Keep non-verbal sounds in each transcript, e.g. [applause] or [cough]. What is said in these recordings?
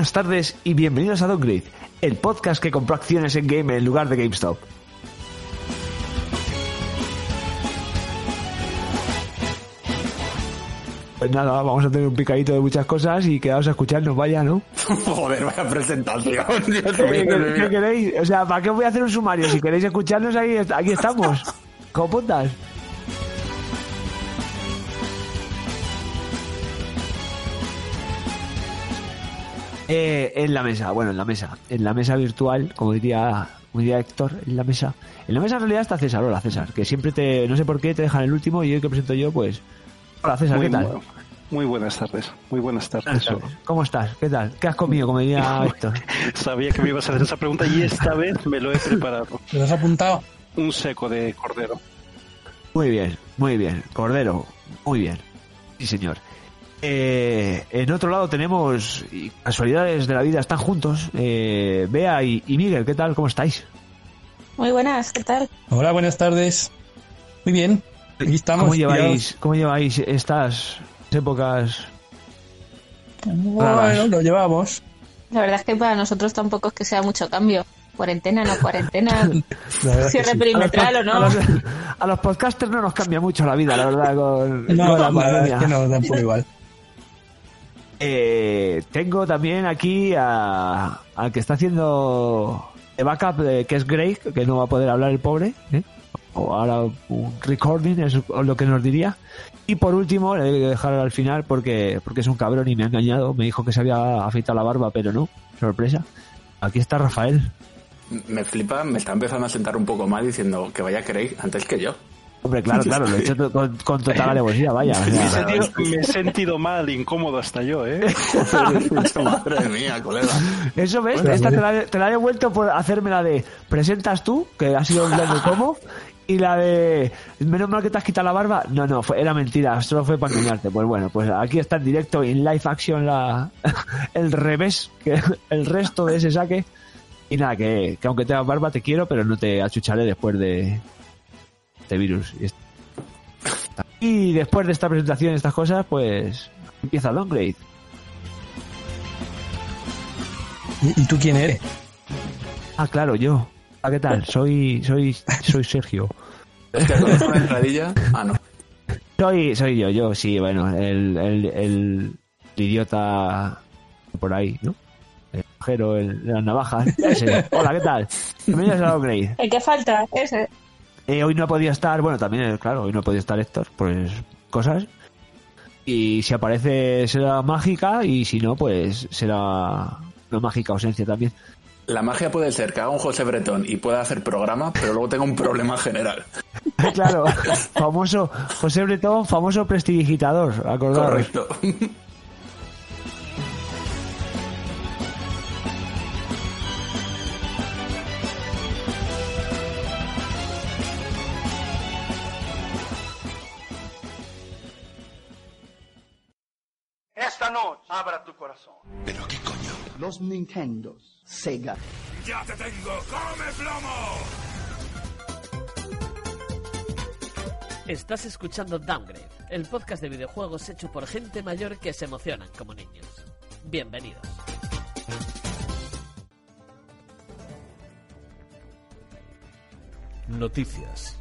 Buenas tardes y bienvenidos a Downgrade, el podcast que compró acciones en Game en lugar de GameStop. Pues nada, vamos a tener un picadito de muchas cosas y quedaos a escucharnos, vaya, ¿no? [laughs] Joder, vaya presentación. Dios ¿Qué, mío, queréis? O sea, ¿para qué voy a hacer un sumario? Si queréis escucharnos, ahí, aquí estamos. ¿Cómo putas? Eh, en la mesa, bueno, en la mesa. En la mesa virtual, como diría, como diría Héctor, en la mesa. En la mesa en realidad está César, hola César, que siempre te, no sé por qué te dejan el último y hoy que presento yo, pues... Hola César, Muy, ¿qué tal? muy buenas tardes, muy buenas tardes. ¿Cómo estás? ¿Qué tal? ¿Qué has comido, como diría [laughs] Héctor? [laughs] Sabía que me ibas a hacer esa pregunta y esta vez me lo he preparado. [laughs] ¿Te lo has apuntado? Un seco de cordero. Muy bien, muy bien. Cordero, muy bien. Sí, señor. Eh, en otro lado tenemos y casualidades de la vida, están juntos. Eh, Bea y, y Miguel, ¿qué tal? ¿Cómo estáis? Muy buenas, ¿qué tal? Hola, buenas tardes. Muy bien. Aquí estamos. ¿Cómo lleváis, ¿Cómo lleváis estas épocas? raras? Bueno, lo llevamos. La verdad es que para nosotros tampoco es que sea mucho cambio. Cuarentena, no cuarentena, [laughs] cierre sí. perimetral o a, no. los, a los podcasters no nos cambia mucho la vida, la verdad, con, No, con la verdad es que no, tampoco igual. Eh, tengo también aquí a- al que está haciendo el backup, que es Greg, que no va a poder hablar el pobre. ¿eh? O ahora un recording es lo que nos diría. Y por último, le he de dejar al final porque, porque es un cabrón y me ha engañado. Me dijo que se había afeitado la barba, pero no. Sorpresa. Aquí está Rafael. Me flipa, me está empezando a sentar un poco mal diciendo que vaya Craig antes que yo. Hombre, claro, claro, lo he hecho con, con total alevosía, vaya. o Me he, sentido, me he sentido mal, incómodo hasta yo, ¿eh? [laughs] Madre mía, colega. Eso ves, Bueno, esta te la, te la he devuelto por hacerme la de presentas tú, que ha sido un grande como, y la de menos mal que te has quitado la barba. No, no, fue, era mentira, solo fue para engañarte. Pues bueno, pues aquí está en directo, en live action, la, [laughs] el revés, que el resto de ese saque. Y nada, que, que aunque tengas barba te quiero, pero no te achucharé después de este virus. Y después de esta presentación y estas cosas, pues empieza Downgrade. ¿Y, y tú quién eres? Ah, claro, yo. Ah, ¿qué tal? Soy, soy, soy Sergio. ¿conoces una entradilla? Ah, no. Soy, soy yo, yo, sí, bueno, el, el, el idiota por ahí, ¿no? El pajero, el de las navajas. Ese. [laughs] Hola, ¿qué tal? Bienvenidos a Downgrade. ¿El que falta? Ese. Eh, hoy no podía estar, bueno, también, eh, claro, hoy no podía estar Héctor, pues cosas. Y si aparece será mágica y si no, pues será una mágica ausencia también. La magia puede ser que haga un José Bretón y pueda hacer programa, pero luego tenga un problema general. [laughs] claro, famoso José Bretón, famoso prestidigitador, acordaros. Correcto. Los Nintendos, Sega, Estás escuchando Downgrade, el podcast de videojuegos hecho por gente mayor que se emocionan como niños. Bienvenidos. Noticias.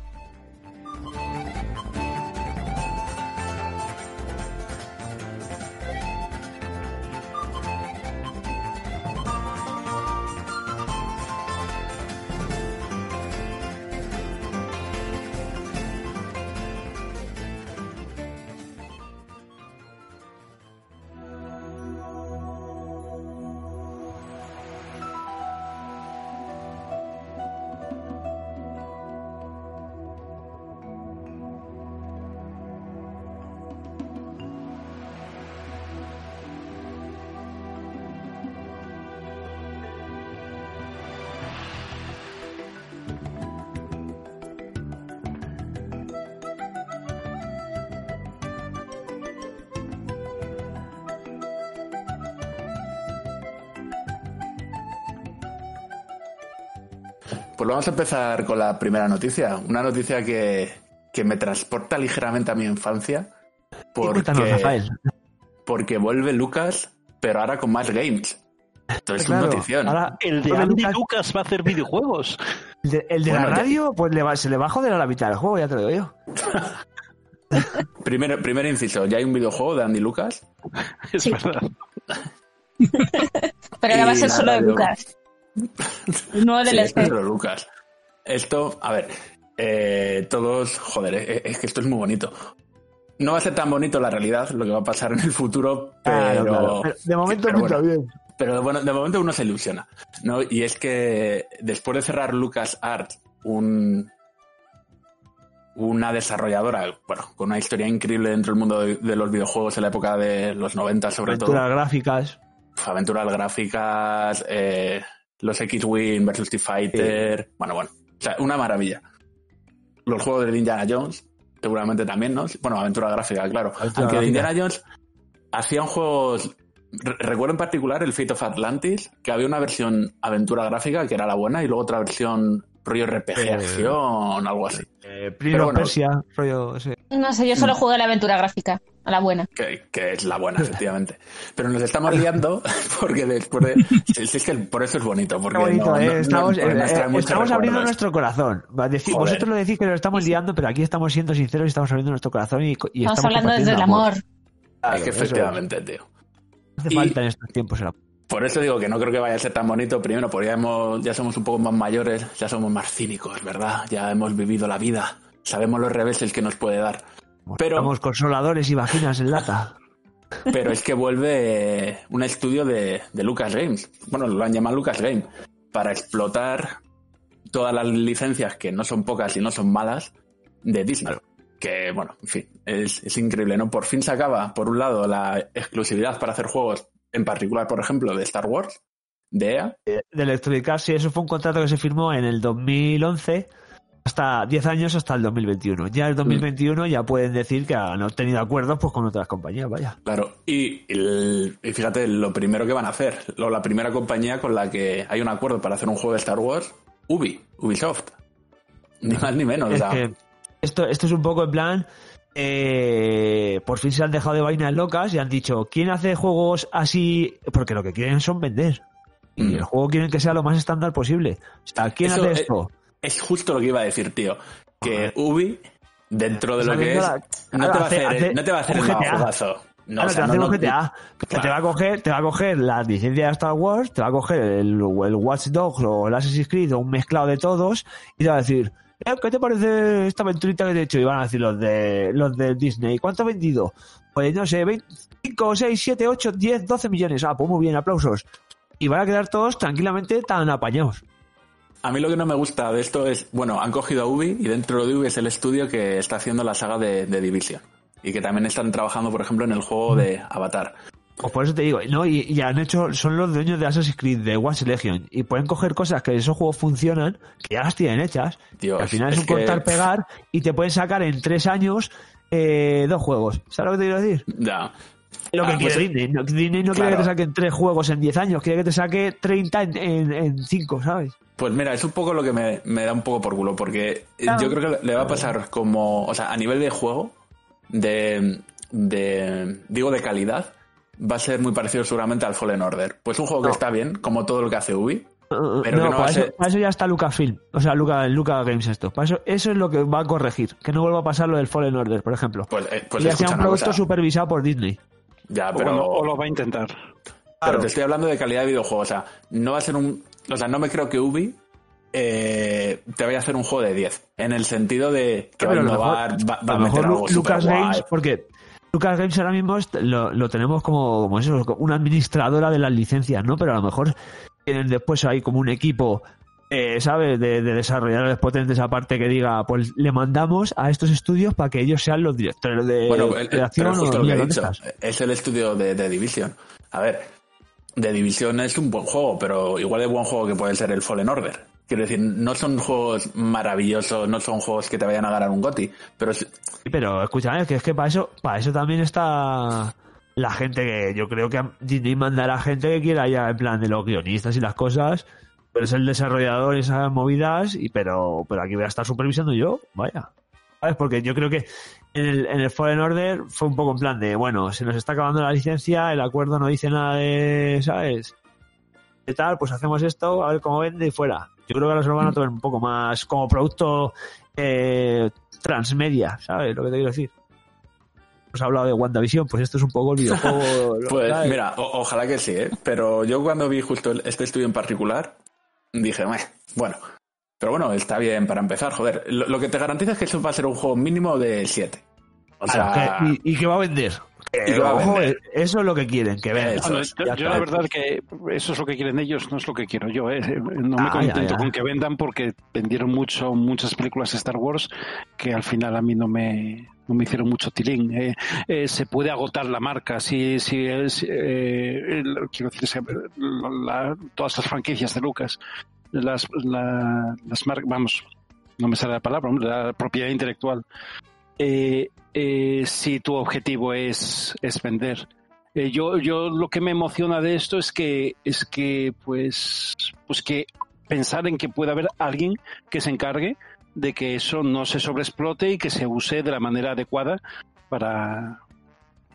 Vamos a empezar con la primera noticia. Una noticia que, que me transporta ligeramente a mi infancia. Cuéntanos, Porque, Rafael. porque vuelve Lucas, pero ahora con más games. Esto es una notición. ahora, El de Andy Lucas- Lucas va a hacer videojuegos. el de, el de Bueno, la ya- radio, pues le va- se le va a joder a la mitad del juego, ya te lo digo yo. [laughs] Primero, primer inciso, ya hay un videojuego de Andy Lucas. Es Sí. verdad. [laughs] Pero ahora va a ser solo de Lucas. Sí, es de Lucas. Esto, a ver, eh, todos, joder, eh, es, que esto es muy bonito. No va a ser tan bonito la realidad, lo que va a pasar en el futuro, pero, Claro, claro. Pero De momento pero pinta bueno. bien. pero bueno, de momento uno se ilusiona, ¿no? Y es que después de cerrar Lucas Arts, un, una desarrolladora, bueno, con una historia increíble dentro del mundo de, de los videojuegos en la época de los 90 sobre todo, Aventuras gráficas. aventuras gráficas, eh, los X-Wing versus T-Fighter. Bueno, bueno. O sea, una maravilla. Los juegos de Indiana Jones, seguramente también, ¿no? Bueno, aventura gráfica, claro. Aventura Aunque de gráfica. Indiana Jones hacían juegos. re- Recuerdo en particular el Fate of Atlantis, que había una versión aventura gráfica que era la buena y luego otra versión rollo RPG Eh, acción, algo así. Eh, Pero bueno. Persia, rollo ese. No sé, yo solo jugué la aventura gráfica, a la buena. Que, que es la buena, [laughs] efectivamente. Pero nos estamos liando [laughs] porque después de. sí, es que por eso es bonito. Porque bonito, no- ¿eh? no- no- estamos nos eh, eh, estamos abriendo nuestro corazón. Vosotros lo decís que lo estamos liando, pero aquí estamos siendo sinceros y estamos abriendo nuestro corazón y, y Estamos estamos hablando desde el compartiendo amor. Claro, es que efectivamente, tío. Hace Y- falta en estos tiempos. el amor. Por eso digo que no creo que vaya a ser tan bonito. Primero, porque ya, hemos- ya somos un poco más mayores, ya somos más cínicos, ¿verdad? Ya hemos vivido la vida. Sabemos los reveses que nos puede dar. Pero, Estamos consoladores y vaginas en lata. [laughs] pero es que vuelve eh, un estudio de, de Lucas Games. Bueno, lo han llamado Lucas Game. Para explotar todas las licencias, que no son pocas y no son malas, de Disney. Que, bueno, en fin, es, es increíble, ¿no? Por fin se acaba, por un lado, la exclusividad para hacer juegos, en particular, por ejemplo, de Star Wars, de EA. De Electronic Arts, sí, eso fue un contrato que se firmó en el 2011 hasta 10 años hasta el 2021. Ya el 2021 ya pueden decir que han obtenido acuerdos pues con otras compañías, vaya. Claro, y, el- y fíjate, lo primero que van a hacer, lo- la primera compañía con la que hay un acuerdo para hacer un juego de Star Wars, Ubi, Ubisoft. Ni más ni menos. o Es sea, que esto, esto es un poco en plan. eh, por fin se han dejado de vainas locas y han dicho: ¿quién hace juegos así? Porque lo que quieren son vender. Y Mm. el juego quieren que sea lo más estándar posible. O sea, ¿quién Eso, hace eh, esto? Es justo lo que iba a decir, tío. Que Ubi, dentro de lo que es, la- no, te va a hace- hacer, hace no te va a hacer un el. No, Claro, o sea, te va a hacer no- GTA. claro. Te va a coger, te va a coger la licencia de Star Wars, te va a coger el, el Watch Dogs o el Assassin's Creed o un mezclado de todos y te va a decir, "Eh, ¿qué te parece esta aventurita que te he hecho? Y van a decir los de los de Disney, ¿cuánto ha vendido? Pues no sé, 5, 6, 7, 8, 10, 12 millones. Ah, pues muy bien, aplausos. Y van a quedar todos tranquilamente tan apañados. A mí lo que no me gusta de esto es, bueno, han cogido a Ubi y dentro de Ubi es el estudio que está haciendo la saga de, de Division. Y que también están trabajando, por ejemplo, en el juego de Avatar. Pues por eso te digo, no, y, y han hecho, son los dueños de Assassin's Creed, de Watch Legion, y pueden coger cosas que esos juegos funcionan, que ya las tienen hechas, Dios, que al final es, es un que- cortar-pegar, y te pueden sacar en tres años eh, dos juegos. ¿Sabes lo que te quiero decir? Ya. Lo que Ah, quiere pues, Disney. No, Disney no quiere claro. que te saquen tres juegos en diez años, quiere que te saque 30 en, en, en cinco, ¿sabes? Pues mira, es un poco lo que me, me da un poco por culo, porque eh, Claro. yo creo que le va a pasar como, o sea, a nivel de juego, de, de, digo, de calidad, va a ser muy parecido seguramente al Fallen Order. Pues un juego que está bien, como todo lo que hace Ubi, Uh, Pero no, que no para, eso, ser- para eso ya está Lucasfilm, o sea, Luca, Luca Games esto. Para eso, eso es lo que va a corregir, que no vuelva a pasar lo del Fallen Order, por ejemplo. pues, eh, pues y ya escucha sea un producto cosa. supervisado por Disney. Ya, O, pero, lo, o lo va a intentar. pero te estoy hablando de calidad de videojuego, o sea, no va a ser un, o sea, no me creo que Ubi eh, te vaya a hacer un juego de 10, en el sentido de que va a Pero a lo innovar, mejor- va, va a a meter algo Lucas. Games, porque Lucas Games ahora mismo lo, lo tenemos como, como eso, como una administradora de las licencias, ¿no? Pero a lo mejor tienen después ahí como un equipo, eh, ¿sabes? De, de desarrolladores potentes aparte que diga, pues le mandamos a estos estudios para que ellos sean los directores de, Bueno, el- pero es justo o lo que he mierda de dicho. estas. Es el estudio de, de Division. A ver, de Division es un buen juego, pero igual de buen juego que puede ser el Fallen Order. Quiero decir, no son juegos maravillosos, no son juegos que te vayan a ganar un GOTI, pero es- Sí, Pero escúchame, que es que para eso, para eso también está la gente que yo creo que Disney mandará gente que quiera ya en plan de los guionistas y las cosas, pero es el desarrollador y esas movidas, y pero, pero aquí voy a estar supervisando yo, vaya. ¿Sabes? Porque yo creo que en el, en el Fallen Order fue un poco en plan de, bueno, se nos está acabando la licencia, el acuerdo no dice nada de, ¿sabes? ¿qué tal? Pues hacemos esto, a ver cómo vende y fuera. Yo creo que ahora se lo van a tomar un poco más como producto eh, transmedia, ¿sabes lo que te quiero decir? Hemos hablado de WandaVision, pues esto es un poco el videojuego. [laughs] Pues ¿sabes? mira, o- ojalá que sí, ¿eh? Pero yo cuando vi justo el- este estudio en particular, dije, "Meh, bueno. Pero bueno, está bien para empezar, joder. Lo, lo que te garantiza es que eso va a ser un juego mínimo de 7. O sea, que- y, y que va a vender. Ojo, vender. eso es lo que quieren, que es, yo, la verdad que eso es lo que quieren ellos, no es lo que quiero yo. ¿eh? No me Ah, contento ya, ya. con que vendan porque vendieron mucho muchas películas de Star Wars que al final a mí no me, no me hicieron mucho tilín. Eh, eh, se puede agotar la marca, si, si es, eh, quiero decir, se- la- la- todas las franquicias de Lucas, las, la- las marcas, vamos, no me sale la palabra, la propiedad intelectual. Eh, eh, si tu objetivo es, es vender. Eh, yo, yo lo que me emociona de esto es que, es que, pues, pues que pensar en que pueda haber alguien que se encargue de que eso no se sobreexplote y que se use de la manera adecuada para,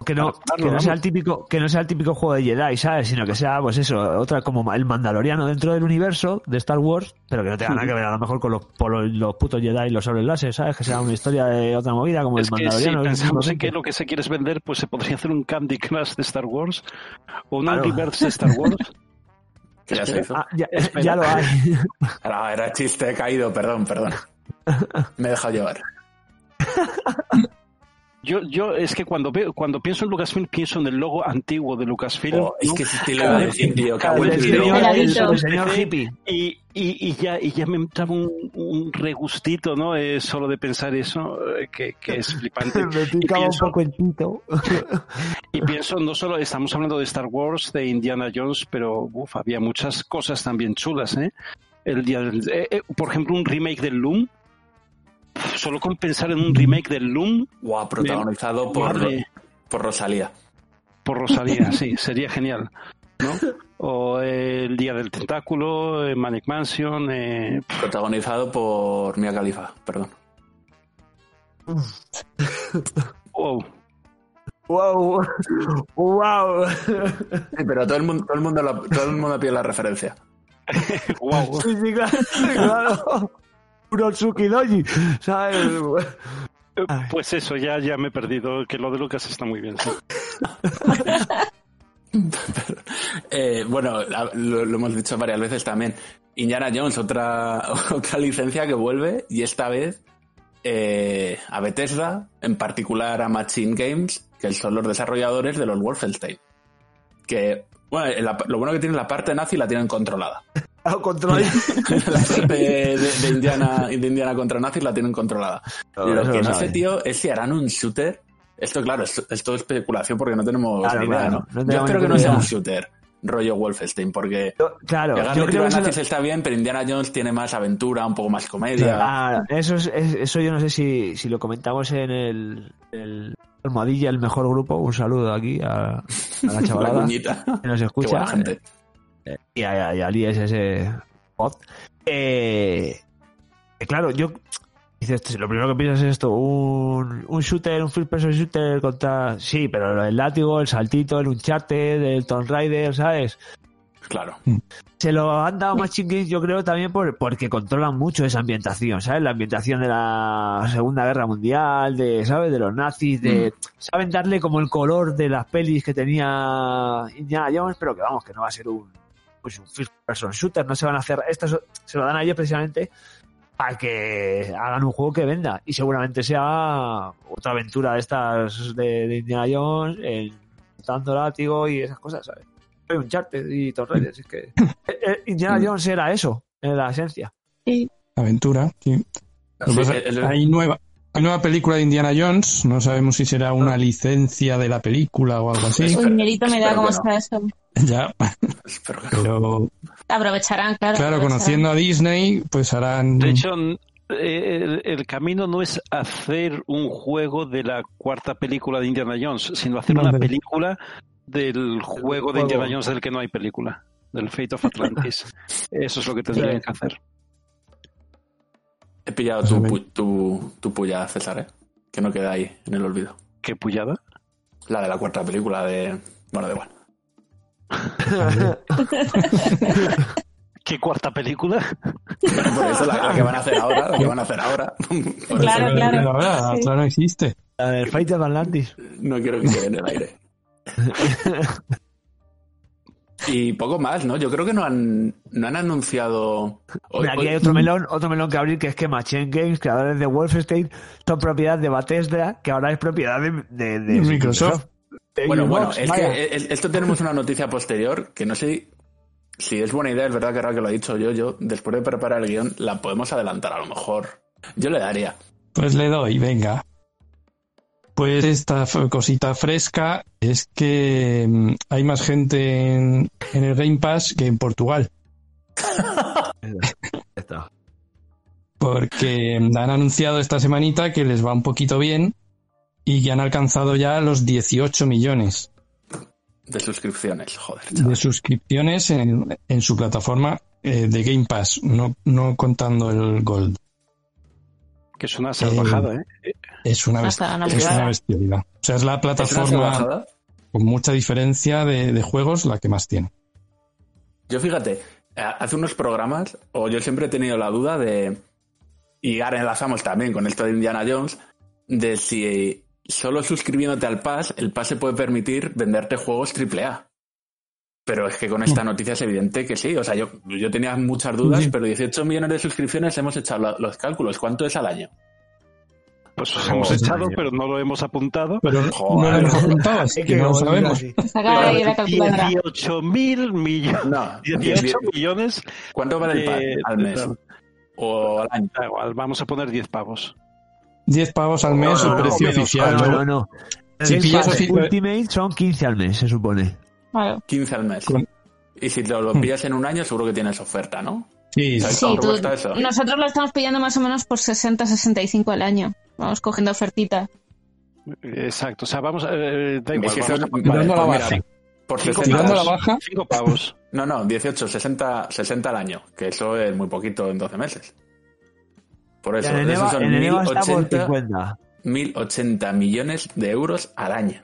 que no, que no sea el típico que no sea el típico juego de Jedi sabes sino que sea pues eso otra como el Mandaloriano dentro del universo de Star Wars pero que no tenga nada que ver a lo mejor con los, por los, los putos Jedi y los sables láser sabes que sea una historia de otra movida como es el que si Mandaloriano pensamos en que lo que se quiere es vender, pues se podría hacer un Candy Crush de Star Wars o un Claro. De Star Wars. [laughs] ya se hizo. Ah, ya, lo hay Era, era chiste caído, perdón, perdón. [laughs] Me he dejado llevar. Yo, yo es que cuando veo, cuando pienso en Lucasfilm pienso en el logo antiguo de Lucasfilm. Oh, es ¿no? que te lo decir, tío. Cago el el señor, el, el hippie Y, y, y ya, y ya me entraba un, un regustito, ¿no? Eh, solo de pensar eso, eh, que, que es flipante. [laughs] me Y picaba un pienso, poco el pito [laughs] y pienso, no solo estamos hablando de Star Wars, de Indiana Jones, pero uf, había muchas cosas también chulas, ¿eh? El día del- eh, eh, por ejemplo, un remake del Loom. Solo con pensar en un remake del Loom, Guau, protagonizado por, madre, por Rosalía. por Rosalía, [laughs] sí, sería genial, ¿no? O eh, el Día del Tentáculo, eh, Manic Mansion, eh, Protagonizado por Mia Khalifa, perdón. [laughs] wow. wow wow Sí, pero todo el mundo, todo el mundo, la- todo el mundo pide la referencia. [laughs] wow. sí, sí, claro, claro. Doji sabes. Pues eso, ya, ya me he perdido, que lo de Lucas está muy bien. sí. [laughs] Eh, bueno, lo, lo hemos dicho varias veces también. Indiana Jones, otra, [laughs] otra licencia que vuelve, y esta vez eh, a Bethesda, en particular a Machine Games, que son los desarrolladores de los Wolfenstein. Que, bueno, la- lo bueno que tiene la parte nazi la tienen controlada. [laughs] Control [laughs] la parte de, de Indiana, de Indiana contra nazis la tienen controlada. Todo lo que no sé, tío, es si harán un shooter. Esto, claro, es, es todo especulación porque no tenemos Claro, ni idea, claro, ¿no? no Yo espero ni que no sea un shooter rollo Wolfenstein, porque Yo- claro yo creo que lo- nazis está bien, pero Indiana Jones tiene más aventura, un poco más comedia. Ah, eso, es, es- eso yo no sé si, si lo comentamos en el, el Almohadilla, el mejor grupo. Un saludo aquí a, a la [laughs] la chavalada cuñita. que nos Qué escucha. buena gente. Y a, y a Ali es ese bot. Eh, eh, claro, yo. Dices, lo primero que piensas es esto: un, un shooter, un first person shooter contra. Sí, pero el látigo, el saltito, el Uncharted, el Tomb Raider, ¿sabes? Claro. se lo han dado Machine Games, yo creo, también por, porque controlan mucho esa ambientación, ¿sabes? La ambientación de la Segunda Guerra Mundial, de, ¿sabes? De los nazis, de... Saben darle como el color de las pelis que tenía Indiana Jones, pero que vamos, que no va a ser un, pues un first person shooter, no se van a hacer... Esto se- lo dan a ellos precisamente para que hagan un juego que venda y seguramente sea otra aventura de estas de, de Indiana Jones, en dando látigo y esas cosas, ¿sabes? Hay un charter y Raider, es que... [laughs] Eh, eh, Indiana Jones era eso, en la esencia. Aventura, sí. El- hay nueva hay nueva película de Indiana Jones, no sabemos si será una licencia de la película o algo así. Un dinerito me da no. está eso. Ya, pero Aprovecharán, claro. claro, aprovecharán. conociendo a Disney, pues harán De hecho, eh, el, el camino no es hacer un juego de la cuarta película de Indiana Jones, sino hacer No, una de- película del juego de. Indiana Jones del que no hay película, del Fate of Atlantis. [laughs] Eso es lo que tendrían que hacer. He pillado tu, pu- tu, tu puya, César, ¿eh? Que no queda ahí, en el olvido. ¿Qué pullada? La de la cuarta película de... Bueno, da igual. [laughs] ¿Qué cuarta película? [laughs] Por eso la, la que van a hacer ahora, la que van a hacer ahora. [laughs] Por Claro, eso claro. La verdad, Sí. otra no existe. La del Fighter de Atlantis. No quiero que quede en el aire. Y poco más, ¿no? Yo creo que no han, no han anunciado. Hombre, aquí hay otro melón, otro melón que abrir, que es que Machine Games, creadores de Wolfenstein, son propiedad de Bethesda, que ahora es propiedad de, de- de Microsoft. De Bueno, bueno, es que esto tenemos una noticia posterior que no sé si es buena idea, es verdad que ahora que lo ha dicho yo, yo después de preparar el guion, la podemos adelantar a lo mejor. Yo le daría. Pues le doy, venga. Pues esta cosita fresca es que mm, hay más gente en, en el Game Pass que en Portugal. [laughs] Porque han anunciado esta semanita que les va un poquito bien y que han alcanzado ya los 18 millones De suscripciones, joder. de suscripciones en, en su plataforma eh, de Game Pass, no, no contando el Gold. Que es una salvajada, ¿eh? Es una, ganar es una bestialidad. O sea, es la ¿Es una plataforma con mucha diferencia de, de juegos la que más tiene. Yo fíjate, eh, hace unos programas, o yo siempre he tenido la duda de, y ahora enlazamos también con esto de Indiana Jones, de si solo suscribiéndote al Pass, el Pass se puede permitir venderte juegos AAA. Pero es que con esta noticia es evidente que sí. O sea, yo, yo tenía muchas dudas, Sí. pero 18 millones de suscripciones hemos echado los cálculos. ¿Cuánto es al año? Pues os Joder, hemos echado, pero no lo hemos apuntado. Pero no lo hemos apuntado, así [laughs] Es que no lo sabemos. así. Saca ahí la calculadora. 18 mil millones. No. 18 millones. ¿Cuánto vale el Eh, al mes? O al año. Vamos a poner 10 pavos. 10 pavos al mes, No, el no, precio oficial. No, ¿no? no, Si pillas Ultimate son 15 al mes, se supone. Claro. 15 al mes. Con- Y si te lo pillas en un año, seguro que tienes oferta, ¿no? Sí, ¿Sabes Sí, tú- eso? nosotros lo estamos pillando más o menos por 60-65 al año. Vamos cogiendo ofertita. Exacto. O sea, vamos a. eh, da igual, Es que vamos poner vale, Tirando a la pues baja. mira, por Cinco 60 tirando a la pavos. baja, 5 pavos. No, no, 18, 60, 60 al año, que eso es muy poquito en 12 meses. Por eso, en Eva, son en el Eva está por 1080, 50. 1080 millones de euros al año.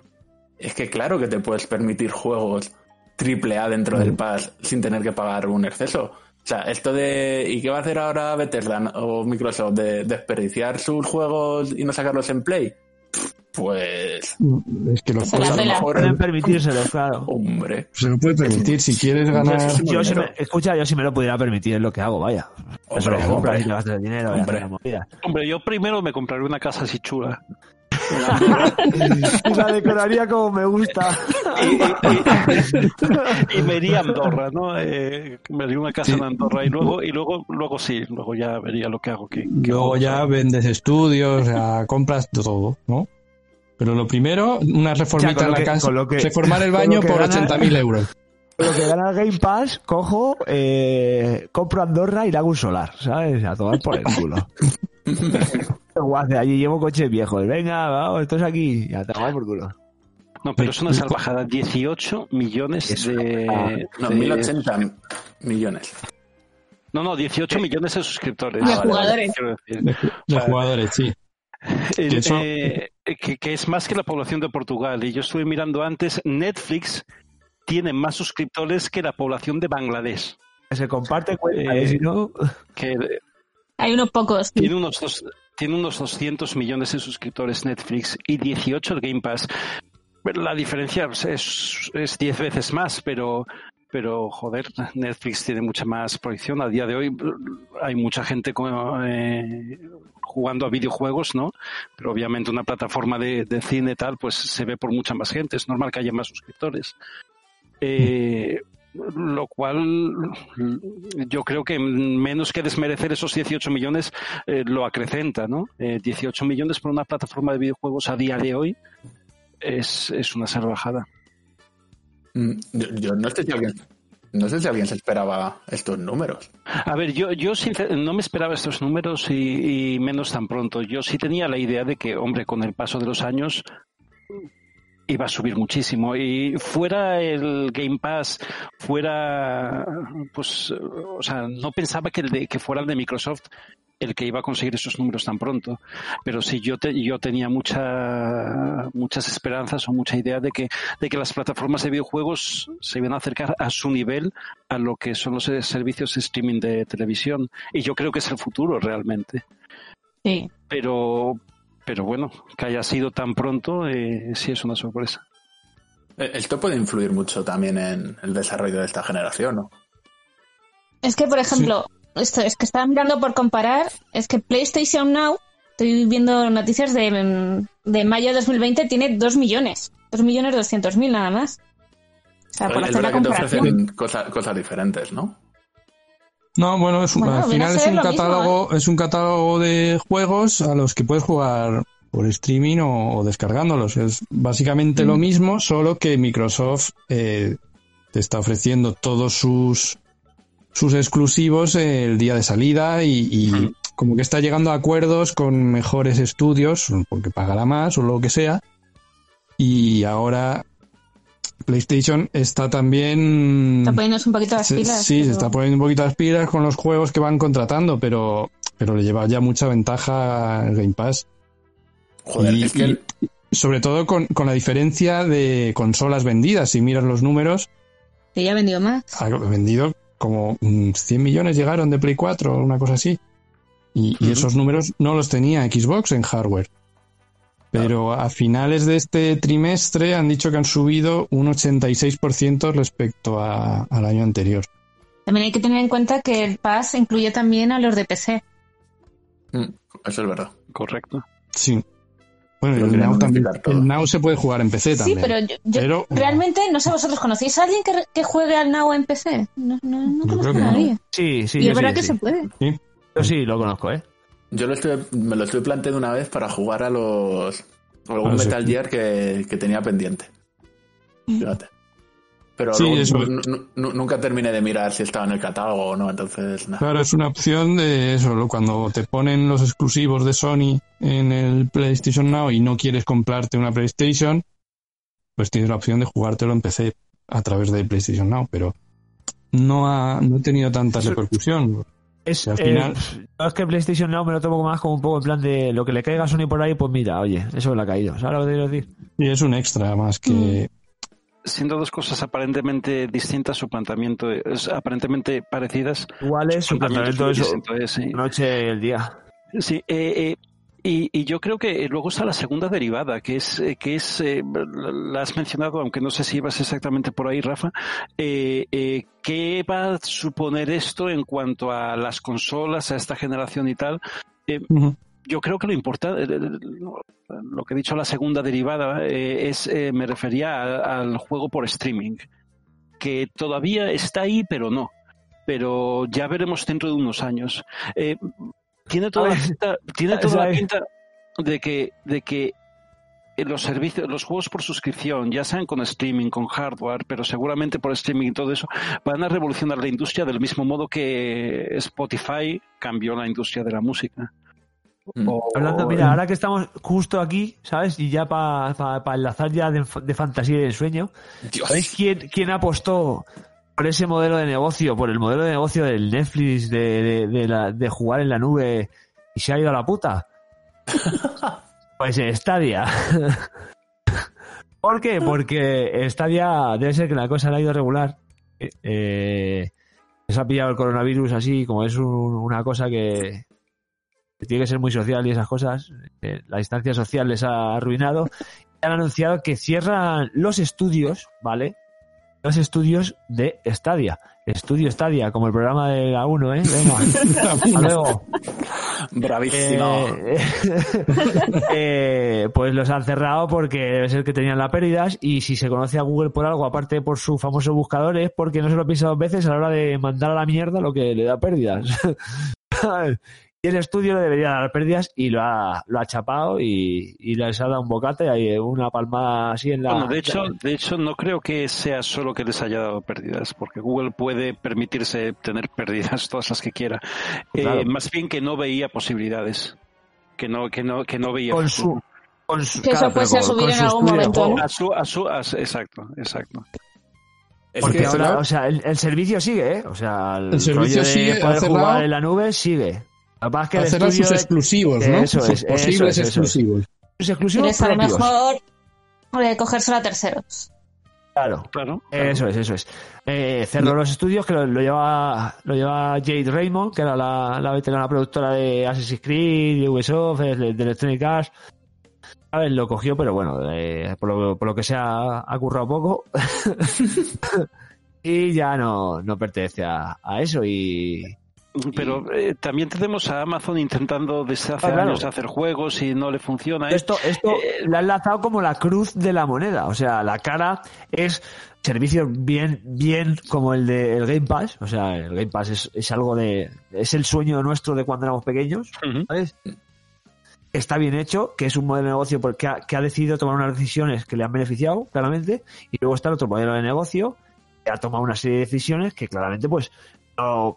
Es que claro que te puedes permitir juegos triple A dentro del Pass sin tener que pagar un exceso. O sea, esto de ¿y qué va a hacer ahora Bethesda o Microsoft? ¿De desperdiciar sus juegos y no sacarlos en Play? Pues, es que lo Se la pues a lo mejor, Pueden permitírselo, claro. hombre. se lo puede permitir. Si quieres ganar, Muchísimo Yo si dinero. me, escucha, yo si me lo pudiera permitir es lo que hago, vaya. Eso Hombre, lo compras hombre. y te gastas el dinero y Hombre. haces la movida. Hombre, yo primero me compraré una casa así chula. Y la decoraría como me gusta. y me iría a Andorra, ¿no? Eh, me haría una casa en Andorra y luego, y luego, luego sí, luego ya vería lo que hago. Que, que luego ya vendes estudios, sea, compras todo, ¿no? Pero lo primero, una reformita en la que- casa, con lo que- reformar el baño por gana- 80.000 euros. Lo que gana el Game Pass, cojo, eh, compro Andorra y le hago un solar, ¿sabes? A tomar por el culo. [laughs] Guace, allí llevo coches viejos. Venga, vamos, esto es aquí. Y a tomar por culo. No, pero es una salvajada. 18 millones de... No, de- 1080 millones. No, no, 18 millones de suscriptores. De Ah, vale, jugadores. De, jugadores, sí. Eh, eso- eh, que, que es más que la población de Portugal. Y yo estuve mirando antes, Netflix tiene más suscriptores que la población de Bangladesh. Que se comparte cuenta, Eh, y si no... Que Hay unos pocos. sí. tiene unos, dos- tiene unos 200 millones de suscriptores Netflix y 18 el Game Pass. La diferencia es, es 10 veces más, pero, pero joder, Netflix tiene mucha más proyección. A día de hoy hay mucha gente eh, jugando a videojuegos, ¿no? Pero obviamente una plataforma de, de cine tal, pues se ve por mucha más gente. Es normal que haya más suscriptores. Eh, lo cual yo creo que menos que desmerecer esos 18 millones eh, lo acrecenta, ¿no? Eh, 18 millones por una plataforma de videojuegos a día de hoy es, es una salvajada. Mm, Yo, yo no sé si alguien, no sé si alguien se esperaba estos números. A ver, yo, yo no me esperaba estos números y, y menos tan pronto. Yo sí tenía la idea de que, hombre, con el paso de los años iba a subir muchísimo. Y fuera el Game Pass, fuera, pues, o sea, no pensaba que, el de, que fuera el de Microsoft el que iba a conseguir esos números tan pronto. Pero sí, yo, te- yo tenía mucha, muchas esperanzas o mucha idea de que, de que las plataformas de videojuegos se iban a acercar a su nivel a lo que son los servicios de streaming de televisión. Y yo creo que es el futuro realmente. Sí. Pero, pero bueno, que haya sido tan pronto, eh, sí es una sorpresa. Eh, Esto puede influir mucho también en el desarrollo de esta generación, ¿no? Es que, por ejemplo, esto es que estaba mirando por comparar, es que PlayStation Now, estoy viendo noticias de, mm, de mayo de 2020, tiene 2 millones. 2 millones 200 mil nada más. O sea, por es hacer la verdad que te ofrecen cosa- cosas diferentes, ¿no? No, bueno, es, Bueno, al final es un lo mismo, ¿eh? catálogo, es un catálogo de juegos a los que puedes jugar por streaming o, o descargándolos. Es básicamente Mm. lo mismo, solo que Microsoft eh, te está ofreciendo todos sus sus exclusivos el día de salida y, y Mm. como que está llegando a acuerdos con mejores estudios, porque pagará más o lo que sea. Y ahora PlayStation está también Está poniéndose un poquito las se- pilas. sí, se está poniendo un poquito las pilas con los juegos que van contratando, pero, pero le lleva ya mucha ventaja el Game Pass. Joder, Y- es que el- Sobre todo con, con la diferencia de consolas vendidas. Si miras los números, Que ya ha vendido más. ha vendido como mm, 100 millones llegaron de Play 4 o una cosa así. Y, esos números no los tenía Xbox en hardware. Pero a finales de este trimestre han dicho que han subido un 86% respecto a- al año anterior. También hay que tener en cuenta que el Pass incluye también a los de PC. Mm, Eso es verdad. Correcto. Sí. Bueno, el Now, también, el Now se puede jugar en PC Sí, también. pero yo, yo Pero- realmente, no sé, vosotros conocéis a alguien que, que juegue al Now en PC. No, no, no conozco creo que a no. nadie. Sí, sí, y es sí, verdad que sí. se puede. Yo sí, lo conozco, ¿eh? Yo lo estoy- me lo estoy planteando una vez para jugar a los. a algún A los Metal Gear que, que tenía pendiente. Fíjate. Pero Sí, luego eso. nunca terminé de mirar si estaba en el catálogo o no, entonces nada. Claro, es una opción de eso, cuando te ponen los exclusivos de Sony en el PlayStation Now y no quieres comprarte una PlayStation, pues tienes la opción de jugártelo en PC a través de PlayStation Now, pero no ha, no ha tenido tanta Eso- repercusión. Es, al eh, final- yo es que PlayStation Now me lo tomo más como un poco en plan de lo que le caiga a Sony por ahí, pues mira, oye, eso me lo ha caído. ¿Sabes lo que te quiero decir? Y es un extra más que... Siendo dos cosas aparentemente distintas, su planteamiento es aparentemente parecidas. Igual es su planteamiento es eso, muy distinto, eh, sí. noche y el día. Sí, eh, eh, y, y yo creo que luego está la segunda derivada, que es, eh, que es eh, la has mencionado, aunque no sé si ibas exactamente por ahí, Rafa. Eh, eh, ¿Qué va a suponer esto en cuanto a las consolas, a esta generación y tal? Eh, yo creo que lo importante, lo que he dicho la segunda derivada, eh, es, eh, me refería a- al juego por streaming, que todavía está ahí, pero no. Pero ya veremos dentro de unos años. Eh, tiene toda, la pinta, tiene [laughs] toda la pinta de que, de que los servicios, los juegos por suscripción, ya sean con streaming, con hardware, pero seguramente por streaming y todo eso, van a revolucionar la industria del mismo modo que Spotify cambió la industria de la música. Mm. O- Hablando, mira, ahora que estamos justo aquí, ¿sabes? Y ya para enlazar ya de, de fantasía y de sueño, Dios. ¿sabéis quién, quién apostó por ese modelo de negocio, por el modelo de negocio del Netflix, de, de, de la- de jugar en la nube y se ha ido a la puta? [laughs] pues Stadia. ¿Por qué? Porque Stadia debe ser que la cosa le ha ido regular. Eh, se ha pillado el coronavirus así, como es un- una cosa que, que tiene que ser muy social y esas cosas. eh, la distancia social les ha arruinado. Y han anunciado que cierran los estudios, ¿vale? Los estudios de Stadia. Estudio Stadia, como el programa de la 1, ¿eh? Venga, [laughs] hasta luego. Bravísimo. Eh, [laughs] eh, pues los han cerrado porque debe ser que tenían las pérdidas y si se conoce a Google por algo, aparte por su famoso buscador, es porque no se lo piensa dos veces a la hora de mandar a la mierda lo que le da pérdidas. [laughs] y el estudio le debería dar pérdidas y lo ha, lo ha chapado y, y les ha dado un bocate y una palmada así en la... Bueno, de hecho, de hecho, no creo que sea solo que les haya dado pérdidas, porque Google puede permitirse tener pérdidas [laughs] todas las que quiera. Eh, más bien que no veía posibilidades, que no, que no, que no veía con su... Con su Que eso fuese a subir en su algún momento. A su, a su, a su- exacto, exacto. Es Porque que ahora, o sea, el, el servicio sigue, ¿eh? O sea, el, El servicio rollo de sigue, poder jugar en la nube sigue. Lo que es el Hacer sus exclusivos, ¿no? Eso sus es, posibles es, eso es. exclusivos. sus exclusivos Les sale propios. mejor eh, cogérselo a terceros. Claro. Claro. Eso es, eso es. Eh, cerró los estudios que lo, lo lleva lo lleva Jade Raymond, que era la, la veterana productora de Assassin's Creed, de Ubisoft, de, de Electronic Arts. ¿Sabes? Lo cogió, pero bueno, eh, por, lo, por lo que sea, ha currado poco. [laughs] y ya no, no pertenece a, a eso. Y, Pero eh, también tenemos a Amazon intentando desde hace Ah, claro. años hacer juegos y no le funciona. Esto, esto Eh, lo han lanzado como la cruz de la moneda. O sea, la cara es servicio bien, bien como el de el Game Pass. O sea, el Game Pass es, es algo de. Es el sueño nuestro de cuando éramos pequeños. ¿Sabes? Está bien hecho, que es un modelo de negocio porque ha, que ha decidido tomar unas decisiones que le han beneficiado, claramente. Y luego está el otro modelo de negocio que ha tomado una serie de decisiones que claramente, pues. No,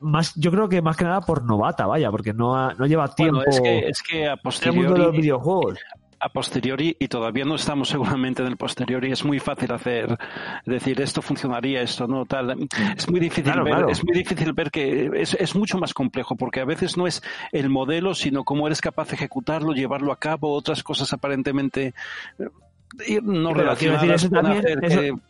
más, yo creo que más que nada por novata, vaya, porque no, ha- no lleva tiempo Bueno, es que, es que a de los posteriori, videojuegos. a posteriori, y todavía no estamos [laughs] seguramente en el posteriori, es muy fácil hacer, decir esto funcionaría, esto no, tal. Es muy difícil Claro, ver, claro. es muy difícil ver que es, es mucho más complejo, porque a veces no es el modelo, sino cómo eres capaz de ejecutarlo, llevarlo a cabo, otras cosas aparentemente eh, no quiero decir, relacionadas eso también-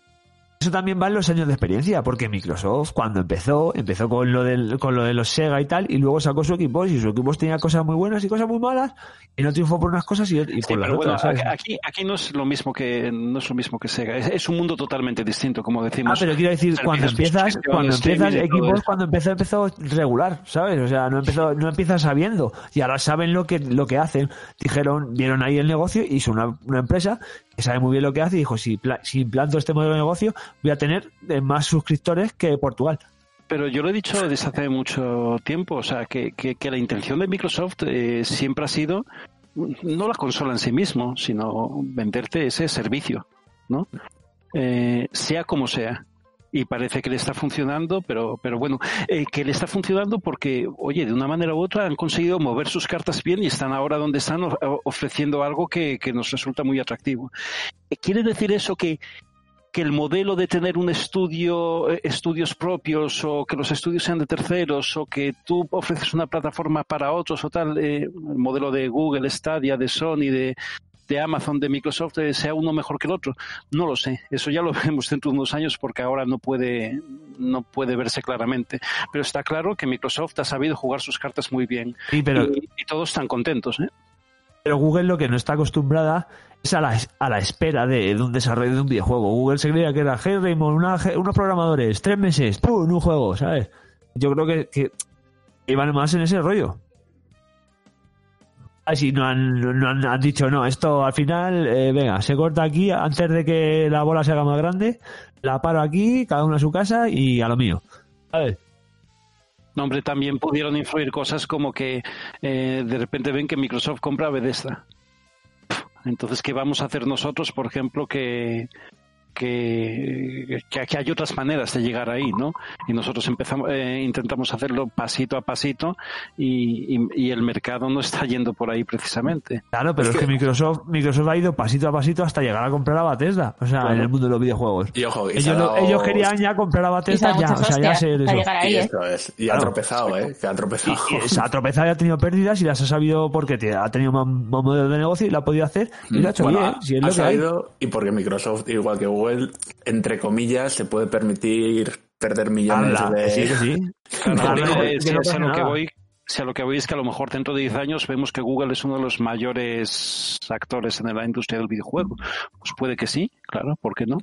eso- también va en los años de experiencia, porque Microsoft cuando empezó, empezó con lo del, con lo de los Sega y tal, y luego sacó su equipo, y su equipo tenía cosas muy buenas y cosas muy malas, y no triunfó por unas cosas y, y por las bueno, otras, ¿sabes? aquí, aquí no es lo mismo que no es lo mismo que Sega. Es, es un mundo totalmente distinto, como Ah, decimos. pero quiero decir, cuando empiezas, cuando empiezas eso. cuando empezó, empezó regular, ¿sabes? O sea, no empezó, no empiezas sabiendo, y ahora saben lo que, lo que hacen. Dijeron, vieron ahí el negocio, y son una, una empresa que sabe muy bien lo que hace, y dijo, si, si implanto este modelo de negocio, voy a tener eh, más suscriptores que Portugal. Pero yo lo he dicho desde hace mucho tiempo, o sea, que, que, que la intención de Microsoft eh, siempre ha sido no la consola en sí mismo, sino venderte ese servicio, ¿no? Eh, sea como sea. Y parece que le está funcionando, pero, pero bueno, eh, que le está funcionando porque, oye, de una manera u otra han conseguido mover sus cartas bien y están ahora donde están ofreciendo algo que, que nos resulta muy atractivo. Eh, ¿Quiere decir eso que, que el modelo de tener un estudio, eh, estudios propios o que los estudios sean de terceros o que tú ofreces una plataforma para otros o tal, eh, el modelo de Google, Stadia, de Sony, de, de Amazon, de Microsoft, eh, sea uno mejor que el otro. No lo sé. Eso ya lo [laughs] veremos dentro de unos años porque ahora no puede, no puede verse claramente. Pero está claro que Microsoft ha sabido jugar sus cartas muy bien Sí, pero, y, y todos están contentos. ¿eh? Pero Google lo que no está acostumbrada es a la, a la espera de, de un desarrollo de un videojuego. Google se creía que era Hey Raymond, una- unos programadores, tres meses, ¡pum! un juego, ¿sabes? Yo creo que, que iban más en ese rollo. Así no han, no han, han dicho, no, esto al final, eh, venga, se corta aquí antes de que la bola se haga más grande, la paro aquí, cada uno a su casa y a lo mío. ¿Sabes? No, hombre, también pudieron influir cosas como que eh, de repente ven que Microsoft compra Bethesda. Entonces, ¿qué vamos a hacer nosotros, por ejemplo, que, que, que, que hay otras maneras de llegar ahí, ¿no? Y nosotros empezamos, eh, intentamos hacerlo pasito a pasito y, y- y el mercado no está yendo por ahí precisamente. Claro, pero Es es, que, que- Microsoft, Microsoft ha ido pasito a pasito hasta llegar a comprar a Bethesda. O sea, Claro. en el mundo de los videojuegos. Y ojo, y se Ellos, dado- querían ya comprar a Bethesda ya, o sea, ya eso. llegar Y ahí, ¿eh? esto es. Y Claro. ha tropezado, ¿eh? Que ha tropezado. Y, y se ha tropezado y ha tenido pérdidas y las ha sabido porque te- ha tenido más, más modelo de negocio y lo ha podido hacer y lo ha hecho Bueno, bien. ha- Si es ha lo que hay. sabido y porque Microsoft, igual que Google, entre comillas, se puede permitir perder millones de... sí, que sí. [laughs] Claro, Claro, digo, que no si- si pasa a lo que nada. voy, si a lo que voy es que a lo mejor dentro de 10 años vemos que Google es uno de los mayores actores en la industria del videojuego. Pues puede que sí, claro, ¿por qué no?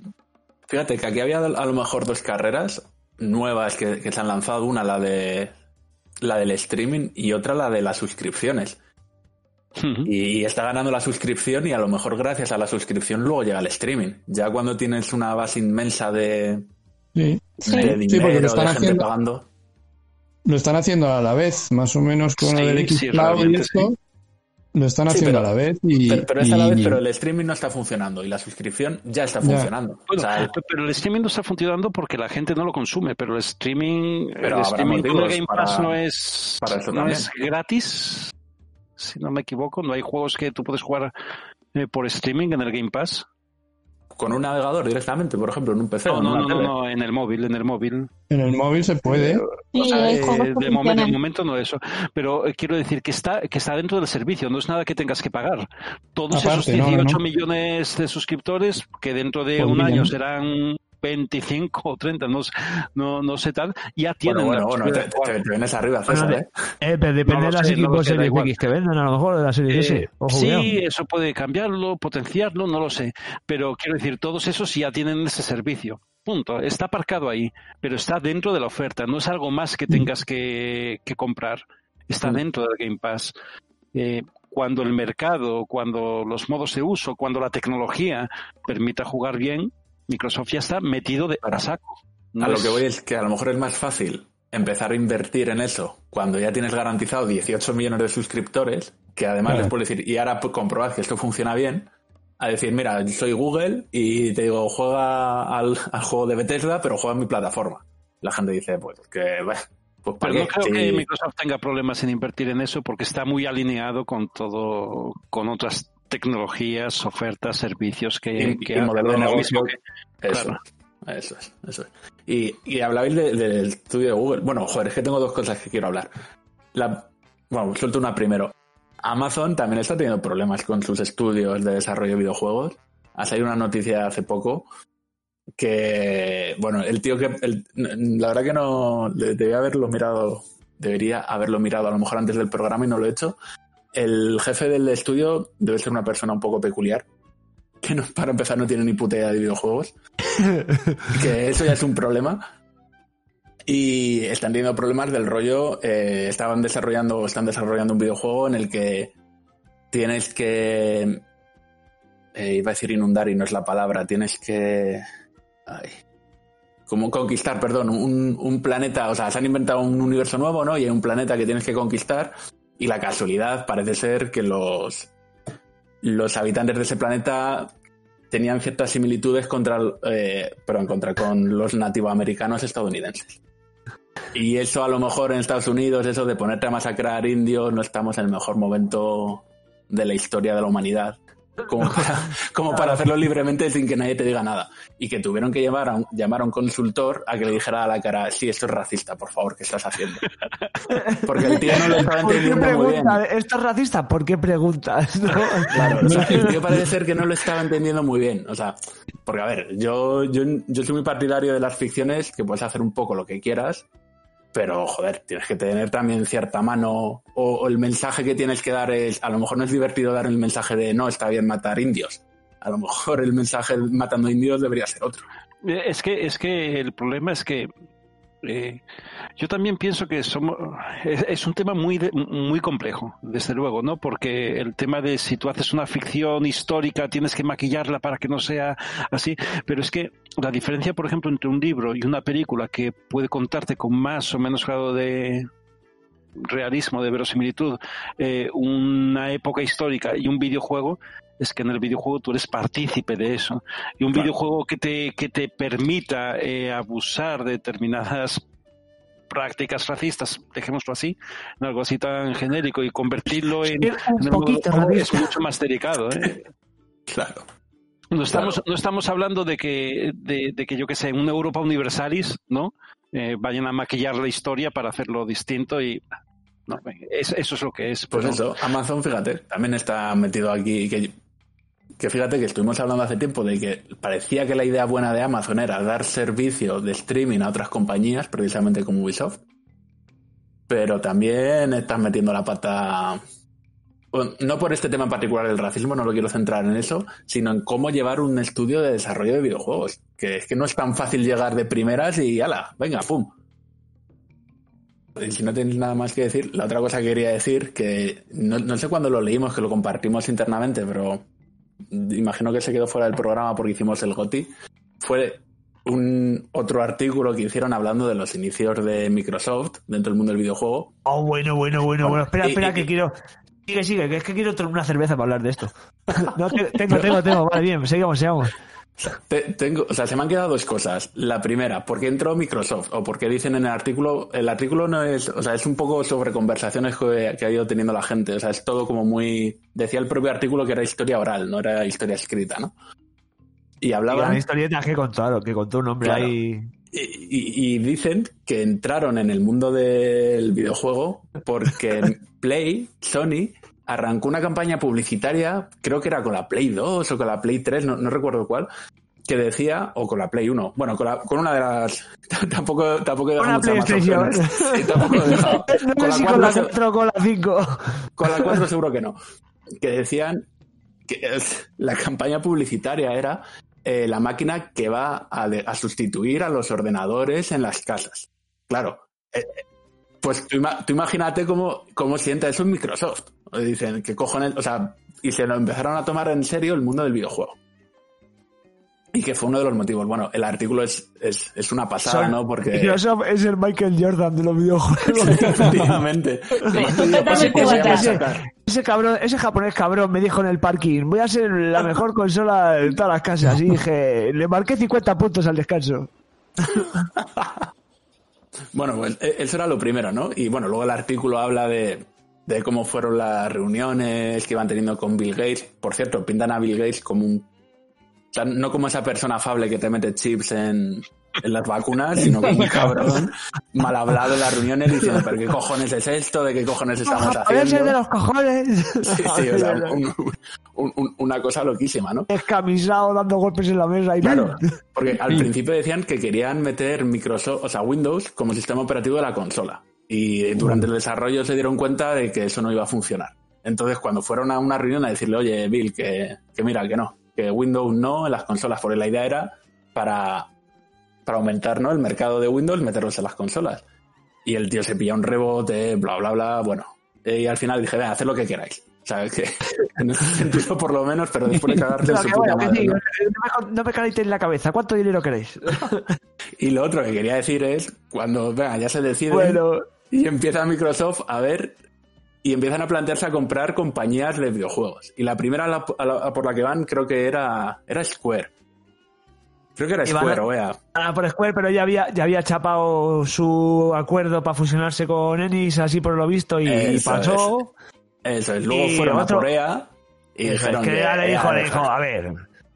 Fíjate que aquí había a lo mejor dos carreras nuevas que, que se han lanzado. Una la de la del streaming y otra la de las suscripciones. Y está ganando la suscripción y a lo mejor gracias a la suscripción luego llega el streaming. Ya cuando tienes una base inmensa de, Sí. Sí. de Sí, porque dinero, lo están de gente haciendo- pagando. Lo están haciendo a la vez, más o menos con Sí, lo del X sí, Cloud y esto. sí. Lo están Sí, haciendo pero- a la vez y, Pero, pero es a la y- vez, pero el streaming no está funcionando y la suscripción ya está Ya. funcionando. O Bueno, sea, pero el streaming no está funcionando porque la gente no lo consume, pero el streaming, Pero el streaming con el Game para- Pass no es, para eso no es gratis, si no me equivoco, no hay juegos que tú puedes jugar eh, por streaming en el Game Pass. con un navegador directamente, por ejemplo, en un PC. No, o no, no, no, no, en el móvil, en el móvil. En el móvil se puede. O Sí, sea, hay eh, de, momento, de momento no eso. Pero eh, quiero decir que está, que está dentro del servicio, no es nada que tengas que pagar. Todos Aparte, esos no, no, 18 no. millones de suscriptores, que dentro de un año serán 25 o 30, no, sé- no, no sé tal, ya tienen Bueno, la bueno, bueno, te, vienes arriba, César, ¿eh? Eh, pero depende No de las sé, equipos Series. X que vendan, a lo mejor de la Series Eh, S. Ojo, cuidado. sí, eso puede cambiarlo, potenciarlo, no lo sé. Pero quiero decir, todos esos ya tienen ese servicio. Punto. Está aparcado ahí, pero está dentro de la oferta. No es algo más que tengas que, que comprar. Está Mm. dentro del Game Pass. Eh, cuando el mercado, cuando los modos de uso, cuando la tecnología permita jugar bien, Microsoft ya está metido de a saco. No A lo es- que voy es que a lo mejor es más fácil empezar a invertir en eso cuando ya tienes garantizado 18 millones de suscriptores, que además Claro. les puedes decir, y ahora comprobar que esto funciona bien, a decir, mira, soy Google y te digo, juega al, al juego de Bethesda, pero juega en mi plataforma. La gente dice, pues que, bueno, pues para Pero no creo Sí. que Microsoft tenga problemas en invertir en eso porque está muy alineado con todo, con otras tecnologías, ofertas, servicios que, y, que y modelo de negocio. que- Eso, claro. eso es, eso es. Y, y hablabais de- del estudio de Google. Bueno, joder, es que tengo dos cosas que quiero hablar. La, bueno, suelto una primero. Amazon también está teniendo problemas con sus estudios de desarrollo de videojuegos. Ha salido una noticia hace poco que, bueno, el tío que, el- la verdad que no, de- debía haberlo mirado, debería haberlo mirado a lo mejor antes del programa y no lo he hecho. El jefe del estudio debe ser una persona un poco peculiar, que no, para empezar no tiene ni puta idea de videojuegos, [laughs] que eso ya es un problema. Y están teniendo problemas del rollo, eh, estaban desarrollando, están desarrollando un videojuego en el que tienes que, eh, iba a decir inundar y no es la palabra, tienes que, ay, como conquistar, perdón, un, un planeta, o sea, se han inventado un universo nuevo, ¿no? Y hay un planeta que tienes que conquistar y la casualidad parece ser que los, los habitantes de ese planeta tenían ciertas similitudes contra, eh, perdón, contra con los nativoamericanos estadounidenses. Y eso a lo mejor en Estados Unidos, eso de ponerte a masacrar indios, no estamos en el mejor momento de la historia de la humanidad. Como [laughs] para, como para hacerlo libremente sin que nadie te diga nada. Y que tuvieron que llamar a un, llamar a un consultor a que le dijera a la cara, sí, esto es racista, por favor, ¿qué estás haciendo? [laughs] Porque el tío no lo estaba ¿Por qué entendiendo muy bien. ¿Esto es racista? ¿Por qué preguntas? [laughs] ¿No? Claro, o sea, el tío parece ser que no lo estaba entendiendo muy bien. O sea, porque a ver, yo, yo, yo soy muy partidario de las ficciones, que puedes hacer un poco lo que quieras, pero joder, tienes que tener también cierta mano, o, el mensaje que tienes que dar es, a lo mejor no es divertido dar el mensaje de no, está bien matar indios. A lo mejor el mensaje matando indios debería ser otro. Eh, Es que, es que el problema es que eh, yo también pienso que somos es, un tema muy de- muy complejo, desde luego, ¿no? Porque el tema de si tú haces una ficción histórica tienes que maquillarla para que no sea así, pero es que la diferencia, por ejemplo, entre un libro y una película que puede contarte con más o menos grado de realismo, de verosimilitud, eh, una época histórica y un videojuego, es que en el videojuego tú eres partícipe de eso. Y un Claro. videojuego que te, que te permita eh, abusar de determinadas prácticas racistas, dejémoslo así, en algo así tan genérico y convertirlo en, Un poquito del juego es mucho más delicado. ¿eh? [laughs] Claro. No estamos, Claro. no estamos hablando de que, de, de que yo que sé, en una Europa universalis, ¿no? Eh, vayan a maquillar la historia para hacerlo distinto y no, es- eso es lo que es. Pues eso, Amazon, fíjate, también está metido aquí. Que, que fíjate que estuvimos hablando hace tiempo de que parecía que la idea buena de Amazon era dar servicio de streaming a otras compañías, precisamente como Ubisoft. Pero también están metiendo la pata. No por este tema en particular del racismo, no lo quiero centrar en eso, sino en cómo llevar un estudio de desarrollo de videojuegos. Que es que no es tan fácil llegar de primeras y ala, venga, pum. Y si no tenéis nada más que decir, la otra cosa que quería decir, que no, no sé cuándo lo leímos, que lo compartimos internamente, pero imagino que se quedó fuera del programa porque hicimos el GOTI, fue un otro artículo que hicieron hablando de los inicios de Microsoft dentro del mundo del videojuego. Oh, bueno, bueno, bueno, bueno. Espera, espera, y- que quiero. Sigue, sigue, que es que quiero tomar una cerveza para hablar de esto. [laughs] No, te- tengo, tengo, tengo. Vale, bien, sigamos, sigamos. Te- tengo, o sea, se me han quedado dos cosas. La primera, ¿por qué entró Microsoft? O porque dicen en el artículo, el artículo no es, o sea, es un poco sobre conversaciones que, que ha ido teniendo la gente. O sea, es todo como muy, decía el propio artículo que era historia oral, no era historia escrita, ¿no? y Y hablaban la historieta que contaron, que contó un hombre Claro. ahí. y, y- y dicen que entraron en el mundo del videojuego porque en [laughs] Play, Sony, arrancó una campaña publicitaria, creo que era con la Play 2 o con la Play 3, no, no recuerdo cuál, que decía, o con la Play 1, bueno, con, la- con una de las... [laughs] tampoco, tampoco he Una muchas más PlayStation. opciones. [laughs] Sí, tampoco he dejado. No Con sé la si con la 4 4 o con la 5. con la 4 seguro que no. Que decían que es- la campaña publicitaria era eh, la máquina que va a, de- a sustituir a los ordenadores en las casas. Claro. eh, eh, pues tú, tú imagínate cómo, cómo sienta eso en Microsoft. Dicen, que cojones? O sea, y se lo empezaron a tomar en serio el mundo del videojuego. Y que fue uno de los motivos. Bueno, el artículo es, es, es una pasada, Son- ¿no? Porque... Microsoft es el Michael Jordan de los videojuegos. Efectivamente. Ese cabrón, ese japonés cabrón me dijo en el parking, voy a ser la mejor consola de todas las casas. Y dije, le marqué 50 puntos al descanso. [laughs] Bueno, pues e- eso era lo primero, ¿no? Y bueno, luego el artículo habla de, de cómo fueron las reuniones que iban teniendo con Bill Gates. Por cierto, pintan a Bill Gates como un... sea, no como esa persona afable que te mete chips en, en las vacunas, sino como un [laughs] cabrón mal hablado en las reuniones diciendo, pero ¿qué cojones es esto? ¿De qué cojones estamos [laughs] Japonés es de haciendo? los cojones. [laughs] Sí, sí, o sea, un- un- un- una cosa loquísima, ¿no? Escamisado dando golpes en la mesa y Claro, porque al principio decían que querían meter Microsoft, o sea, Windows como sistema operativo de la consola. Y durante el desarrollo se dieron cuenta de que eso no iba a funcionar. Entonces, cuando fueron a una reunión a decirle, oye, Bill, que, que mira, que no, que Windows no en las consolas, porque la idea era para, para aumentar ¿no? el mercado de Windows, meterlos en las consolas. Y el tío se pilla un rebote, bla, bla, bla, bueno. Y al final dije, venga, haced lo que queráis. ¿Sabes? Que [laughs] en ese sentido, por lo menos, pero después de cagarte en Pero su que puta bueno, que madre, sí, ¿no? no me, no me calentéis la cabeza. ¿Cuánto dinero queréis? [laughs] Y lo otro que quería decir es, cuando venga, ya se decide Bueno, y empieza Microsoft a ver y empiezan a plantearse a comprar compañías de videojuegos. Y la primera a la- a la- a por la que van creo que era, era Square. Creo que era Square, a- o EA. ah, por Square, pero ya había, ya había chapado su acuerdo para fusionarse con Enix, así por lo visto, y Eso pasó. Eso es. Luego Y fueron otro- a por EA y Eso es, dijeron que ya le dijo, le dijo, a ver,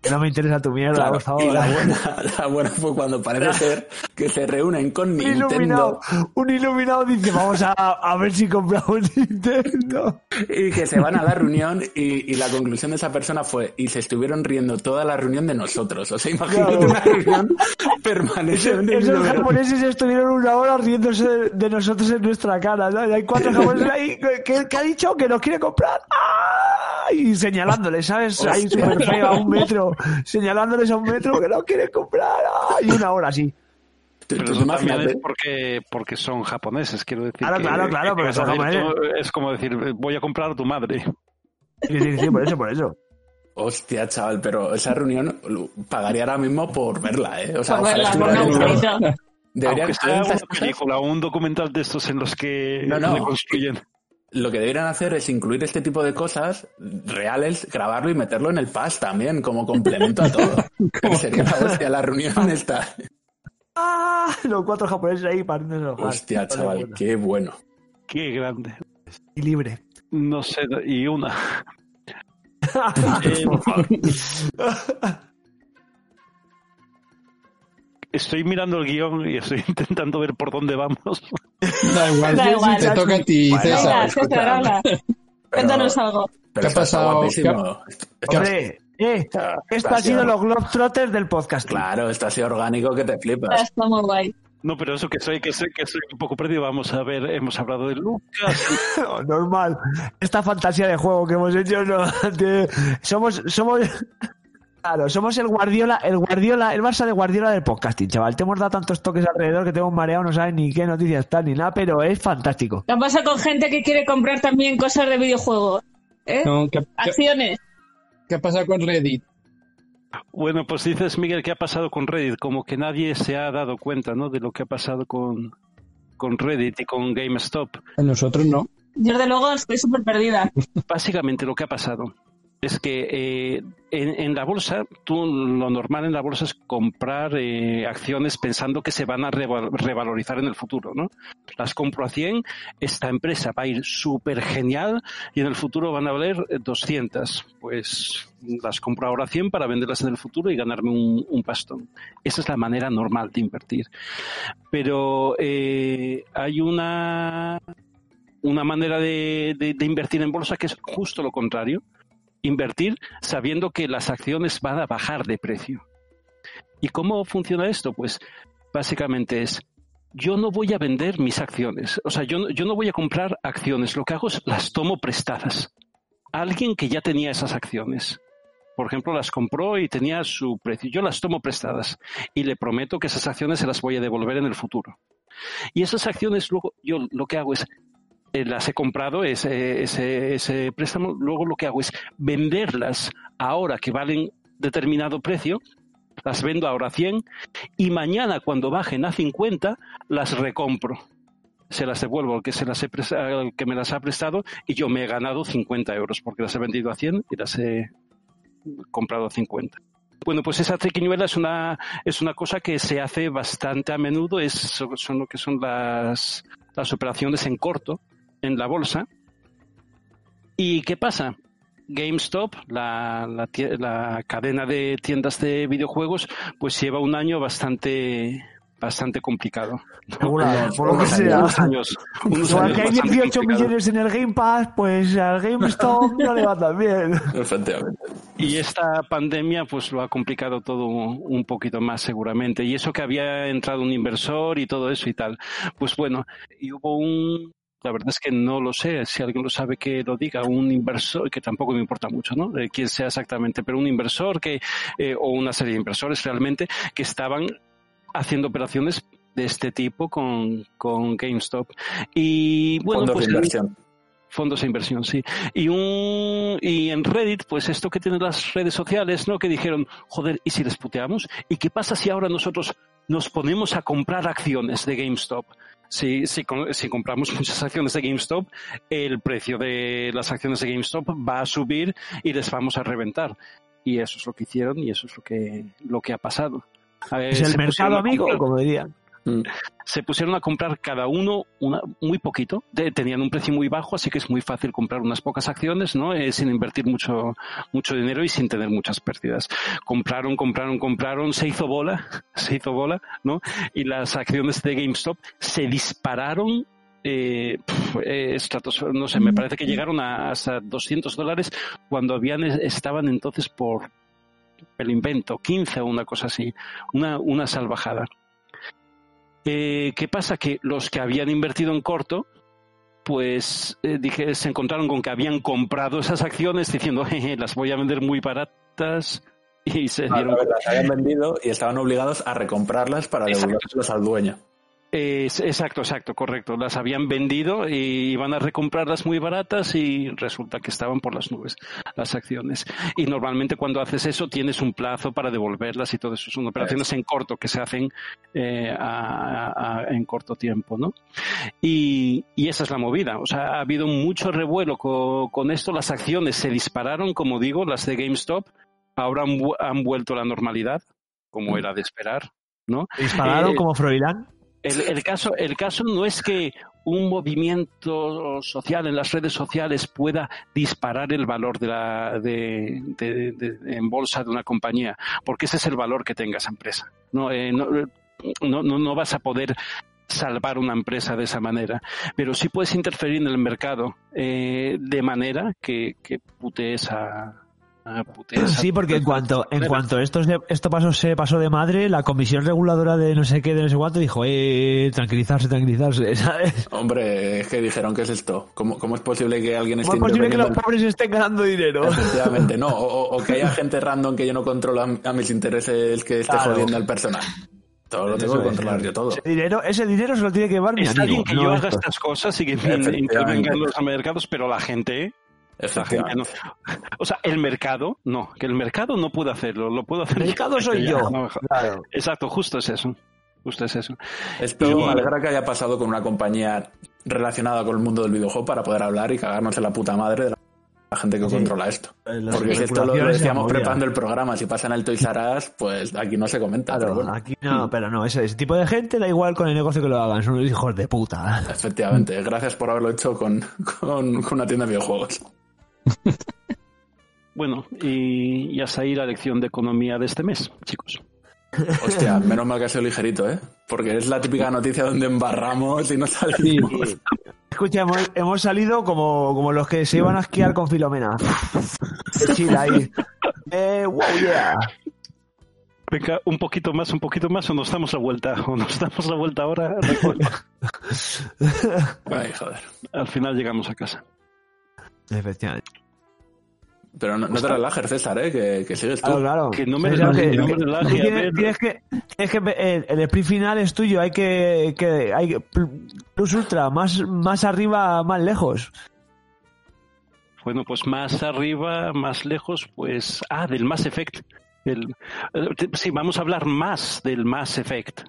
no me interesa tu mierda, Claro, por favor. y la buena, [laughs] la buena fue cuando parece [laughs] ser que se reúnen con Un Nintendo iluminado, un iluminado dice, vamos a, a ver si compramos [laughs] Nintendo. y que se van a la reunión y, y la conclusión de esa persona fue y se estuvieron riendo toda la reunión de nosotros. O sea, imagínate Claro. una reunión permanente. Esos japoneses estuvieron una hora riéndose de, de nosotros en nuestra cara, ¿no? Y hay cuatro japoneses ahí que, que- que ha dicho que nos quiere comprar. ¡Ah! Y señalándoles, ¿sabes? Ahí súper feo a un metro, señalándoles a un metro que no quieren comprar. ¡Ah! Y una hora así. Pero eso también es porque, porque son japoneses, quiero decir. Claro, que- claro, claro, que porque son japoneses. Es como decir, voy a comprar a tu madre. Sí, sí, sí, por eso, por eso. Hostia, chaval, pero esa reunión pagaría ahora mismo por verla, ¿eh? O sea, Por verla, sea hacer una película o un documental de estos en los que No, no. le construyen. Lo que deberían hacer es incluir este tipo de cosas reales, grabarlo y meterlo en el PAS también, como complemento a todo. [laughs] Sería la hostia, la reunión [laughs] esta. ¡Ah! Los cuatro japoneses ahí partiéndose los. Hostia, chaval, bueno. qué bueno. Qué grande. Y libre. No sé, y una. [laughs] Eh, estoy mirando el guion y estoy [laughs] intentando ver por dónde vamos. [laughs] Da igual, Da si igual. te toca a ti, Bueno, César. Cuéntanos algo. ¿Qué ha pasado? guapísimo. Esto- Hombre, eh, esto- ha sido los Globetrotters del podcast. Claro, esto ha sido orgánico que te flipas. Está muy guay. No, pero eso que soy, que soy, que soy un poco perdido. Vamos a ver, hemos hablado de Lucas. No, [laughs] normal. Esta fantasía de juego que hemos hecho, no, de- somos, somos, claro, somos el Guardiola, el Guardiola, el Barça de Guardiola del podcasting, chaval. Te hemos dado tantos toques alrededor que tengo mareado, no sabes ni qué noticias están ni nada, pero es fantástico. ¿Qué pasa con gente que quiere comprar también cosas de videojuegos? ¿Eh? No, ¿qué, qué, Acciones. qué ha pasado con Reddit? Bueno, pues dices, Miguel, ¿qué ha pasado con Reddit? Como que nadie se ha dado cuenta, ¿no? De lo que ha pasado con, con Reddit y con GameStop. Nosotros no. Yo, desde luego, estoy súper perdida. Básicamente lo que ha pasado es que eh, en, la bolsa, tú lo normal en la bolsa es comprar eh, acciones pensando que se van a revalorizar en el futuro, ¿no? Las compro a 100, esta empresa va a ir súper genial y en el futuro van a valer 200. Pues las compro ahora a 100 para venderlas en el futuro y ganarme un, un pastón. Esa es la manera normal de invertir. Pero eh, hay una una manera de, de, invertir en bolsa que es justo lo contrario, invertir sabiendo que las acciones van a bajar de precio. ¿Y cómo funciona esto? Pues básicamente es, yo no voy a vender mis acciones, o sea, yo, yo no voy a comprar acciones, lo que hago es las tomo prestadas. alguien que ya tenía esas acciones. Por ejemplo, las compró y tenía su precio. Yo las tomo prestadas y le prometo que esas acciones se las voy a devolver en el futuro. Y esas acciones luego yo lo que hago es las he comprado, ese, ese, ese préstamo, luego lo que hago es venderlas ahora que valen determinado precio, las vendo ahora a 100 y mañana cuando bajen a 50 las recompro. Se las devuelvo al que, se las he al que me las ha prestado y yo me he ganado 50 euros porque las he vendido a 100 y las he comprado a 50. Bueno, pues esa triquiñuela es una, es una cosa que se hace bastante a menudo, es, son lo que son las, las operaciones en corto, en la bolsa. ¿Y qué pasa? GameStop, la, la, la, cadena de tiendas de videojuegos, pues lleva un año bastante bastante complicado. Regular, por lo que sea. Unos años, unos años [laughs] que hay bastante 18 complicados. millones en el Game Pass, pues al GameStop no le va tan bien. Efectivamente. Y esta pandemia pues lo ha complicado todo un poquito más seguramente. Y eso que había entrado un inversor y todo eso y tal. Pues bueno, y hubo un, la verdad es que no lo sé, si alguien lo sabe que lo diga, un inversor, que tampoco me importa mucho, ¿no? De quién sea exactamente, pero un inversor que, eh, o una serie de inversores realmente, que estaban haciendo operaciones de este tipo con, con GameStop. Y bueno, Fondos pues de inversión. fondos de inversión, sí. Y un y en Reddit, pues esto que tienen las redes sociales, ¿no? Que dijeron, joder, ¿y si les puteamos? ¿Y qué pasa si ahora nosotros nos ponemos a comprar acciones de GameStop? Si, si, si, compramos [laughs] muchas acciones de GameStop, el precio de las acciones de GameStop va a subir y les vamos a reventar. Y eso es lo que hicieron y eso es lo que, lo que ha pasado. Es el mercado amigo, como dirían. Mm. se pusieron a comprar cada uno una, muy poquito, de- tenían un precio muy bajo, así que es muy fácil comprar unas pocas acciones, ¿no? Eh, sin invertir mucho, mucho dinero y sin tener muchas pérdidas. Compraron, compraron, compraron, se hizo bola, [laughs] se hizo bola, ¿no? Y las acciones de GameStop se dispararon eh, pf, eh, estratos- no sé, me parece que llegaron a hasta 200 dólares cuando habían, estaban entonces por el invento, 15 o una cosa así, una, una salvajada. Eh, ¿Qué pasa? Que los que habían invertido en corto, pues eh, dije, se encontraron con que habían comprado esas acciones diciendo, "Jeje, las voy a vender muy baratas y se A dieron las habían vendido y estaban obligados a recomprarlas para devolverlas al dueño. Es- exacto, exacto, correcto. Las habían vendido y iban a recomprarlas muy baratas y resulta que estaban por las nubes las acciones. Y normalmente cuando haces eso tienes un plazo para devolverlas y todo eso. Son operaciones en corto que se hacen eh, a- a- en corto tiempo, ¿no? Y, y esa es la movida. O sea, ha habido mucho revuelo co- con, esto. Las acciones se dispararon, como digo, las de GameStop. Ahora han, vu- han vuelto a la normalidad, como era de esperar, ¿no? Dispararon Eh, como Froilán. El, caso, el caso no es que un movimiento social en las redes sociales pueda disparar el valor de la, de, en bolsa de una compañía, porque ese es el valor que tenga esa empresa. No, eh, no, no, no, no vas a poder salvar una empresa de esa manera, pero sí puedes interferir en el mercado eh, de manera que, que putees Sí, porque en cuanto, en cuanto esto, se- esto pasó, se pasó de madre, la comisión reguladora de no sé qué, de no sé cuánto, dijo, eh, tranquilizarse, tranquilizarse, [laughs] ¿sabes? Hombre, es que dijeron, ¿qué es esto? ¿Cómo, cómo es posible que alguien esté ¿Cómo es posible que los pobres estén ganando dinero? Efectivamente, no. O, o- o que haya [laughs] gente random que yo no controlo a, a mis intereses que esté Claro. jodiendo al personal. Todo lo tengo Eso que es. controlar yo todo. Ese dinero, ese dinero se lo tiene que llevar mi amigo. bien que no yo haga estas cosas y que intervengan los mercados, pero la gente, gente no. Efectivamente. O sea, el mercado, no, que el mercado no puede hacerlo, lo puedo hacer El mercado soy yo. no, Claro. Exacto, justo es eso. Justo es eso. Esto Y- me alegra que haya pasado con una compañía relacionada con el mundo del videojuego para poder hablar y cagarnos en la puta madre de la la gente que Sí. controla esto. Eh, las Porque si esto lo, decíamos preparando el programa, si pasa en el Toys R Us, pues aquí no se comenta. Claro, pero bueno, aquí no, pero no, ese, ese tipo de gente da igual con el negocio que lo hagan, son unos hijos de puta. efectivamente, gracias por haberlo hecho con, con, con una tienda de videojuegos. Bueno, y, y hasta ahí la lección de economía de este mes, chicos. Hostia, menos mal que ha sido ligerito, ¿eh? Porque es la típica noticia donde embarramos y no salimos. Escucha, hemos, hemos salido como, como los que se iban a esquiar con Filomena. De Chile ahí. Eh, wow, yeah. Venga, un poquito más, un poquito más, o nos damos la vuelta. O nos damos la vuelta ahora. Ay, joder. Al final llegamos a casa. Efectivamente. Pero no, no te relajes, César, ¿eh? Que, que sigues tú. Claro, claro. Que no me no tienes, que, tienes que el, el sprint final es tuyo, hay que, que hay plus ultra, más, más arriba, más lejos. Bueno, pues más arriba, más lejos, pues. Ah, del Mass Effect. El- eh, sí, vamos a hablar más del Mass Effect.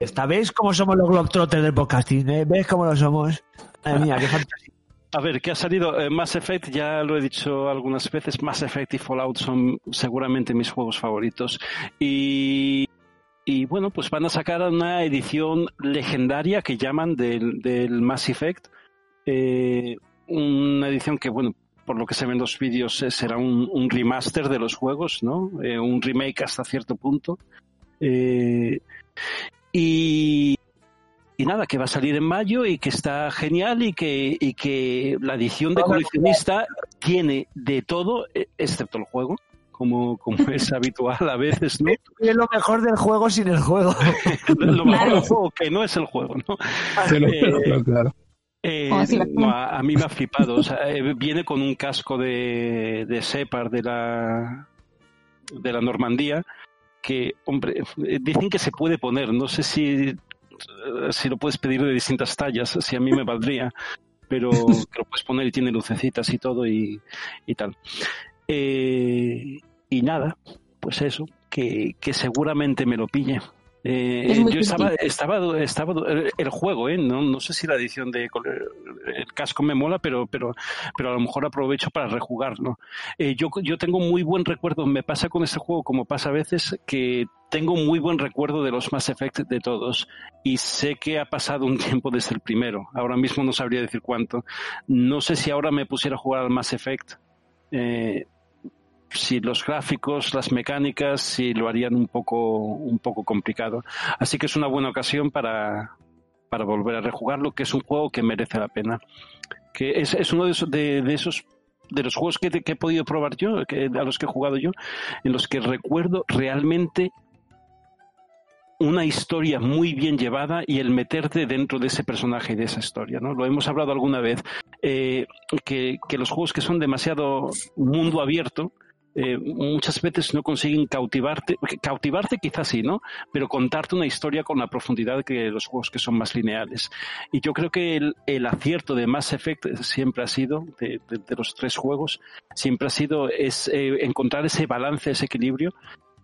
Esta vez cómo somos los Globetrotters del podcasting, ¿eh? ¿Ves cómo lo somos? Madre mía, qué fantasía. A ver, ¿qué ha salido? Eh, Mass Effect, ya lo he dicho algunas veces, Mass Effect y Fallout son seguramente mis juegos favoritos. Y, y bueno, pues van a sacar una edición legendaria que llaman del, Mass Effect. Eh, una edición que, bueno, por lo que se ven en los vídeos, eh, será un, un remaster de los juegos, ¿no? Un remake hasta cierto punto. Y, y nada, que va a salir en mayo y que está genial y que, y que la edición de coleccionista tiene de todo, eh, excepto el juego, como, como es [laughs] habitual a veces, ¿no? Es lo mejor del juego sin el juego. [laughs] Lo mejor Claro. del juego que no es el juego, ¿no? Eh, [laughs] claro, claro. Eh, no, a, a mí me ha flipado. O sea, eh, viene con un casco de, de Separ de la, de la Normandía que, hombre, dicen que se puede poner. No sé si, si lo puedes pedir de distintas tallas, si a mí me valdría, [laughs] pero que lo puedes poner y tiene lucecitas y todo y, y tal. Eh, y nada, pues eso, que, que seguramente me lo pille. Eh, Es muy yo estaba, estaba, estaba el, el juego, ¿eh? No, no sé si la edición de col- el casco me mola, pero, pero, pero a lo mejor aprovecho para rejugarlo. Eh, yo, yo tengo muy buen recuerdo, me pasa con este juego como pasa a veces, que tengo muy buen recuerdo de los Mass Effect de todos y sé que ha pasado un [laughs] tiempo desde el primero. Ahora mismo no sabría decir cuánto. No sé si ahora me pusiera a jugar al Mass Effect. eh, si los gráficos, las mecánicas, si lo harían un poco, un poco complicado. Así que es una buena ocasión para, para volver a rejugarlo, que es un juego que merece la pena. Que es, es uno de esos, de, esos de los juegos que, he podido probar yo, a los que he jugado yo, en los que recuerdo realmente una historia muy bien llevada y el meterte dentro de ese personaje y de esa historia, ¿no? Lo hemos hablado alguna vez, eh, que, que los juegos que son demasiado mundo abierto, eh, muchas veces no consiguen cautivarte, cautivarte quizás sí, ¿no? Pero contarte una historia con la profundidad que los juegos que son más lineales. Y yo creo que el, acierto de Mass Effect siempre ha sido, de, los tres juegos, siempre ha sido es, eh, encontrar ese balance, ese equilibrio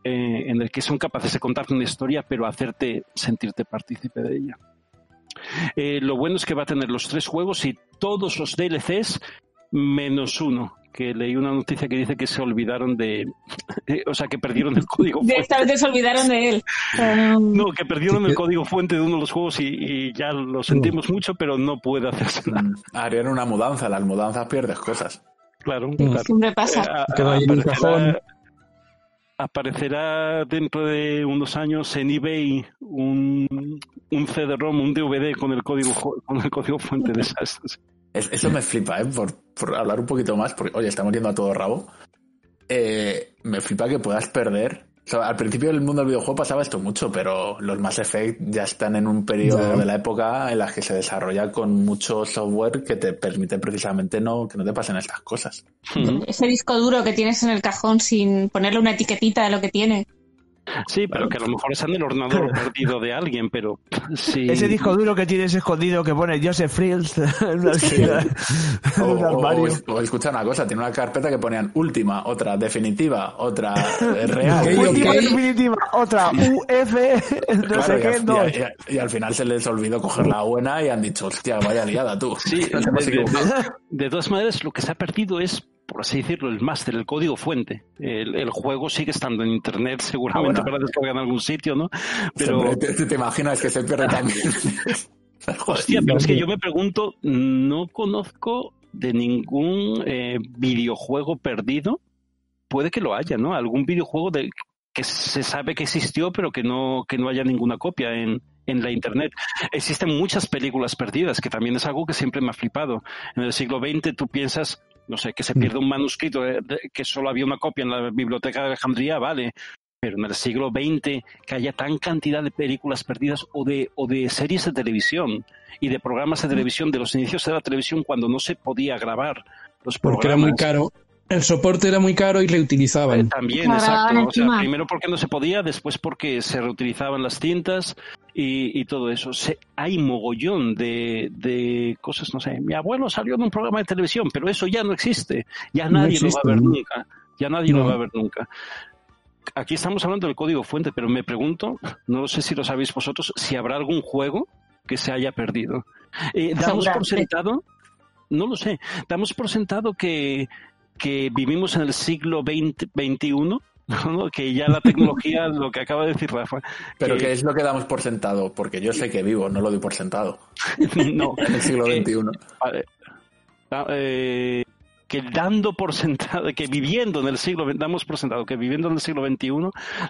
eh, en el que son capaces de contarte una historia, pero hacerte sentirte partícipe de ella. Lo bueno es que va a tener los tres juegos y todos los DLCs menos uno, que leí una noticia que dice que se olvidaron de, o sea, que perdieron el código fuente. Directamente se olvidaron de él. Um, No, que perdieron el código fuente de uno de los juegos y, y ya lo sentimos mucho, pero no puede hacerse nada. Harían una mudanza, las mudanzas pierdes cosas. Claro, Mm. claro. Siempre pasa. Eh, a- cajón. aparecerá dentro de unos años en eBay un, un CD-ROM, un DVD con el código con el código fuente de esas. Es- eso me flipa, ¿eh? Por, por hablar un poquito más, porque, oye, estamos yendo a todo rabo. Eh, me flipa que puedas perder. O sea, al principio del mundo del videojuego pasaba esto mucho, pero los Mass Effect ya están en un periodo de la época en la que se desarrolla con mucho software que te permite precisamente no que no te pasen estas cosas. Ese disco duro que tienes en el cajón sin ponerle una etiquetita de lo que tiene. Sí, pero que a lo mejor está en el ordenador [laughs] perdido de alguien, pero sí. Ese disco duro que tienes escondido que pone Joseph Frills [laughs] en [laughs] O, un o- armario. o- o escucha una cosa, tiene una carpeta que ponían última, otra definitiva, otra eh, real. Última definitiva, otra UF, no Claro, sé y, qué, no. y al- y al final se les olvidó coger la buena y han dicho, hostia, vaya liada tú. Sí, de todas maneras, lo que se ha perdido es por así decirlo, el máster, el código fuente. El, el juego sigue estando en internet, [laughs] seguramente Ah, bueno. para descargar en algún sitio, ¿no? Pero, te- te imaginas que se pierde también. [laughs] hostia, pero es que yo me pregunto, no conozco de ningún eh, videojuego perdido. Puede que lo haya, ¿no? Algún videojuego de que se sabe que existió, pero que no, que no haya ninguna copia en, en la internet. Existen muchas películas perdidas, que también es algo que siempre me ha flipado. En el siglo XX tú piensas, no sé, que se pierde un manuscrito, de- de- que solo había una copia en la biblioteca de Alejandría, vale. Pero en el siglo XX que haya tan cantidad de películas perdidas o de, o de series de televisión y de programas de televisión, de los inicios de la televisión cuando no se podía grabar los Porque era muy programas. caro. El soporte era muy caro y Eh, reutilizaban. También, Claro, exacto. O sea, primero porque no se podía, después porque se reutilizaban las cintas y, y todo eso. Se, hay mogollón de, de cosas, no sé. Mi abuelo salió en un programa de televisión, pero eso ya no existe. Ya No nadie lo va a ver ¿no? nunca. Ya nadie No. lo va a ver nunca. Aquí estamos hablando del código fuente, pero me pregunto, no sé si lo sabéis vosotros, si habrá algún juego que se haya perdido. Eh, damos por sentado, no lo sé, damos por sentado que, que vivimos en el siglo XX, XXI, ¿no? que ya la tecnología, [laughs] lo que acaba de decir Rafa, Pero que- ¿qué es lo que damos por sentado? Porque yo sé que vivo, no lo doy por sentado. [laughs] no, En el siglo XXI. Vale. Ah, eh, que dando por sentado, que viviendo en el siglo, damos por sentado que viviendo en el siglo XXI,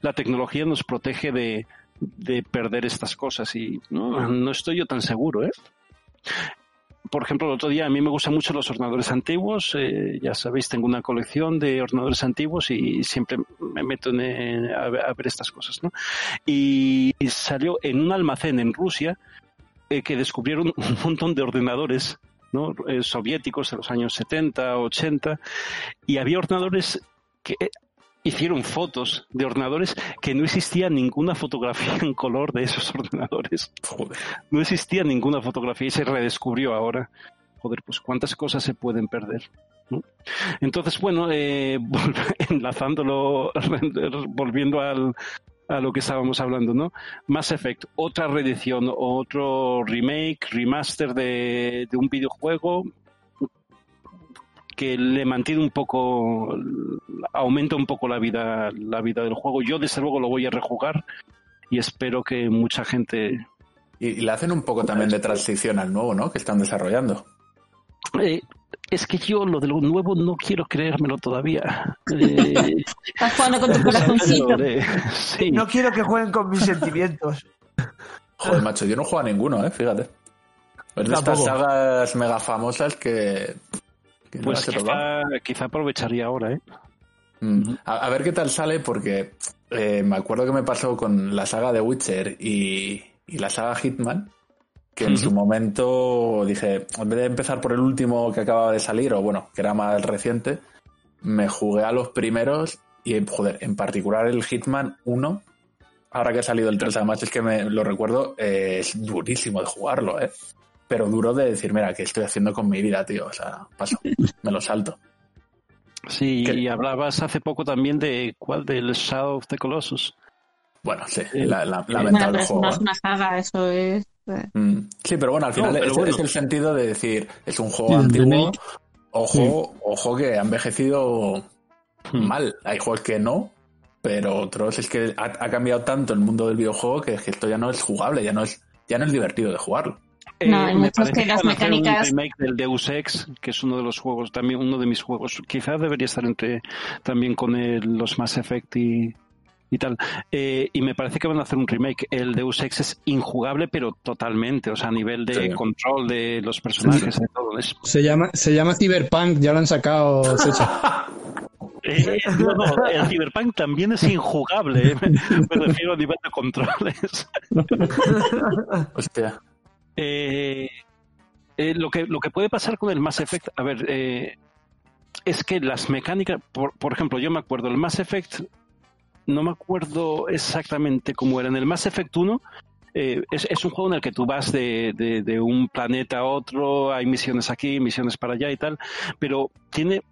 la tecnología nos protege de, de perder estas cosas y no, no estoy yo tan seguro, ¿eh? Por ejemplo, el otro día a mí me gustan mucho los ordenadores antiguos, eh, ya sabéis, tengo una colección de ordenadores antiguos y siempre me meto en, eh, a, ver, estas cosas. Y salió en un almacén en Rusia eh, que descubrieron [laughs] un montón de ordenadores ¿no? Eh, soviéticos de los años 70, 80, y había ordenadores que hicieron fotos de ordenadores que no existía ninguna fotografía en color de esos ordenadores. Joder. No existía ninguna fotografía y se redescubrió ahora. Joder, pues cuántas cosas se pueden perder. ¿no? Entonces, bueno, eh, [laughs] enlazándolo, [laughs] volviendo al, a lo que estábamos hablando, ¿no? Mass Effect, otra reedición, otro remake, remaster de, de un videojuego que le mantiene un poco, aumenta un poco la vida, la vida del juego. Yo desde luego lo voy a rejugar y espero que mucha gente Y, y le hacen un poco también de transición al nuevo, ¿no? Que están desarrollando. Eh, es que yo lo de lo nuevo no quiero creérmelo todavía. [laughs] Eh, Estás jugando con tu [laughs] corazoncito. [laughs] sí. No quiero que jueguen con mis sentimientos. Joder, macho, yo no juego a ninguno, ¿eh? Fíjate. Es de estas sagas mega famosas que... que no pues quizá, quizá aprovecharía ahora, ¿eh? Mm. A, a ver qué tal sale, porque eh, me acuerdo que me pasó con la saga de Witcher y, y la saga Hitman, que en su momento dije, en vez de empezar por el último que acababa de salir, o bueno, que era más reciente, me jugué a los primeros y, joder, en particular el Hitman 1, ahora que ha salido el 3, además es que me lo recuerdo, eh, es durísimo de jugarlo, ¿eh? Pero duro de decir, mira, ¿qué estoy haciendo con mi vida, tío? O sea, paso, me lo salto. Sí, ¿Qué? y hablabas hace poco también de cuál, del Shadow of the Colossus. Bueno, sí, Eh, la, la- eh, pero eso juego. no ¿eh? es una saga, eso es. eh, Mm, Sí, pero bueno, al final pero es, bueno. es el sentido de decir, es un juego antiguo, ojo, ojo que ha envejecido Hmm. mal. Hay juegos que no, pero otros es que ha, ha cambiado tanto el mundo del videojuego que, es que esto ya no es jugable, ya no es, ya no es divertido de jugarlo. No, hay Eh, me muchos que las van a hacer mecánicas- Un remake del Deus Ex, que es uno de los juegos, también uno de mis juegos. Quizás debería estar entre también con el- los Mass Effect y, y tal. Eh, y me parece que van a hacer un remake. El Deus Ex es injugable, pero totalmente. O sea, a nivel de Sí. control de los personajes, de todo. Es, Se llama, se llama Cyberpunk, ya lo han sacado. Secha. [laughs] Eh, no, no, el Cyberpunk también es injugable. eh. Me refiero a nivel de controles. Hostia. Eh, eh, lo, que, lo que puede pasar con el Mass Effect, a ver, eh, es que las mecánicas, por, por ejemplo, yo me acuerdo, el Mass Effect, no me acuerdo exactamente cómo era. En el Mass Effect 1 eh, es, es un juego en el que tú vas de, de- de un planeta a otro, hay misiones aquí, misiones para allá y tal, pero tiene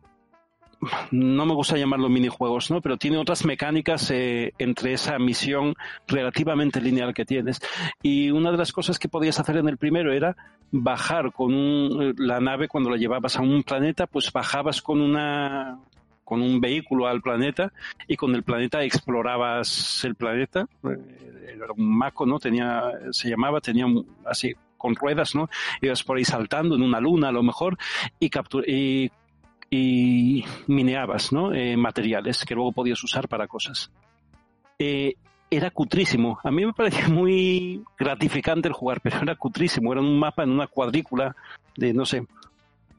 no me gusta llamarlo minijuegos, ¿no? Pero tiene otras mecánicas eh, entre esa misión relativamente lineal que tienes. Y una de las cosas que podías hacer en el primero era bajar con un- la nave cuando la llevabas a un planeta, pues bajabas con una con un vehículo al planeta y con el planeta explorabas el planeta. Eh, Era un maco, ¿no? Tenía, se llamaba, tenía así con ruedas, ¿no? Ibas por ahí saltando en una luna a lo mejor y, captu- y, y mineabas, ¿no? Eh, materiales que luego podías usar para cosas. Eh, era cutrísimo. A mí me parecía muy gratificante el jugar, pero era cutrísimo. Era un mapa en una cuadrícula de, no sé,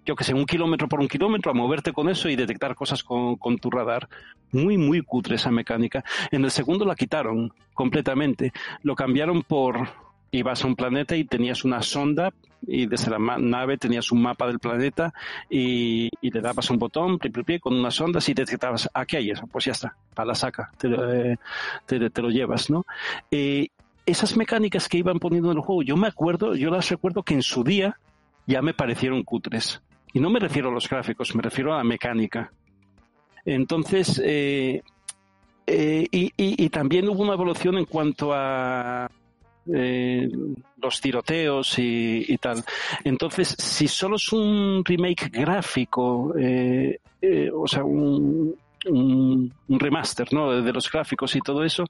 yo que sé, un kilómetro por un kilómetro, a moverte con eso y detectar cosas con, con tu radar. Muy, muy cutre esa mecánica. En el segundo la quitaron completamente. Lo cambiaron por ibas a un planeta y tenías una sonda y desde la nave tenías un mapa del planeta y, y le dabas un botón pli, pli, pli, con una sonda y detectabas aquí hay eso, pues ya está, para la saca, te, lo- eh, te- lo llevas, ¿no? Esas mecánicas que iban poniendo en el juego, yo me acuerdo, yo las recuerdo que en su día ya me parecieron cutres. Y no me refiero a los gráficos, me refiero a la mecánica. Entonces, eh, eh, y- y también hubo una evolución en cuanto a eh, los tiroteos y, tal. Entonces, si solo es un remake gráfico, eh, eh, o sea, un, un- remaster ¿no? de los gráficos y todo eso,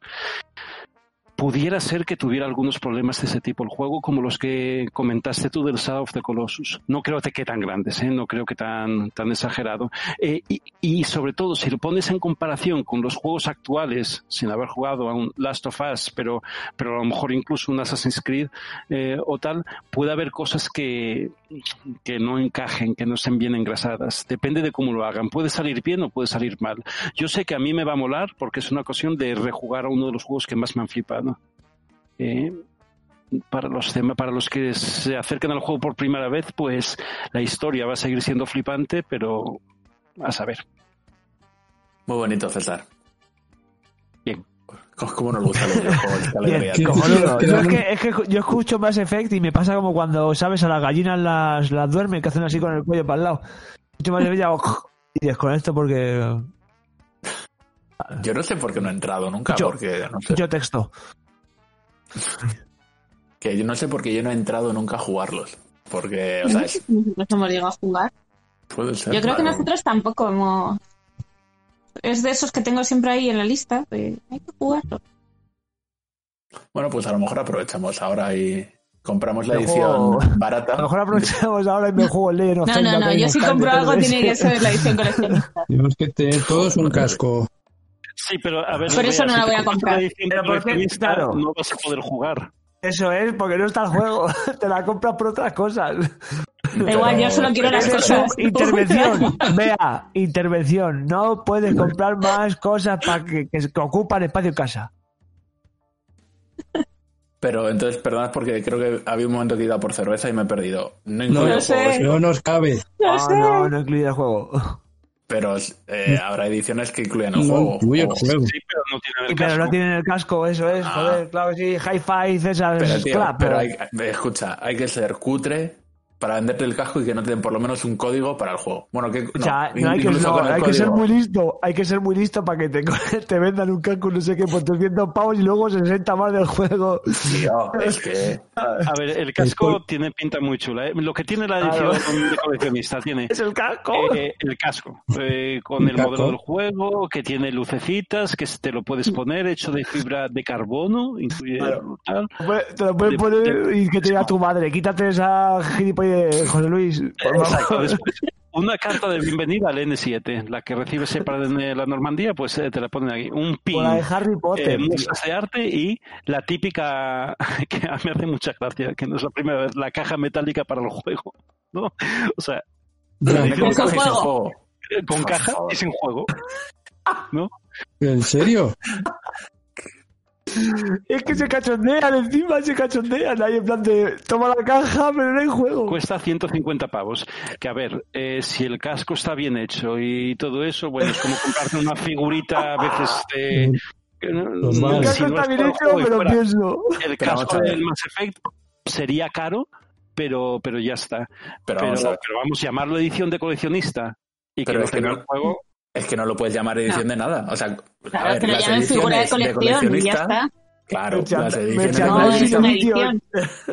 pudiera ser que tuviera algunos problemas de ese tipo el juego, como los que comentaste tú del Shadow of the Colossus. No creo que tan grandes, ¿eh? no creo que tan, tan exagerado. Eh, y, sobre todo, si lo pones en comparación con los juegos actuales, sin haber jugado a un Last of Us, pero, pero a lo mejor incluso un Assassin's Creed eh, o tal, puede haber cosas que, que no encajen, que no estén bien engrasadas. Depende de cómo lo hagan. Puede salir bien o puede salir mal. Yo sé que a mí me va a molar porque es una ocasión de rejugar a uno de los juegos que más me han flipado. Eh, para los tema- para los que se acercan al juego por primera vez, pues la historia va a seguir siendo flipante, pero a saber. Muy bonito, César. Bien. ¿Cómo, nos que- Yo es, que, es que yo escucho Mass Effect y me pasa como cuando, ¿sabes? A las gallinas las, las duermen, que hacen así con el cuello para el lado. Escucho Mass Effect y hago [laughs] y desconecto porque Yo no sé por qué no he entrado nunca, Yo- porque no sé. yo texto. [laughs] Que yo no sé por qué yo no he entrado nunca a jugarlos. Porque, o sea, es- [laughs] Nosotros hemos llegado a jugar. puede ser. Yo creo que nosotros tampoco hemos... Es de esos que tengo siempre ahí en la lista. de, hay que jugarlo. Bueno, pues a lo mejor aprovechamos ahora y compramos la edición juego- barata. A lo mejor aprovechamos ahora y me juego el Legend No, no, no. Yo si compro algo 3DS. tiene que ser la edición [laughs] coleccionista. Tenemos que tener todos un casco. Sí, pero a ver, Por eso no la voy a comprar. la edición Pero ¿por qué? coleccionista, Claro. No vas a poder jugar. Eso es, porque no está el juego. [laughs] Te la compras por otras cosas. Da igual, yo solo quiero las cosas. intervención. [laughs] Vea, intervención. No puedes comprar más cosas para que, que, que ocupan espacio en casa. Pero entonces, perdonad porque creo que había un momento que iba por cerveza y me he perdido. No No, sé. no nos cabe. No Ah, sé. no, no incluye el juego. Pero eh, habrá ediciones que incluyan el No juego. incluye el juego. Sí, pero no tiene Y el pero casco. no tienen el casco, eso es, Ah. joder, claro que sí, hi-fi, César, Pero, tío, claro, pero hay, escucha, hay que ser cutre para venderte el casco y que no te den por lo menos un código para el juego. Bueno, que O sea, no, hay, que, no, hay que ser muy listo, hay que ser muy listo para que te, [laughs] te vendan un casco no sé qué por 300 pavos y luego 60 más del juego. Tío, es que A ver, el casco tiene pinta muy chula. ¿eh? Lo que tiene la Claro. edición de coleccionista tiene [laughs] Es el casco. eh, el casco eh, con El el casco. modelo del juego, que tiene lucecitas, que te lo puedes poner hecho de fibra de carbono, incluye Claro. tal. Te lo puedes de- poner y que te diga tu madre, quítate esa gilipollez, José Luis, por Exacto. favor. Después, [laughs] una carta de bienvenida al N7, la que recibes separada en la Normandía, pues eh, te la ponen aquí. Un pin. La de Harry Potter. eh, de arte y la típica [laughs] que a mí me hace mucha gracia, que no es la primera vez, la caja metálica para el juego, ¿no? O sea, Ya, ¿de qué Con juego. juego? eh, caja favor. y sin juego. ¿No? ¿En serio? Es que se cachondean encima, se cachondean ahí en plan de toma la caja, pero no hay juego. Cuesta 150 pavos. Que a ver, eh, si el casco está bien hecho y todo eso, bueno, es como comprarte una figurita a veces de... no- no, el si casco no está es bien hecho, juego pero fuera. pienso. El casco a del Mass Effect sería caro, pero, pero ya está. Pero Pero, vamos a pero vamos, llamarlo edición de coleccionista y Pero que no tenga el juego, Es que no lo puedes llamar edición de nada. O sea, Claro, a ver, que lo las llamen figura de ediciones colección y ya está. Claro, las ediciones de No, es una edición.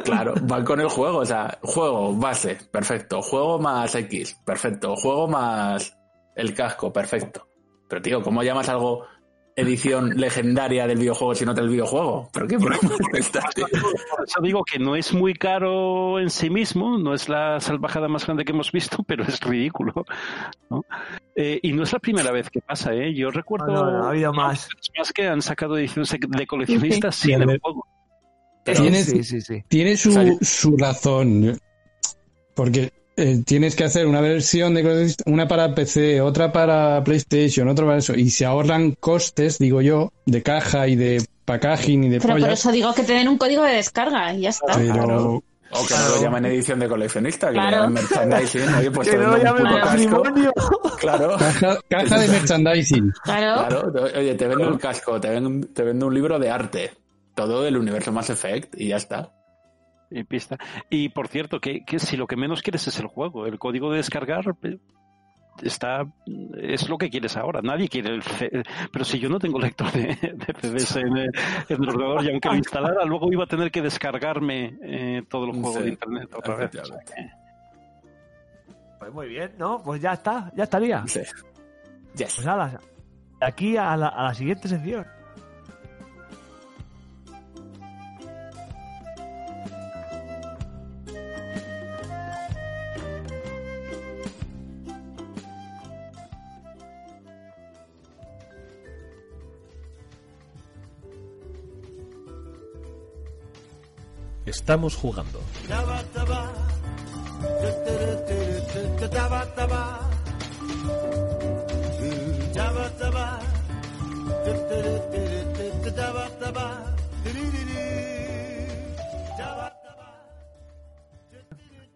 claro, van con el juego. O sea, juego base, perfecto. Juego más X, perfecto. Juego más el casco, perfecto. Pero tío, ¿cómo llamas algo edición legendaria del videojuego si no del videojuego? ¿Pero qué broma? Por eso digo que no es muy caro en sí mismo, no es la salvajada más grande que hemos visto, [laughs] pero es ridículo. ¿no? Eh, y no es la primera vez que pasa, ¿eh? Yo recuerdo No, no, no, ha habido más. más que han sacado ediciones de coleccionistas Sí, sí. sin el juego. Pero- Tienes- Sí, sí, sí. Tiene su, su razón. Porque eh, tienes que hacer una versión de coleccionista, una para PC, otra para PlayStation, otra para eso. Y se ahorran costes, digo yo, de caja y de packaging y de Pero por eso digo que te den un código de descarga y ya está. Pero Claro. O que no lo llamen edición de coleccionista, que Claro. lo llamen merchandising. [laughs] Oye, pues Que te no un llamen patrimonio. Claro. [laughs] caja, caja de merchandising. Claro. Claro, oye, te vendo un casco, te vendo, te vendo un libro de arte. Todo del universo Mass Effect y ya está. Y pista. Y por cierto, que, que si lo que menos quieres es el juego, el código de descargar eh, está es lo que quieres ahora. Nadie quiere el C- pero si yo no tengo lector de, de CDs en, el- en el ordenador y aunque lo instalara, luego iba a tener que descargarme eh, todos los juegos Sí, de internet otra vez. O sea efectivamente. que- Pues muy bien, ¿no? Pues ya está, ya estaría. Sí. Yes. Pues aquí a la, a la siguiente sección. Estamos jugando.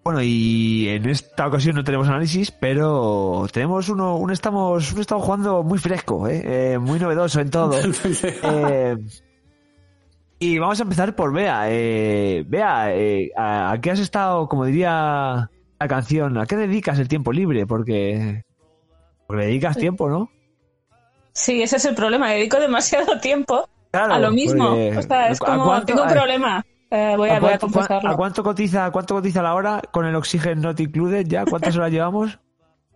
Bueno, y en esta ocasión no tenemos análisis, pero tenemos uno, un estamos, un estamos jugando muy fresco, ¿eh? Eh, muy novedoso en todo. [laughs] Eh, y vamos a empezar por Bea. Eh, Bea, eh, ¿a, a qué has estado, como diría la canción, a qué dedicas el tiempo libre? Porque, porque le dedicas tiempo, ¿no? Sí, ese es el problema. Dedico demasiado [laughs] tiempo Claro, a lo mismo. porque- O sea, es ¿a como, cuánto- tengo un problema. Eh, voy, a, ¿A voy a confesarlo. a cuánto cotiza, cuánto cotiza la hora con el oxígeno not included ya? ¿Cuántas horas llevamos?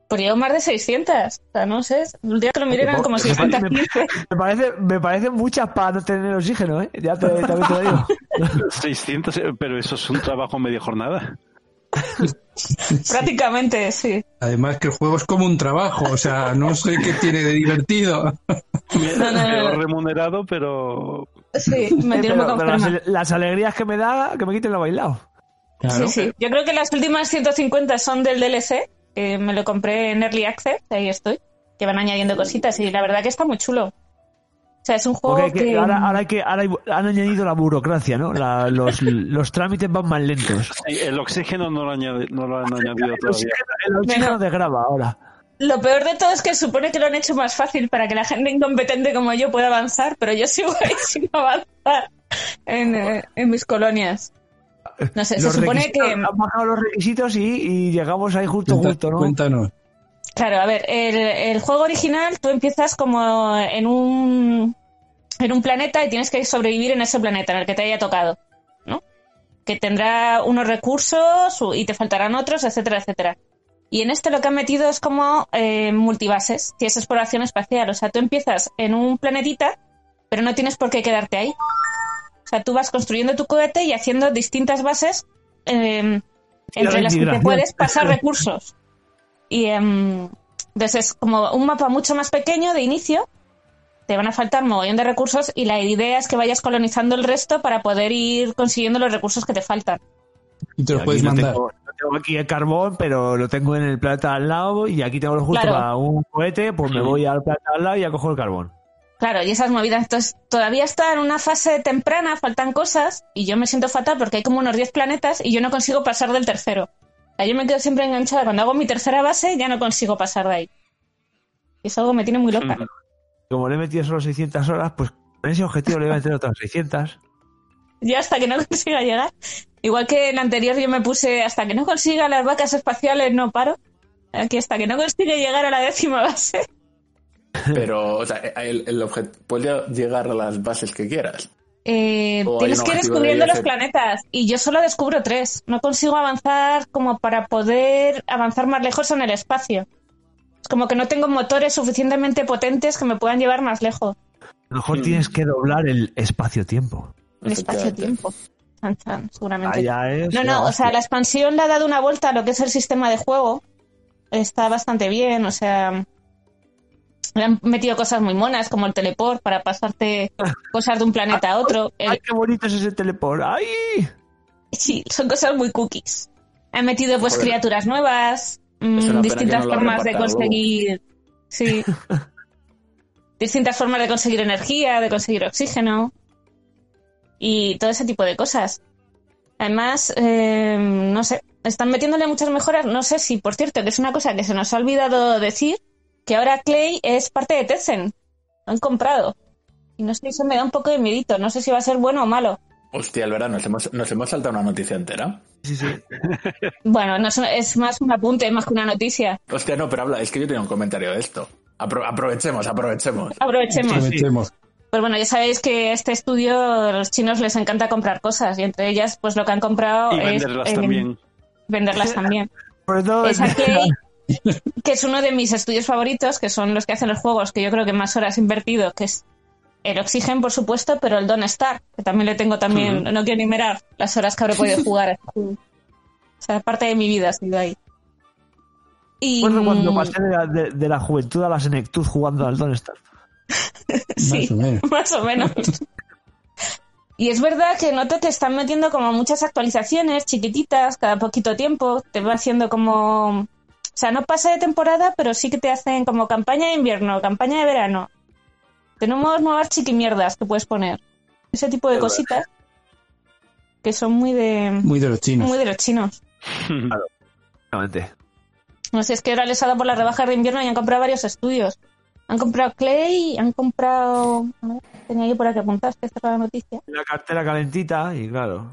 Pues llevo más de 600. O sea, no sé. El día que lo miré eran como Me parece- 615. Me parece, me parecen muchas para no tener oxígeno, ¿eh? Ya te, también te lo digo. [laughs] 600, eh, pero eso es un trabajo media jornada. [laughs] Prácticamente, sí. Además que el juego es como un trabajo, o sea, no sé qué tiene de divertido. No, no, no, Peor no. remunerado, pero Sí, me [laughs] tiene pero- muy pero las, alegrías que me da, que me quiten lo bailado. Claro. Sí, sí. Yo creo que las últimas 150 son del DLC, que me lo compré en Early Access, ahí estoy, que van añadiendo cositas y la verdad que está muy chulo. O sea, es un juego que- que... ahora, ahora hay que, ahora hay- han añadido la burocracia, ¿no? La- los, [laughs] los trámites van más lentos. sí, el oxígeno no lo, añade- no lo han añadido El todavía. oxígeno, el oxígeno Bueno. de grava ahora. Lo peor de todo es que supone que lo han hecho más fácil para que la gente incompetente como yo pueda avanzar, pero yo sigo [laughs] ahí sin avanzar en, eh, en mis colonias. No sé, se supone que... Han bajado los requisitos y, y llegamos ahí justo, Cuenta- justo, ¿no? Cuéntanos. Claro, a ver, el, el juego original tú empiezas como en un, en un planeta y tienes que sobrevivir en ese planeta en el que te haya tocado, ¿no? Que tendrá unos recursos y te faltarán otros, etcétera, etcétera. Y en este lo que han metido es como eh, multibases, tienes exploración espacial. O sea, tú empiezas en un planetita, pero no tienes por qué quedarte ahí. O sea, tú vas construyendo tu cohete y haciendo distintas bases eh, entre las que te puedes pasar [laughs] recursos. Y em, entonces es como un mapa mucho más pequeño de inicio. Te van a faltar mogollón de recursos y la idea es que vayas colonizando el resto para poder ir consiguiendo los recursos que te faltan. Y te los puedes mandar. Tengo, no tengo aquí el carbón, pero lo tengo en el planeta al lado y aquí tengo lo justo Claro. para un cohete, pues me voy al planeta al lado y ya cojo el carbón. Claro, y esas movidas. Entonces, todavía está en una fase temprana, faltan cosas, y yo me siento fatal porque hay como unos 10 planetas y yo no consigo pasar del tercero. O sea, yo me quedo siempre enganchada. Cuando hago mi tercera base, ya no consigo pasar de ahí. Y eso algo me tiene muy loca. Ujú. Como le he metido solo 600 horas, pues con ese objetivo le voy a meter otras 600. Yo hasta que no [laughs] consiga llegar. Igual que en el anterior yo me puse hasta que no consiga las vacas espaciales no paro. Aquí hasta que no consiga llegar a la décima base. Pero, o sea, el, el objeto puedes llegar a las bases que quieras. Eh, tienes que ir de descubriendo los planetas y yo solo descubro tres. No consigo avanzar como para poder avanzar más lejos en el espacio. Es como que no tengo motores suficientemente potentes que me puedan llevar más lejos. A lo mejor tienes que doblar el espacio-tiempo. El espacio-tiempo. Chan, chan, seguramente. Ah, ya es. No, ya no, o sea, la expansión le ha dado una vuelta a lo que es el sistema de juego. Está bastante bien, o sea. Le han metido cosas muy monas, como el teleport, para pasarte cosas de un planeta a otro. El- ¡Ay, qué bonito es ese teleport! ¡Ay! Sí, son cosas muy cookies. Han metido pues Joder. criaturas nuevas, mm, distintas no formas de luego. conseguir. Sí. [laughs] distintas formas de conseguir energía, de conseguir oxígeno. Y todo ese tipo de cosas. Además, eh, no sé, están metiéndole muchas mejoras. No sé si, por cierto, que es una cosa que se nos ha olvidado decir, que ahora Clay es parte de Tencent. Lo han comprado. Y no sé, eso me da un poco de miedito. No sé si va a ser bueno o malo. Hostia, el verano, nos hemos, nos hemos saltado una noticia entera. Sí, sí. [laughs] Bueno, no es, más un apunte, más que una noticia. Hostia, no, pero habla, es que yo tenía un comentario de esto. Apro- aprovechemos, aprovechemos. Aprovechemos. Aprovechemos. Pues bueno, ya sabéis que este estudio a los chinos les encanta comprar cosas y entre ellas, pues lo que han comprado Y es venderlas eh, también. venderlas también. Todo. es a Clay, que es uno de mis estudios favoritos, que son los que hacen los juegos que yo creo que más horas he invertido, que es el Oxygen, por supuesto, pero el Don't Star, que también le tengo también, no quiero ni mirar las horas que habré podido [laughs] jugar. O sea, parte de mi vida ha sido ahí. Y, Recuerdo cuando mm, pasé de la, de, de la juventud a la senectud jugando al Don't Starve. [laughs] Sí, Más o menos. [laughs] más o menos. Y es verdad que noto que están metiendo como muchas actualizaciones chiquititas cada poquito tiempo. Te va haciendo como... O sea, no pasa de temporada, pero sí que te hacen como campaña de invierno, campaña de verano. Tenemos nuevas chiquimierdas que puedes poner. Ese tipo de cositas que son muy de, Muy de los chinos. muy de los chinos. Exactamente. No sé, es que ahora les ha dado por las rebajas de invierno y han comprado varios estudios. Han comprado Clay, han comprado... a ver, Tenía yo por aquí apuntadas que esta la noticia. La cartera calentita y claro.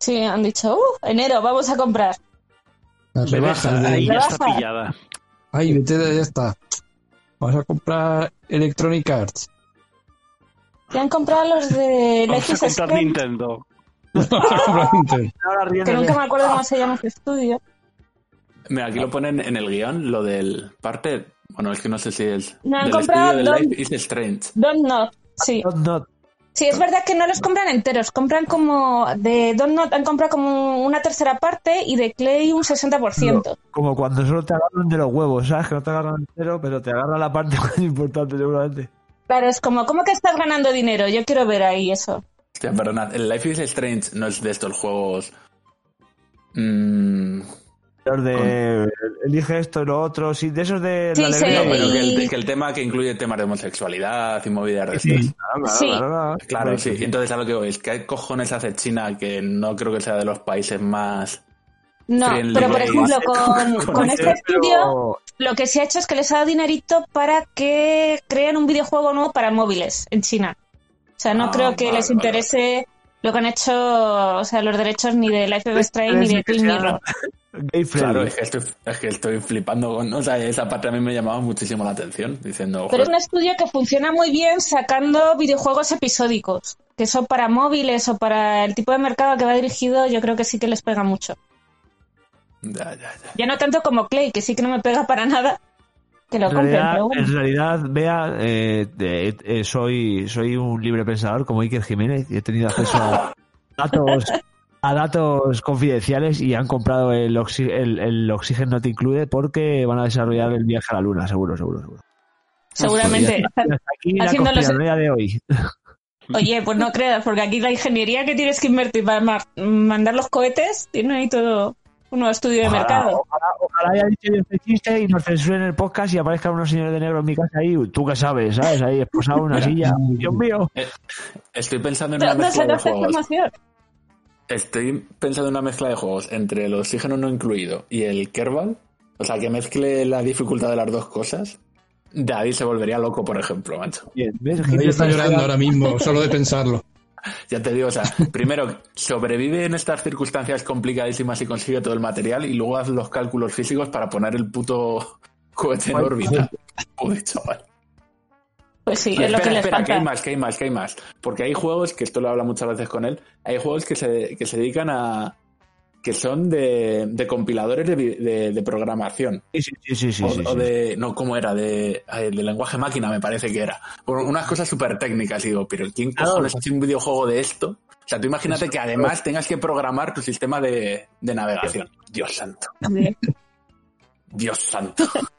Sí, han dicho, uh, enero, vamos a comprar. Las rebajas de... Ahí ya está pillada. Ay, Bethesda ya está. Vamos a comprar Electronic Arts. Y han comprado los de [laughs] Vamos Life a Nintendo. [laughs] Comprar Nintendo. [laughs] Ahora que nunca me acuerdo cómo se llama ese estudio. Mira, aquí lo ponen en el guion, lo del parte. Bueno, es que no sé si es. No, han comprado estudio de Don- Life is Strange. Don't Not, sí. Not, not. Sí, es verdad que no los compran enteros, compran como, de Don't Not han comprado como una tercera parte y de Clay un 60%. Como cuando solo te agarran de los huevos, ¿sabes? Que no te agarran entero, pero te agarran la parte [laughs] más importante, seguramente. Claro, es como, ¿cómo que estás ganando dinero? Yo quiero ver ahí eso. Hostia, perdonad, el Life is Strange no es de estos juegos. mm, Los de elige esto y lo otro, sí, de esos de Sí, la sí, alegría. no, pero que el, que el tema que incluye temas de homosexualidad y movidas de Sí, estas. claro, claro, Sí. claro, sí. Entonces, a lo que voy es que hay cojones hace China que no creo que sea de los países más. No, pero por ejemplo, con, Con con este, estudio, lo que se ha hecho es que les ha dado dinerito para que creen un videojuego nuevo para móviles en China. O sea, no Ah, creo que vale, les vale, interese lo que han hecho, o sea, los derechos ni de Life is Strange ni de Twin Mirror. Gay friendly. Claro, es que, estoy, es que estoy flipando con. O sea, esa parte a mí me llamaba muchísimo la atención, diciendo. Pero es un estudio que funciona muy bien sacando videojuegos episódicos, que son para móviles o para el tipo de mercado que va dirigido, yo creo que sí que les pega mucho. ya, ya, ya. Ya no tanto como Clay, que sí que no me pega para nada, que lo En compren, realidad, pero bueno. en realidad, vea, eh, eh, soy, soy un libre pensador como Iker Jiménez y he tenido acceso a [laughs] datos, a datos confidenciales y han comprado el, oxi- el, el Oxygen Not Included porque van a desarrollar el viaje a la luna, seguro, seguro, seguro. Seguramente. Hasta aquí la los- de hoy. [laughs] Oye, pues no creas, porque aquí la ingeniería que tienes que invertir para ma- mandar los cohetes tiene ahí todo un nuevo estudio de mercado. ojalá, ojalá haya dicho yo este chiste y nos censuren el podcast y aparezcan unos señores de negro en mi casa ahí. Tú qué sabes, ¿sabes? Ahí esposado en una [laughs] silla. Dios mío. Estoy pensando en una ¿Dónde mezcla de sacaste juegos. Estoy pensando en una mezcla de juegos entre el oxígeno no incluido y el Kerbal. O sea, que mezcle la dificultad de las dos cosas. Daddy se volvería loco, por ejemplo, macho. Bien. Ahí está llorando ahora mismo, [laughs] solo de pensarlo. Ya te digo, o sea, primero sobrevive en estas circunstancias complicadísimas y consigue todo el material y luego haz los cálculos físicos para poner el puto cohete en órbita. Joder, chaval. Pues sí, Y es lo que espera, les espera, que hay más, que hay más, que hay más. Porque hay juegos, que esto lo habla muchas veces con él, hay juegos que se, que se dedican a... que son de, de compiladores de, de- de programación. Sí, sí, sí, sí, sí, o, sí, o sí. de... no, ¿cómo era? De, de lenguaje máquina me parece que era. Por unas cosas súper técnicas. Y digo, pero ¿quién cojones hace un videojuego de esto? O sea, tú imagínate que además tengas que programar tu sistema de, de navegación. Dios santo. Dios santo. [laughs]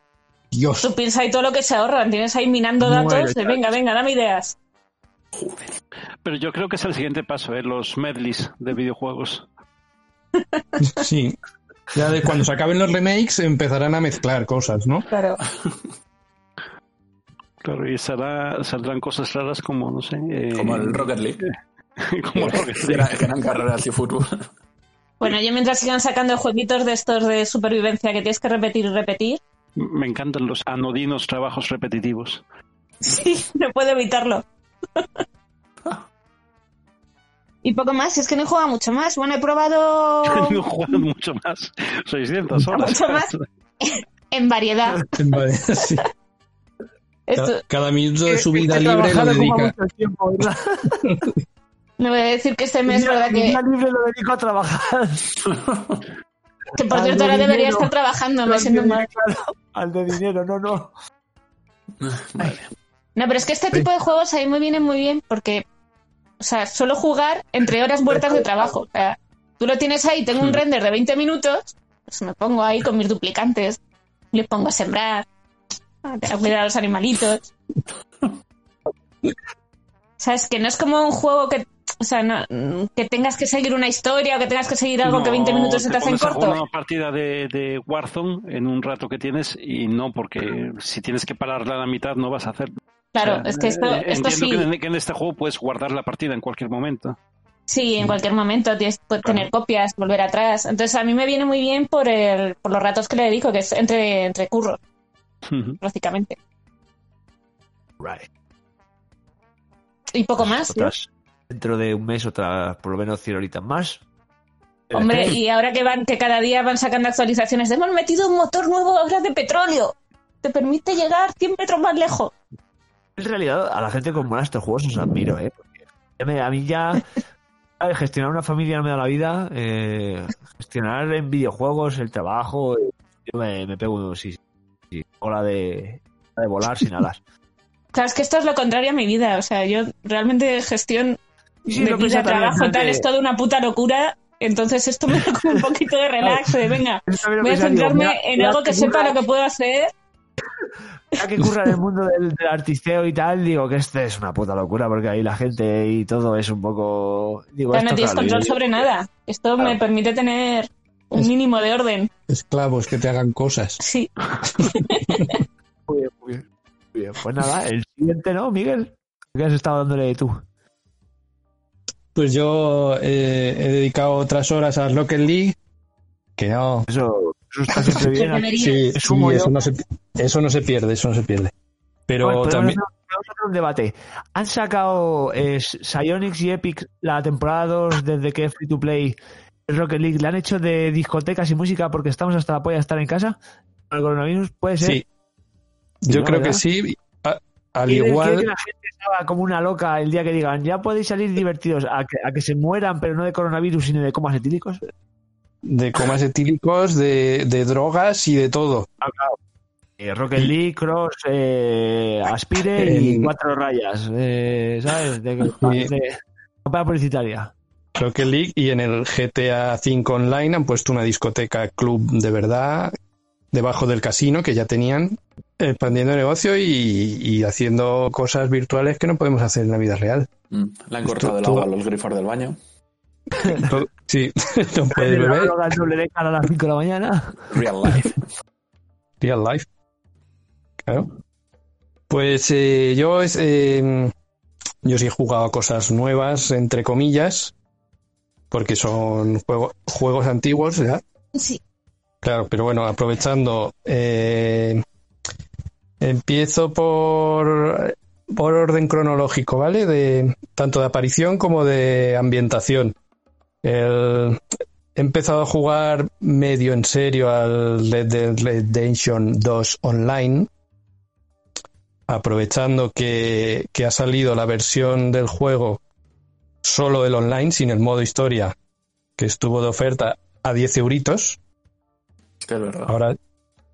Dios. Tú piensas ahí todo lo que se ahorran. Tienes ahí minando datos de venga, venga, dame ideas. Pero yo creo que es el siguiente paso, ¿eh? los medleys de videojuegos. [laughs] Sí. Ya de cuando se acaben los remakes empezarán a mezclar cosas, ¿no? Claro. [laughs] Claro, y será, saldrán cosas raras como, no sé. eh, Como el Rocket League. [laughs] como el Rocket League. que eran carreras y fútbol. Bueno, yo mientras sigan sacando jueguitos de estos de supervivencia que tienes que repetir y repetir, Me encantan los anodinos trabajos repetitivos. sí, [laughs] no puedo evitarlo. Y poco más, es que no he jugado mucho más. Bueno, he probado [laughs] no juegan mucho más. 600 horas. Mucho más. [laughs] en variedad. Vale, sí. Esto, Cada, cada minuto de su vida He libre lo dedica. mucho tiempo, no voy a decir que este mes, día- ¿verdad? mi Que, libre lo dedico a trabajar. Que por cierto de ahora debería dinero. estar trabajando, me siento mal. Al de dinero, no, no. Vale. No, pero es que este tipo de juegos a mí me vienen muy bien porque, o sea, suelo jugar entre horas muertas de trabajo. O sea, tú lo tienes ahí, tengo un render de 20 minutos, pues me pongo ahí con mis duplicantes, les pongo a sembrar, a a cuidar a los animalitos. [laughs] ¿Sabes? Que no es como un juego que, o sea, no- que tengas que seguir una historia o que tengas que seguir algo que 20 No, minutos se te hacen a jugar corto. una partida de, de Warzone en un rato que tienes y no, porque si tienes que pararla a la mitad no vas a hacer. Claro, O sea, es que esto, eh, esto entiendo sí. que en, que en este juego puedes guardar la partida en cualquier momento. Sí, en cualquier momento tienes puedes tener copias, volver atrás. Entonces a mí me viene muy bien por el, por los ratos que le dedico, que es entre, entre curros, prácticamente. Right. Y poco más. Dentro de un mes, otras, por lo menos 100 horitas más. Hombre, y ahora que van, que cada día van sacando actualizaciones, hemos metido un motor nuevo ahora de petróleo. Te permite llegar 100 metros más lejos. En realidad, a la gente con mola estos juegos os admiro, ¿eh? Porque ya me- a mí ya ¿sabes? gestionar una familia no me da la vida. eh, gestionar en videojuegos, el trabajo. Yo me, me pego, sí, sí, ola de, la de volar sin alas. Claro, es que esto es lo contrario a mi vida. O sea, yo realmente gestión Sí, de lo vida, también, trabajo y tal es toda una puta locura. Entonces esto me da como un poquito de relax, de venga, [laughs] también voy a digo, centrarme mira, en algo que que sepa lo que puedo hacer. Ya que curra en el mundo del, del artisteo y tal, digo que este es una puta locura porque ahí la gente y todo es un poco. Digo, Pero no tienes claro, control yo- sobre nada. Esto Claro. me permite tener un Es- mínimo de orden. Esclavos que te hagan cosas. Sí. [laughs] Muy bien, muy bien. Muy bien. Pues nada, el siguiente, ¿no, Miguel? ¿Qué has estado dándole tú? Pues yo eh, he dedicado otras horas a Rocket League. Que no. Eso, eso está siempre bien. Sí, Es eso, no se, eso no se pierde, eso no se pierde. Pero Bueno, también. hacer- vamos a hacer un debate. ¿Han sacado eh, Psyonix y Epic la temporada 2 desde que es free to play Rocket League? ¿Le han hecho de discotecas y música porque estamos hasta la polla de estar en casa? ¿Con el coronavirus? ¿Puede ser? Sí. Yo ¿no, creo que sí. Al ¿Quiere- quiere igual. que la gente estaba como una loca el día que digan ya podéis salir divertidos a que, a que se mueran pero no de coronavirus sino de comas etílicos? de comas etílicos, de, de drogas y de todo. Eh, Rocket League, Cross, eh, Aspire y cuatro rayas, eh, ¿sabes? De, de campaña publicitaria. Rocket League y en el GTA V Online han puesto una discoteca club de verdad debajo del casino que ya tenían expandiendo el negocio y, y haciendo cosas virtuales que no podemos hacer en la vida real. Mm, Le han cortado el agua a los grifos del baño. [laughs] Sí, [laughs] no puedes beber. droga doble de cara a las 5 de la mañana. Real life. [laughs] Real life. Claro. Pues eh, yo es, eh, yo sí he jugado a cosas nuevas, entre comillas, porque son juego- juegos antiguos ya. Sí. Claro, pero bueno, aprovechando, eh, empiezo por, por orden cronológico, ¿vale? De tanto de aparición como de ambientación. El- he empezado a jugar medio en serio al Red Dead Redemption 2 Online. aprovechando que, que ha salido la versión del juego solo el online, sin el modo historia, que estuvo de oferta a 10 euritos. Que es verdad. Ahora,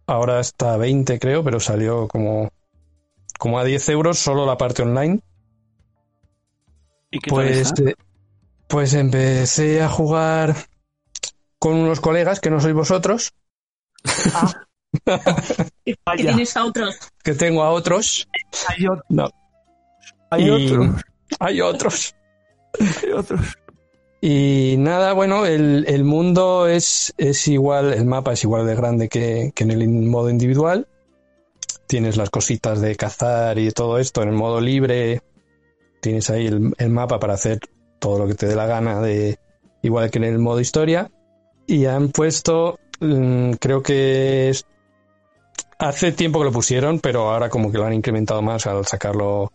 ahora está a 20, creo, pero salió como, como a 10 euros solo la parte online. ¿Y qué tal Pues, está? eh, pues empecé a jugar con unos colegas que no sois vosotros, [laughs] Que Vaya, tienes a otros. que tengo a otros. hay, otro, No, hay Y- otro, hay otros. hay otro. Y nada, bueno, el, el mundo es, es igual, el mapa es igual de grande que, que en el modo individual. Tienes las cositas de cazar y todo esto en el modo libre. Tienes ahí el, el mapa para hacer todo lo que te dé la gana, de igual que en el modo historia. Y han puesto, mm, creo que es- hace tiempo que lo pusieron, pero ahora como que lo han incrementado más al sacarlo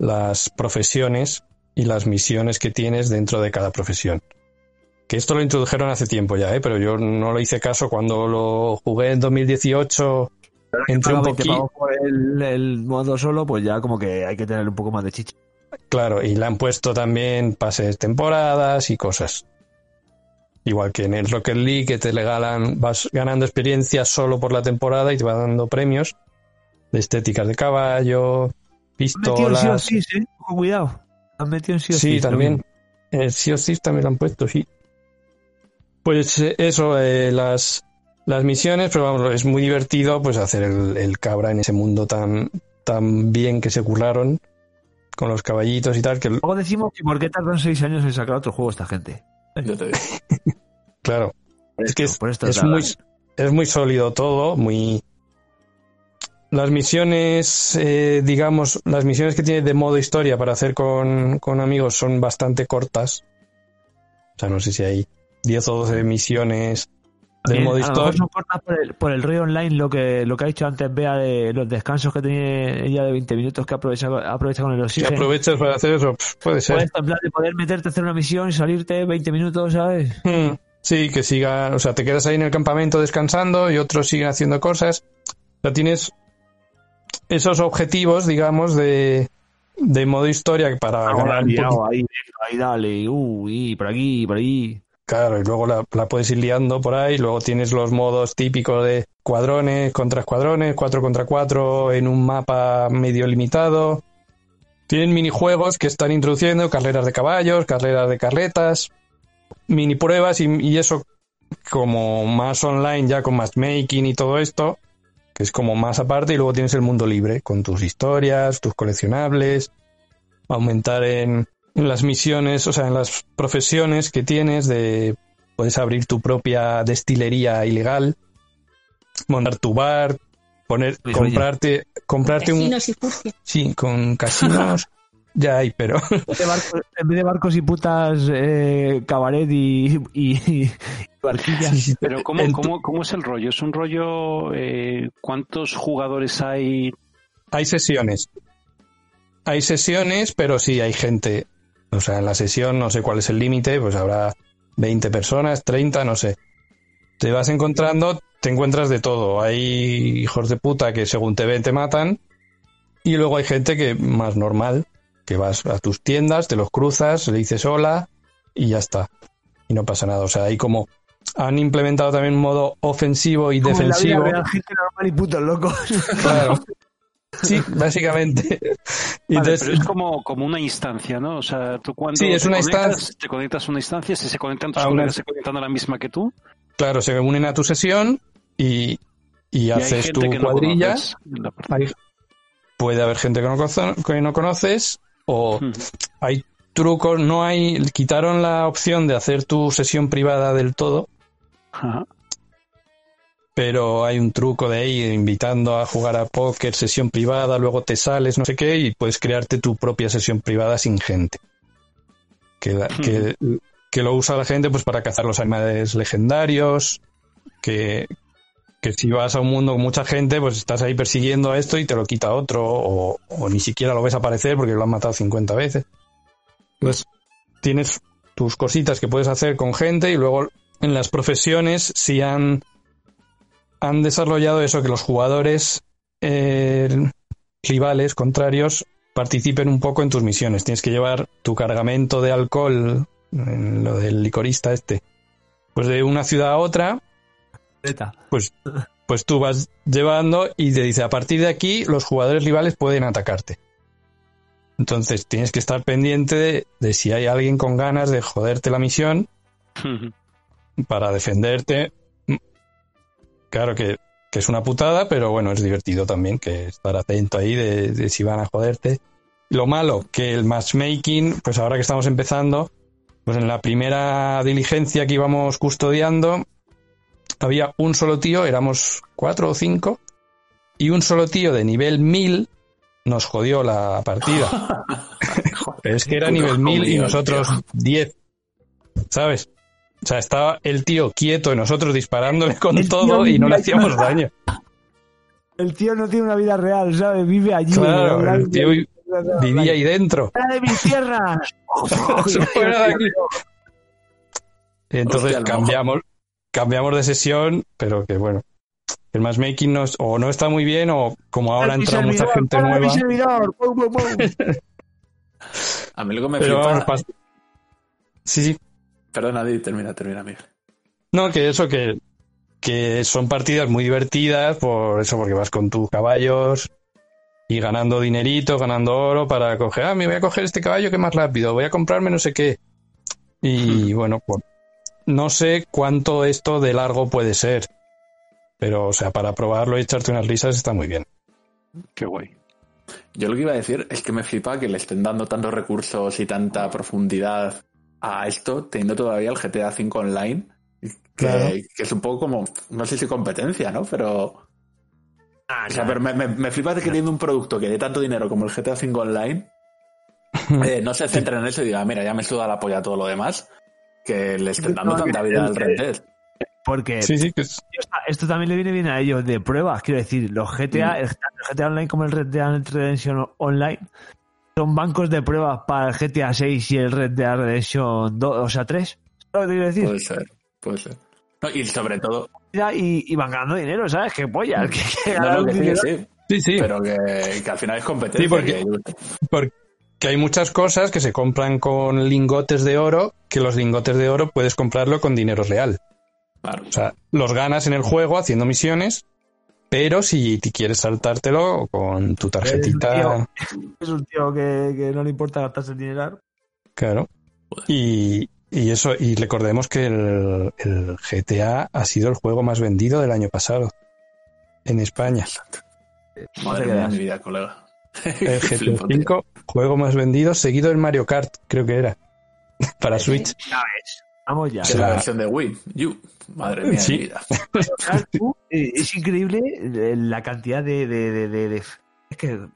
las profesiones y las misiones que tienes dentro de cada profesión. Que esto lo introdujeron hace tiempo ya, ¿eh? pero yo no le hice caso cuando lo jugué en 2018. Entré un Paga 20 poquito, el, el modo solo, pues ya como que hay que tener un poco más de chicha. claro, y le han puesto también pases temporadas y cosas. Igual que en el Rocket League que te regalan, vas ganando experiencia solo por la temporada y te va dando premios de estéticas de caballo, pistolas. sí o sí, ¿eh? Ojo, cuidado. Han metido en sí o Sí, sí. también. El sí o sí también lo han puesto, sí. Pues eh, eso, eh, las, las misiones, pero vamos, es muy divertido pues hacer el, el cabra en ese mundo tan, tan bien que se curraron con los caballitos y tal, que Luego decimos que por qué tardan seis años en sacar otro juego esta gente. Yo te digo. [laughs] claro, Por es que es, muy, es muy sólido todo, muy... Las misiones, eh, digamos, las misiones que tiene de modo historia para hacer con, con amigos son bastante cortas. O sea, no sé si hay 10 o 12 misiones del modo historia. son cortas por el, por el rey online, lo que, lo que ha dicho antes Bea de los descansos que tenía ella de 20 minutos que aprovecha, aprovecha con el Si oxígeno. aprovechas para hacer eso, puede ser. Puedes, en plan de poder meterte a hacer una misión y salirte 20 minutos, ¿sabes? Mm, Sí, que siga, o sea, te quedas ahí en el campamento descansando y otros siguen haciendo cosas. O sea, tienes esos objetivos, digamos, de, de modo historia para ganar ahí, ahí dale, uh, y por aquí, por ahí. Claro, y luego la, la puedes ir liando por ahí. Luego tienes los modos típicos de cuadrones contra escuadrones, 4 contra 4 en un mapa medio limitado. Tienen minijuegos que están introduciendo, carreras de caballos, carreras de carretas, mini pruebas y, y eso como más online ya con matchmaking y todo esto, que es como más aparte. Y luego tienes el mundo libre con tus historias, tus coleccionables, aumentar en, en las misiones, o sea, en las profesiones que tienes de puedes abrir tu propia destilería ilegal, montar tu bar, poner Pues, comprarte comprarte un Casinos y Furcia. sí, con casinos [laughs] ya hay, pero En vez de barcos, en vez de barcos y putas, eh, cabaret y, y, y barquillas. sí, sí, Pero ¿cómo, cómo, ¿cómo es el rollo? ¿Es un rollo... eh, ¿Cuántos jugadores hay? hay sesiones. Hay sesiones, pero sí hay gente. O sea, en la sesión no sé cuál es el límite, pues habrá 20 personas, 30, no sé. Te vas encontrando, te encuentras de todo. Hay hijos de puta que según te ven te matan. Y luego hay gente que más normal, que vas a tus tiendas, te los cruzas, le dices hola y ya está. Y no pasa nada. O sea, hay como... Han implementado también un modo ofensivo y Como en la vida defensivo. gente normal y putos locos. [laughs] Claro. Sí, básicamente. Y Vale, entonces- pero es como, como una instancia, ¿no? O sea, tú cuando Sí, es te una conectas, instancia. te conectas a una instancia, si se conectan tus A una- se conectan a la misma que tú. Claro, se unen a tu sesión y, y haces tu no cuadrilla. Hay- puede haber gente que no, conoce- que no conoces o Hmm. hay trucos, no hay, quitaron la opción de hacer tu sesión privada del todo, Ajá. pero hay un truco de ahí invitando a jugar a póker, sesión privada, luego te sales, no sé qué, y puedes crearte tu propia sesión privada sin gente. Que, la- que, que lo usa la gente pues para cazar los animales legendarios, que, que si vas a un mundo con mucha gente, pues estás ahí persiguiendo a esto y te lo quita otro, o, ni siquiera lo ves aparecer porque lo han matado 50 veces. Pues tienes tus cositas que puedes hacer con gente y luego en las profesiones si han, han desarrollado eso, que los jugadores eh, rivales contrarios participen un poco en tus misiones. Tienes que llevar tu cargamento de alcohol, en lo del licorista este, pues de una ciudad a otra. Pues, pues tú vas llevando y te dice, a partir de aquí los jugadores rivales pueden atacarte. Entonces tienes que estar pendiente de, de si hay alguien con ganas de joderte la misión [laughs] para defenderte. Claro que, que es una putada, pero bueno, es divertido también que estar atento ahí de, de si van a joderte. Lo malo, que el matchmaking, pues ahora que estamos empezando, pues en la primera diligencia que íbamos custodiando, había un solo tío, éramos cuatro o cinco, y un solo tío de nivel 1000 nos jodió la partida. [laughs] Pero es que era nivel 1000 y nosotros 10. ¿Sabes? O sea, estaba el tío quieto y nosotros disparándole con El todo y no le hacíamos daño. El tío no tiene una vida real, ¿sabes? Vive allí. Claro, el tío vi- vivía ahí dentro. ¡Fuera de mis tierras! [laughs] Fuera de aquí. Entonces Hostia, cambiamos, cambiamos de sesión, pero que bueno, el matchmaking no es- o no está muy bien o como ahora entra mucha gente nueva. servidor. Pum, pum, pum. [laughs] A mí lo que me Pero flipa... vamos, pas- Sí, sí. Perdona, Di, termina, termina, Miguel. No, que eso, que, que son partidas muy divertidas, por eso, porque vas con tus caballos y ganando dinerito, ganando oro para coger, ah, me voy a coger este caballo que es más rápido, voy a comprarme no sé qué. Y [laughs] bueno, pues no sé cuánto esto de largo puede ser, pero o sea, para probarlo y echarte unas risas está muy bien. Qué guay. Yo lo que iba a decir es que me flipa que le estén dando tantos recursos y tanta profundidad a esto, teniendo todavía el GTA V Online, que, Claro. que es un poco como, no sé si competencia, ¿no? Pero... o sea, pero me, me, me flipa de que teniendo un producto que dé tanto dinero como el GTA V Online, [laughs] eh, no se centren en eso y diga, mira, ya me suda la polla todo lo demás, que le estén dando No, tanta vida al Red Dead. Porque Sí, sí, que es, esto- también le viene bien a ellos de pruebas. Quiero decir, los GTA, el GTA Online como el Red Dead Redemption Online son bancos de pruebas para el GTA 6 y el Red Dead Redemption 2, o sea, 3. ¿Sabes lo que quiero decir? Puede ser, puede ser. No, y sobre todo, Y, y van ganando dinero, ¿sabes? Que polla, que, que no, que sí, sí, sí, sí. pero que, que al final es competencia. Sí, porque- que- hay muchas cosas que se compran con lingotes de oro, que los lingotes de oro puedes comprarlo con dinero real. claro. O sea, los ganas en el juego haciendo misiones, pero si te quieres saltártelo con tu tarjetita, [laughs] Es un tío que, que no le importa gastarse el dinero. claro. Y, y eso, y recordemos que el, el GTA ha sido el juego más vendido del año pasado en España. Madre mía, creas. mi vida, colega. El [laughs] GTA. 5, juego más vendido, seguido del Mario Kart, creo que era, [laughs] para Switch. Ya ves. Vamos ya. Es la versión de Wii. You. Madre mía, Sí. mi vida. [laughs] ¿Sabes tú? Eh, Es increíble eh, la cantidad de, de, de, de- de- Es que... No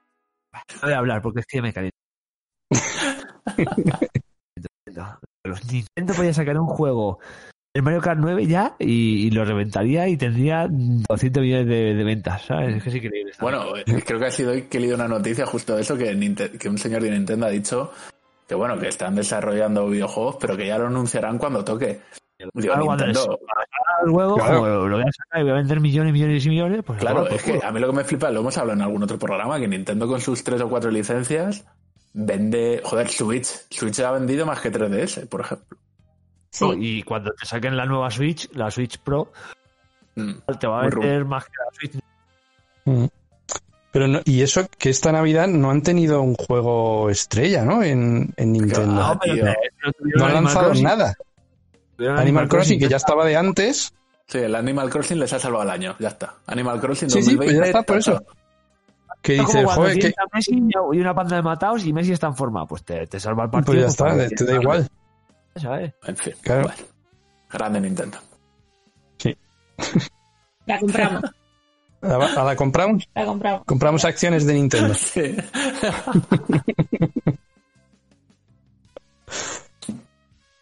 voy a hablar porque es que me caliento. Los Nintendo podía sacar un juego el Mario Kart 9 ya y, y lo reventaría y tendría 200 millones de, de ventas, ¿sabes? Es que es increíble. Bueno, eh, creo que ha sido hoy que he leído una noticia justo de eso, que, que un señor de Nintendo ha dicho que bueno, que están desarrollando videojuegos, pero que ya lo anunciarán cuando toque. Digo, Claro, cuando Nintendo, el juego, Claro. lo voy a sacar y voy a vender millones, millones y millones, pues claro, bueno, pues, es que a mí lo que me flipa, lo hemos hablado en algún otro programa, que Nintendo con sus tres o cuatro licencias vende, joder, Switch. Switch ha vendido más que 3DS, por ejemplo. Sí. Y cuando te saquen la nueva Switch, la Switch Pro, Mm. te va a vender más que la Switch. Mm. Pero no, y eso que esta Navidad no han tenido un juego estrella, ¿no? En, en Nintendo. Ah, tío. tuvieron no han Animal lanzado Crossing, nada. Animal Crossing, que ya estaba de antes. Sí, el Animal Crossing les ha salvado el año, ya está. Animal Crossing Sí, sí, pues 2020. ya está, por eso. dice, joder, que Messi y una panda de matados y Messi está en forma, pues te, te salva el partido. pues ya pues, está, para te, que- da igual. ¿Sabes? En fin, Claro. bueno. Grande Nintendo. [laughs] La compramos, ¿La, la- la compramos? la compramos. Compramos acciones de Nintendo. [laughs] Sí. [laughs]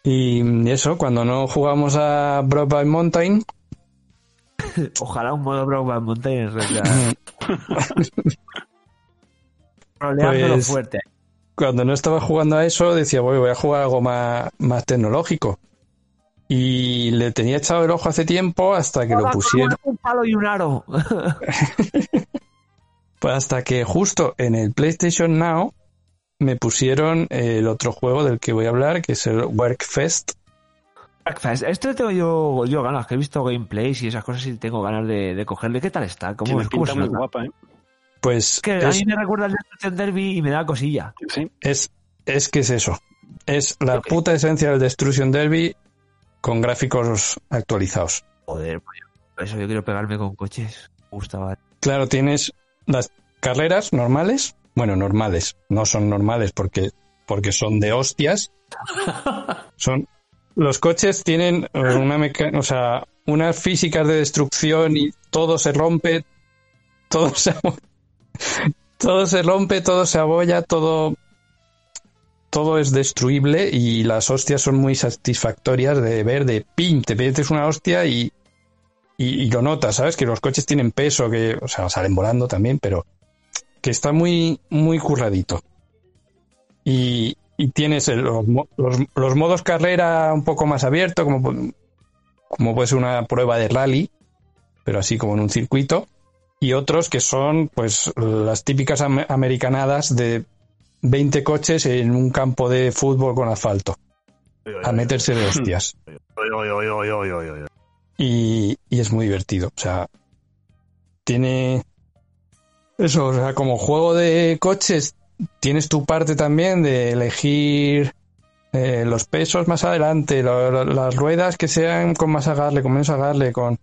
Y eso, cuando no jugamos a Brokeback Mountain, Ojalá un modo Brokeback Mountain en. Roleándolo Pues- fuerte. Cuando no estaba jugando a eso, decía, voy, voy a jugar algo más, más tecnológico. Y le tenía echado el ojo hace tiempo hasta que lo pusieron. Un palo y un aro. [laughs] Pues hasta que justo en el PlayStation Now me pusieron el otro juego del que voy a hablar, que es el Workfest. Breakfast. Este tengo yo, yo ganas, que he visto gameplays y esas cosas y tengo ganas de, de cogerle. ¿Qué tal está? ¿Cómo, Tiene cómo pinta muy guapa, ¿eh? Pues Es que a es, mí me recuerda al Destruction Derby y me da cosilla. Sí. es, es que es eso. Es la puta esencia del Destruction Derby con gráficos actualizados. Joder, pues, por eso yo quiero pegarme con coches. Me gustaba. Claro, tienes las carreras normales. Bueno, normales. No son normales porque, porque son de hostias. [laughs] Son, los coches tienen una meca- o sea, unas físicas de destrucción y todo se rompe, todo se, todo se rompe, todo se abolla, todo, todo es destruible y las hostias son muy satisfactorias de ver de pin, te metes una hostia y, y, lo notas, ¿sabes? Que los coches tienen peso, que, o sea, salen volando también, pero que está muy, muy curradito. Y, y tienes los, los, modos carrera un poco más abierto, como, como puede ser una prueba de rally, pero así como en un circuito. Y otros que son, pues, las típicas am- americanadas de 20 coches en un campo de fútbol con asfalto. A meterse de hostias. Y, y es muy divertido. O sea, tiene eso, o sea, como juego de coches, tienes tu parte también de elegir eh, los pesos más adelante, lo- lo- las ruedas que sean con más agarre, con menos agarre, con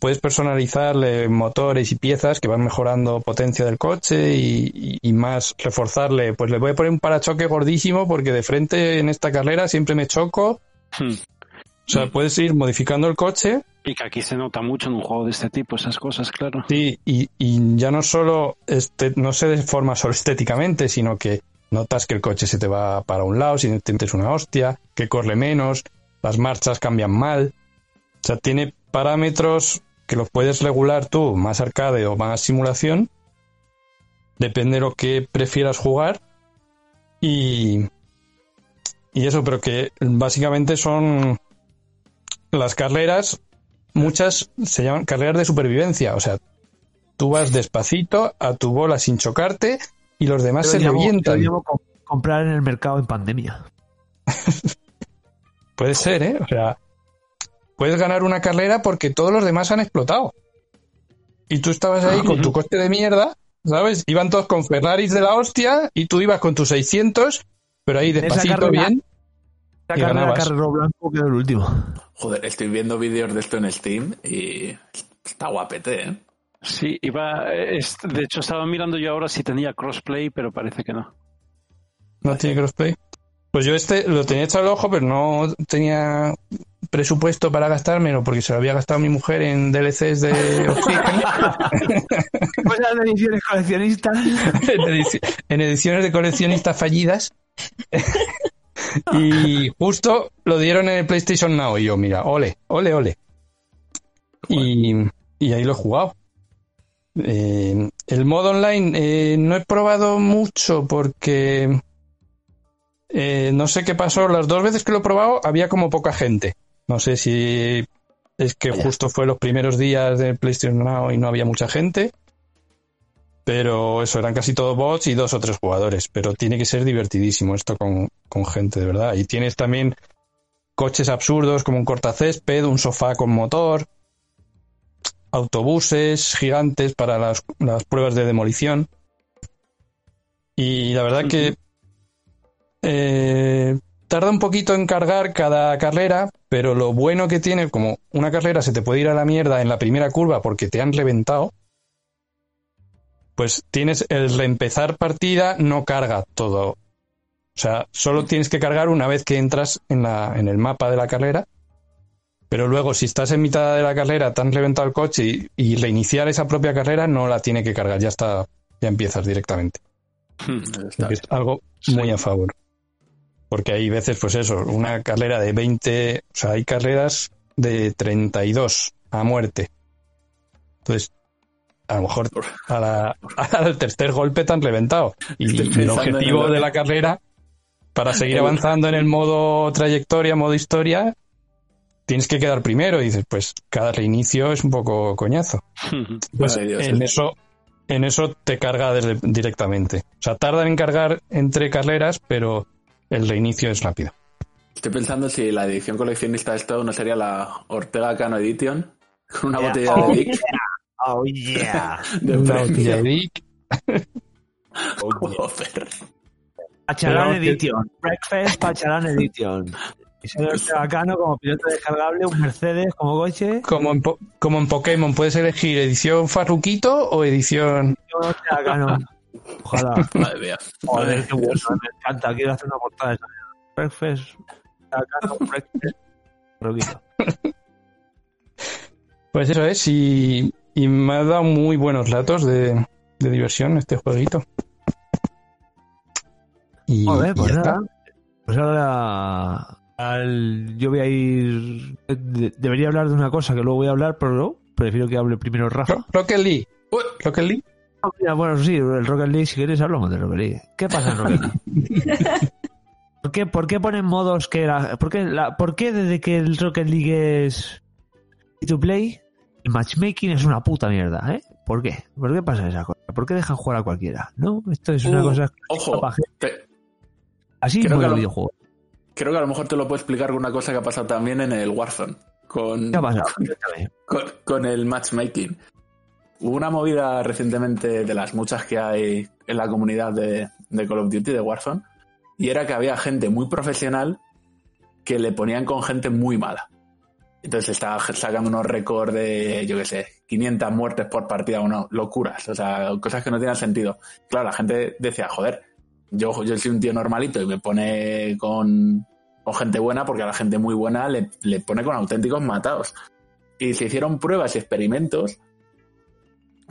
puedes personalizarle motores y piezas que van mejorando potencia del coche y, y- y más reforzarle. Pues le voy a poner un parachoque gordísimo porque de frente en esta carrera siempre me choco. Hmm. O sea, puedes ir modificando el coche Y que aquí se nota mucho en un juego de este tipo, esas cosas, claro. Sí, y, y ya no solo este, no se deforma solo estéticamente, sino que notas que el coche se te va para un lado si te metes una hostia, que corre menos, las marchas cambian mal. O sea, tiene parámetros que los puedes regular tú, más arcade o más simulación. Depende de lo que prefieras jugar. Y, y eso, pero que básicamente son las carreras muchas se llaman carreras de supervivencia. O sea, tú vas despacito a tu bola sin chocarte y los demás Yo se lo llamo- yo lo revientan. llamo com- comprar en el mercado en pandemia. [laughs] Puede ser, ¿eh? O sea, puedes ganar una carrera porque todos los demás han explotado. Y tú estabas ahí con tu coche de mierda, ¿sabes? Iban todos con Ferraris de la hostia y tú ibas con tus 600, pero ahí despacito carrera- bien. Carrera Blanco quedó el último. Joder, estoy viendo vídeos de esto en Steam y está guapete, ¿eh? Sí, iba. es- de hecho, estaba mirando yo ahora si tenía crossplay, pero parece que no. No tiene crossplay. Pues yo este lo tenía echado al ojo, pero no tenía presupuesto para gastármelo porque se lo había gastado mi mujer en DLCs de. Cosas [laughs] de ediciones coleccionistas. en, edici- en ediciones de coleccionistas fallidas. [laughs] y justo lo dieron en el PlayStation Now y yo, mira, ole, ole, ole. Y, y ahí lo he jugado. Eh, el modo online eh, no he probado mucho porque eh, no sé qué pasó. Las dos veces que lo he probado había como poca gente. No sé si es que justo fue los primeros días del PlayStation Now y no había mucha gente. Pero eso, eran casi todos bots y dos o tres jugadores. Pero tiene que ser divertidísimo esto con, con gente, de verdad. Y tienes también coches absurdos como un cortacésped, un sofá con motor, autobuses gigantes para las, las pruebas de demolición. Y la verdad que eh, tarda un poquito en cargar cada carrera, pero lo bueno que tiene, como una carrera se te puede ir a la mierda en la primera curva porque te han reventado, pues tienes el reempezar partida, no carga todo. O sea, solo tienes que cargar una vez que entras en, la, en el mapa de la carrera. Pero luego, si estás en mitad de la carrera, te han reventado el coche y, y reiniciar esa propia carrera, no la tiene que cargar, ya está, ya empiezas directamente. Está Que es algo muy a favor. Porque hay veces, pues eso, una carrera de 20, o sea, hay carreras de 32 a muerte. Entonces, a lo mejor a la- [laughs] al tercer golpe te han reventado. Y el objetivo de la carrera, para seguir avanzando en el modo trayectoria, modo historia, tienes que quedar primero. Y dices, pues cada reinicio es un poco coñazo. [laughs] Pues Ay, Dios, en el- eso, en eso te carga desde- directamente. O sea, tardan en cargar entre carreras, pero el reinicio es rápido. Estoy pensando si la edición coleccionista de esto no sería la Ortega Cano Edition, [laughs] con una Yeah. botella Oh, de Vic Oh, yeah. [laughs] de Una botella de Vic. [laughs] Joder. Pacharán Edition. Breakfast Pacharán Edition. Y se ve bacano como piloto descargable, un Mercedes como coche. Como en, Po- como en Pokémon, puedes elegir edición Farruquito o edición. Yo no sé, bacano. Ojalá. [laughs] Madre mía. Joder, qué bueno, me encanta. Quiero hacer una portada de esa. Breakfast. Pues eso es, y, y me ha dado muy buenos datos de, de diversión este jueguito. Y, Joder, y pues ya nada. está. Pues ahora al- yo voy a ir. de- debería hablar de una cosa que luego voy a hablar, pero no. Prefiero que hable primero Rafa. Ro- Rocket League. Rocket League. Ah, mira, bueno, sí, el Rocket League, si queréis hablamos de Rocket League. ¿Qué pasa en Rocket League? [laughs] ¿Por qué, por qué ponen modos que la, por, qué la- ¿Por qué desde que el Rocket League es free to play, el matchmaking es una puta mierda, ¿eh? ¿Por qué? ¿Por qué pasa esa cosa? ¿Por qué dejan jugar a cualquiera? ¿No? Esto es una Uh, cosa Ojo, te- así creo que el lo- videojuego. creo que a lo mejor te lo puedo explicar con una cosa que ha pasado también en el Warzone. Con, ¿Qué ha pasado? [laughs] Con, con el matchmaking. Hubo una movida recientemente de las muchas que hay en la comunidad de, Call of Duty de Warzone, y era que había gente muy profesional que le ponían con gente muy mala. Entonces estaba sacando unos récords de, yo qué sé, 500 muertes por partida, uno, locuras, o sea, cosas que no tienen sentido. Claro, la gente decía, joder, yo, yo soy un tío normalito y me pone con, con gente buena porque a la gente muy buena le, le pone con auténticos matados. Y se hicieron pruebas y experimentos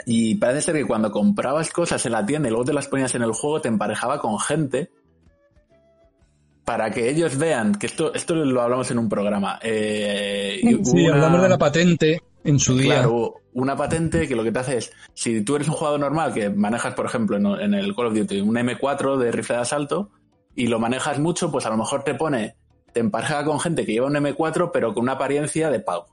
y parece ser que cuando comprabas cosas en la tienda y luego te las ponías en el juego te emparejaba con gente para que ellos vean que esto, esto lo hablamos en un programa. Eh, Sí, una- hablamos de la patente en su día. Claro, una patente que lo que te hace es, si tú eres un jugador normal que manejas, por ejemplo, en, en el Call of Duty, un M4 de rifle de asalto, y lo manejas mucho, pues a lo mejor te pone, te empareja con gente que lleva un M4, pero con una apariencia de pago.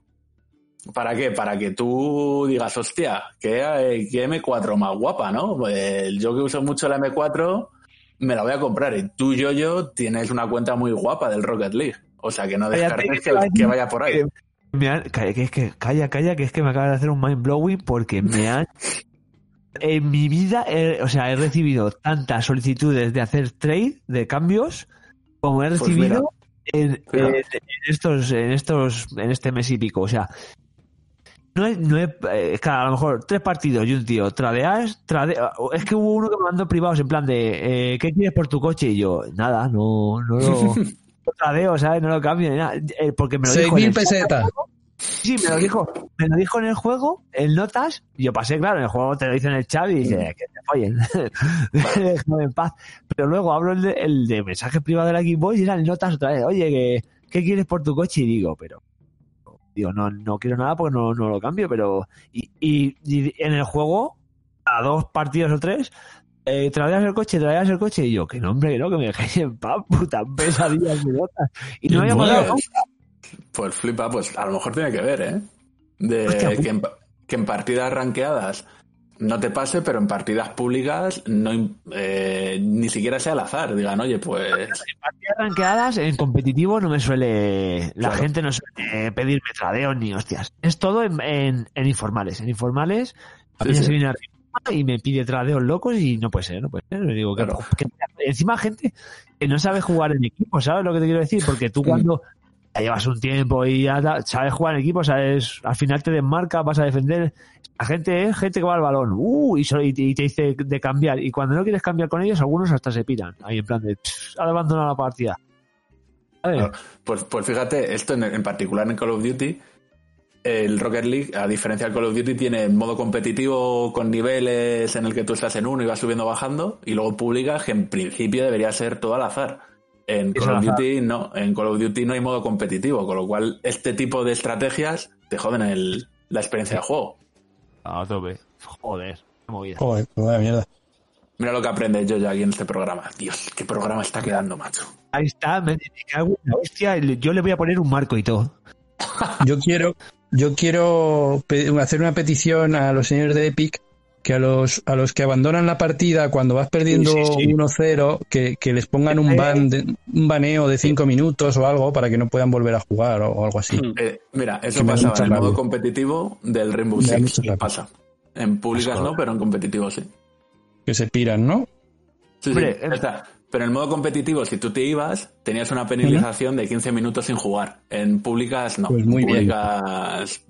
¿Para qué? Para que tú digas, hostia, qué, eh, qué M4 más guapa, ¿no? Pues yo que uso mucho la M4, me la voy a comprar. Y tú, yo, yo, tienes una cuenta muy guapa del Rocket League. O sea, que no descartes que que, que vaya por ahí. que- Me han- calla, que es que, calla, calla, que es que me acaba de hacer un mind blowing porque me han. [laughs] En mi vida, he- o sea, he recibido tantas solicitudes de hacer trade, de cambios, como he Pues recibido en, Mira. en- en estos, en estos, en este mes y pico. O sea, no he, no he, eh, claro, a lo mejor tres partidos y un tío, tradeas, trade, es que hubo uno que me mandó privados en plan de, eh, ¿qué quieres por tu coche? Y yo, nada, no, no lo, [laughs] tradeo, ¿sabes? No lo cambio ni nada, Eh, porque me lo dijo en 6.000 el pesetas. Sí, me lo dijo, me lo dijo en el juego, en notas, y yo pasé, claro, en el juego te lo dice en el chat y dice, que te follen, [laughs] déjame en paz. Pero luego hablo el de, el de mensaje privado de la Xbox y eran notas otra vez, oye, que, ¿qué quieres por tu coche? Y digo, pero, digo, no, no quiero nada porque no, no lo cambio, pero, y, y, y en el juego, a dos partidos o tres, eh, traías el coche, traías el coche, y yo, que no, hombre, que no, que me dejéis en paz, [laughs] puta pesadillas de notas. Y no había Pues, mandado pues flipa, pues a lo mejor tiene que ver, ¿eh? De Hostia, que, en, que en partidas rankeadas no te pase, pero en partidas públicas no eh, ni siquiera sea al azar. Digan, oye, pues partidas rankeadas en competitivo no me suele la Claro. gente no suele pedirme tradeos ni hostias es todo en, en, en informales en informales a mí Sí, sí. se viene arriba y me pide tradeos locos y no puede ser no puede ser Me digo Claro. que- encima gente que no sabe jugar en equipo sabes lo que te quiero decir porque tú cuando ya llevas un tiempo y ya sabes jugar en equipo sabes al final te desmarca vas a defender. La gente es gente que va al balón. Uh, y, y te- dice de cambiar. Y cuando no quieres cambiar con ellos algunos hasta se piran. Ahí en plan de "Pff, ha abandonado la partida. Pues, pues fíjate, esto en, en particular en Call of Duty, el Rocket League, a diferencia del Call of Duty, tiene modo competitivo con niveles en el que tú estás en uno y vas subiendo bajando, y luego públicas que en principio debería ser todo al azar. En Call al of azar. Duty no, en Call of Duty no hay modo competitivo, con lo cual este tipo de estrategias te joden el- la experiencia de juego. A tope. Joder, qué movida. Joder, mierda. Mira lo que aprende yo ya aquí en este programa. Dios, qué programa está quedando, macho. Ahí está, me, me cago en la hostia. Yo le voy a poner un marco y todo. Yo quiero, yo quiero hacer una petición a los señores de Epic que a los, a los que abandonan la partida cuando vas perdiendo Sí, sí, sí. 1-0, que, que les pongan un, ban de- un baneo de 5 minutos o algo para que no puedan volver a jugar o, o algo así. Eh, mira, eso Que pasaba en el modo competitivo del Rainbow Six. Pasa. En públicas no, pero en competitivo sí. Que se piran, ¿no? Sí, Hombre, sí, está. Pero en el modo competitivo, si tú te ibas, tenías una penalización de 15 minutos sin jugar. En públicas, no. Pues muy en bien. públicas,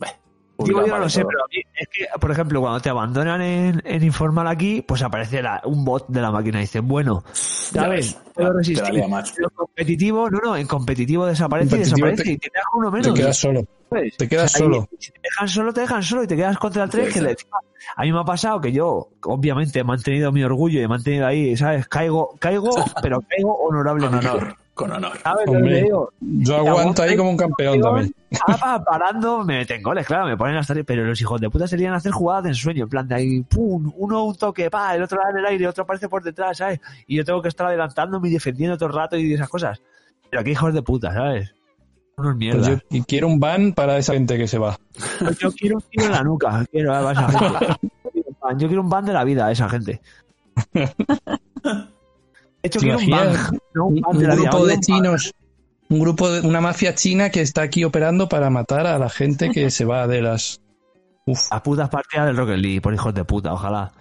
Digo, yo no lo sé, pero a mí es que, por ejemplo, cuando te abandonan en, en informal aquí, pues aparece la- un bot de la máquina y dice, bueno, ¿sabes? Puedo resistir. en competitivo, no, no, en competitivo desaparece Competitivo y desaparece te- y te dejas uno menos. Te quedas solo. ¿sabes? te quedas Ahí, solo. Si te dejan solo, te dejan solo y te quedas contra el 3. Sí, que sí. le- a mí me ha pasado que yo, obviamente, he mantenido mi orgullo y he mantenido ahí, ¿sabes? Caigo, caigo, [laughs] pero caigo Con honorablemente. honor, con honor. ¿Sabes lo que Hombre, digo? Yo aguanto ahí como un campeón también. [laughs] Ah, pa- parando, me meten goles, claro, me ponen hasta pero los hijos de puta serían hacer jugadas de ensueño, en plan de ahí, pum, uno un toque, pa, el otro da en el aire, otro aparece por detrás, ¿sabes? Y yo tengo que estar adelantándome y defendiendo todo el rato y esas cosas. Pero aquí hijos de puta, ¿sabes? Unos Pues mierda. yo y quiero un ban para esa gente que se va. Pues yo quiero un tiro en la nuca, quiero a esa gente. [laughs] Yo quiero un ban de la vida a esa gente. [laughs] De hecho, ¿Te quiero un ban, imaginas no un Un, de vida. grupo de un chinos, un grupo de una mafia china que está aquí operando para matar a la gente que se va de las. Uf, Las putas partidas del Rocket League, por hijos de puta, ojalá.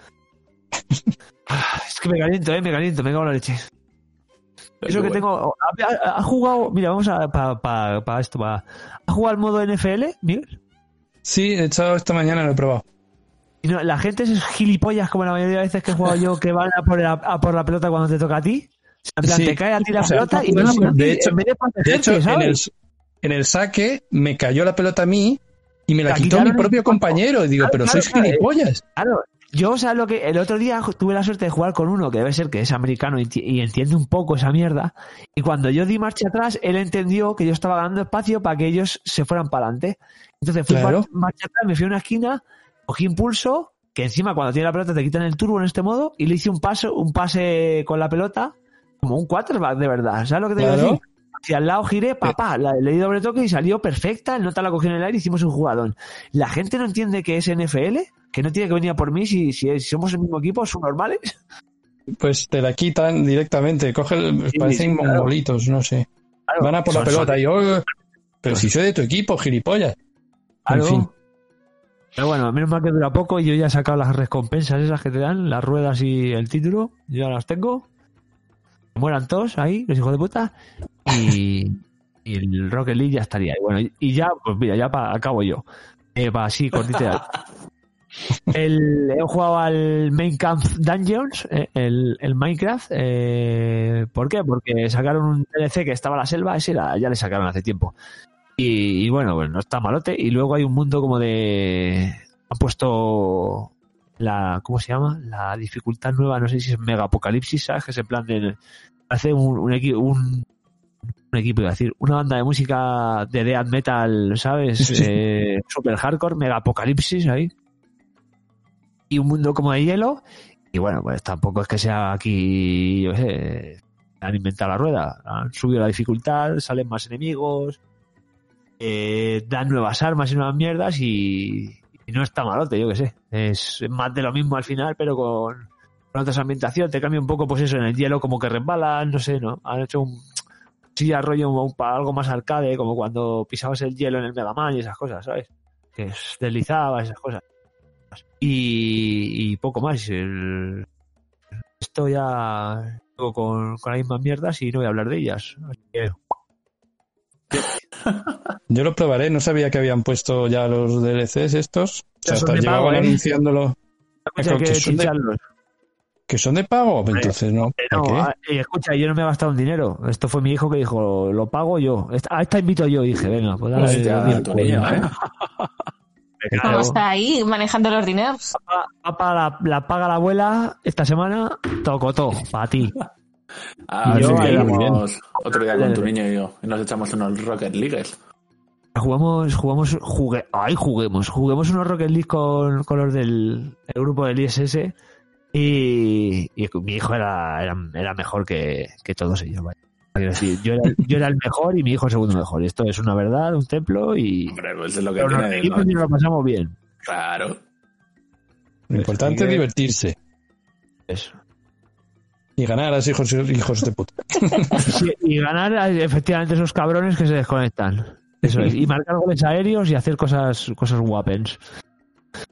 Ah, es que me caliento, eh, me caliento, me cago en la leche. Eso que Bueno. tengo. ¿Ha, ha- ha jugado? Mira, vamos a. Para pa, pa esto, pa. ¿Ha jugado el modo NFL, Miguel? Sí, he echado esta mañana, lo he probado. Y no, la gente es gilipollas como la mayoría de veces que he jugado yo que van a por la, a por la pelota cuando te toca a ti. En plan, Sí. te cae a ti la O sea, pelota y no de hecho- de, hecho, en el, en el saque me cayó la pelota a mí y me la La quitó mi propio compañero. Y digo, Claro, pero claro, sois claro, eh. gilipollas. Claro, yo, o sea, lo que el otro día tuve la suerte de jugar con uno que debe ser que es americano y, enti- y entiende un poco esa mierda. Y cuando yo di marcha atrás, él entendió que yo estaba ganando espacio para que ellos se fueran para adelante. Entonces fui marcha atrás, me fui a una esquina, cogí impulso, que encima cuando tiene la pelota te quitan el turbo en este modo, y le hice un paso, un pase con la pelota, como un quarterback de verdad. ¿Sabes lo que te Claro. digo decir? Hacia al lado giré, papá, la- le di doble toque y salió perfecta, el nota la cogió en el aire y hicimos un jugadón. La gente no entiende que es NFL, que no tiene que venir a por mí si, si, si somos el mismo equipo, son normales. Pues te la quitan directamente. Coge el- Sí, parecen sí, claro. mongolitos, no sé. Claro, Van a por la pelota y oh, pero si soy de tu equipo, gilipollas. En fin. Pero bueno, menos mal que dura poco y yo ya he sacado las recompensas esas que te dan, las ruedas y el título, yo ya las tengo. Mueran todos ahí, los hijos de puta. Y, y el Rocket League ya estaría ahí. Bueno, y, y ya, pues mira, ya pa- acabo yo. Eh, para así, cortita. [laughs] El, he jugado al Main Camp Dungeons, eh, el, el Minecraft. Eh, ¿Por qué? Porque sacaron un DLC que estaba en la selva, ese ya le sacaron hace tiempo. Y, y bueno, pues no está malote. Y luego hay un mundo como de. Han puesto la. ¿Cómo se llama? La dificultad nueva, no sé si es Mega Apocalipsis, ¿sabes? Que es en plan de. Hace un, un, equi- un, un equipo, iba a decir, una banda de música de death metal, ¿sabes? Sí. Eh, super hardcore, Mega Apocalipsis ahí. Y un mundo como de hielo. Y bueno, pues tampoco es que sea aquí, yo sé, han inventado la rueda. Han subido la dificultad, salen más enemigos, eh, dan nuevas armas y nuevas mierdas y, y no está malote, yo que sé. Es más de lo mismo al final, pero con, con otras ambientación. Te cambia un poco, pues eso, en el hielo como que resbalan, no sé, ¿no? Han hecho un sí rollo un- para algo más arcade, como cuando pisabas el hielo en el Mega Man y esas cosas, ¿sabes? Que es- deslizabas, esas cosas. Y, poco más. El- esto ya con, con las mismas mierdas y no voy a hablar de ellas. [laughs] Yo lo probaré, no sabía que habían puesto ya los DLCs estos. O sea, Ya son hasta de llevaban pago, ¿eh? anunciándolo. escucha, que que son de- chincharlos. ¿Que son de pago? Entonces no. Eh, ¿Para no, qué? ah, eh, escucha, yo no me he gastado un dinero. Esto fue mi hijo que dijo, lo pago yo. A esta invito yo. Dije, venga, pues dale, Hostia, dale, tu dale. niño, ¿eh? Claro. ¿Cómo está ahí manejando los dineros? Papá, papá, la, la paga la abuela esta semana, tocotó, para ti. [laughs] Ah, Yo sí, quedamos otro día con tu niño y yo. Y nos echamos unos Rocket Leagues. Jugamos, jugamos, jugué, ay, juguemos, juguemos unos Rocket League con, con los del el grupo del ISS y, y mi hijo era, era, era mejor que, que todos ellos. vaya. Quiero decir, yo era, yo era el mejor y mi hijo el segundo mejor. Y esto es una verdad, un templo y Hombre, pues es lo que pero nos tiene. reímos ¿no? y nos lo pasamos bien. Claro. Lo importante es divertirse. Eso. Y ganar a esos hijos, hijos de puta. Y ganar eh, efectivamente esos cabrones que se desconectan. Eso es. Y marcar goles aéreos y hacer cosas, cosas guapens.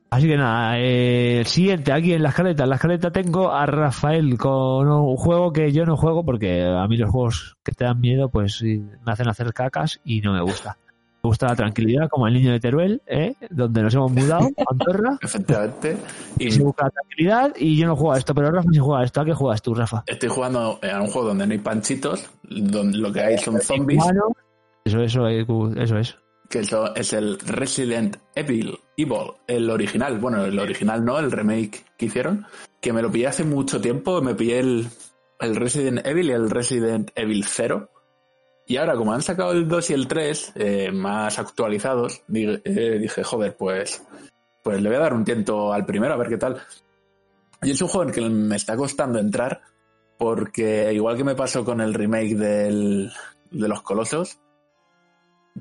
Así que nada, eh, el siguiente, aquí en la escaleta. En la escaleta tengo a Rafael con un juego que yo no juego porque a mí los juegos que te dan miedo pues sí, me hacen hacer cacas y no me gusta. Me gusta la tranquilidad, como el niño de Teruel, ¿eh? donde nos hemos mudado, [laughs] a Andorra, Efectivamente. y se busca la tranquilidad y yo no juego a esto, pero Rafa sí juega a esto. ¿A qué juegas tú, Rafa? estoy jugando a un juego donde no hay panchitos, donde lo que hay son zombies, eso, eso, eh, eso es. que eso es el Resident Evil, Evil, el original. Bueno, el original no, el remake que hicieron, que me lo pillé hace mucho tiempo, me pillé el, el Resident Evil y el Resident Evil 0. Y ahora, como han sacado el 2 y el 3 eh, más actualizados, eh, dije, joder, pues, pues le voy a dar un tiento al primero a ver qué tal. Y es un juego en que me está costando entrar, porque igual que me pasó con el remake del, de los Colosos,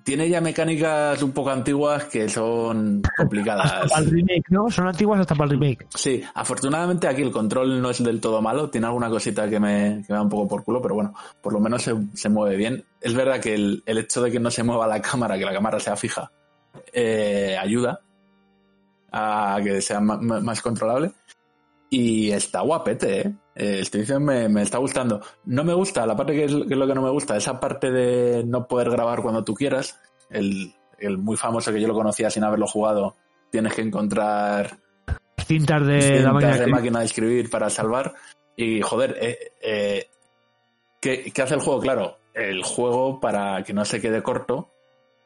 tiene ya mecánicas un poco antiguas que son complicadas. Hasta para el remake, ¿no? Son antiguas hasta para el remake. Sí, afortunadamente aquí el control no es del todo malo, tiene alguna cosita que me, que me da un poco por culo, pero bueno, por lo menos se, se mueve bien. Es verdad que el, el hecho de que no se mueva la cámara, que la cámara sea fija, eh, ayuda a que sea ma- más, controlable. Y está guapete, ¿eh? Eh, Estoy diciendo, me, me está gustando. No me gusta, la parte que es, que es lo que no me gusta, esa parte de no poder grabar cuando tú quieras. El, el muy famoso que yo lo conocía sin haberlo jugado. Tienes que encontrar Cintas de cintas la máquina. de que- máquina de escribir para salvar. Y joder, eh, eh, ¿qué, qué hace el juego? Claro, el juego, para que no se quede corto,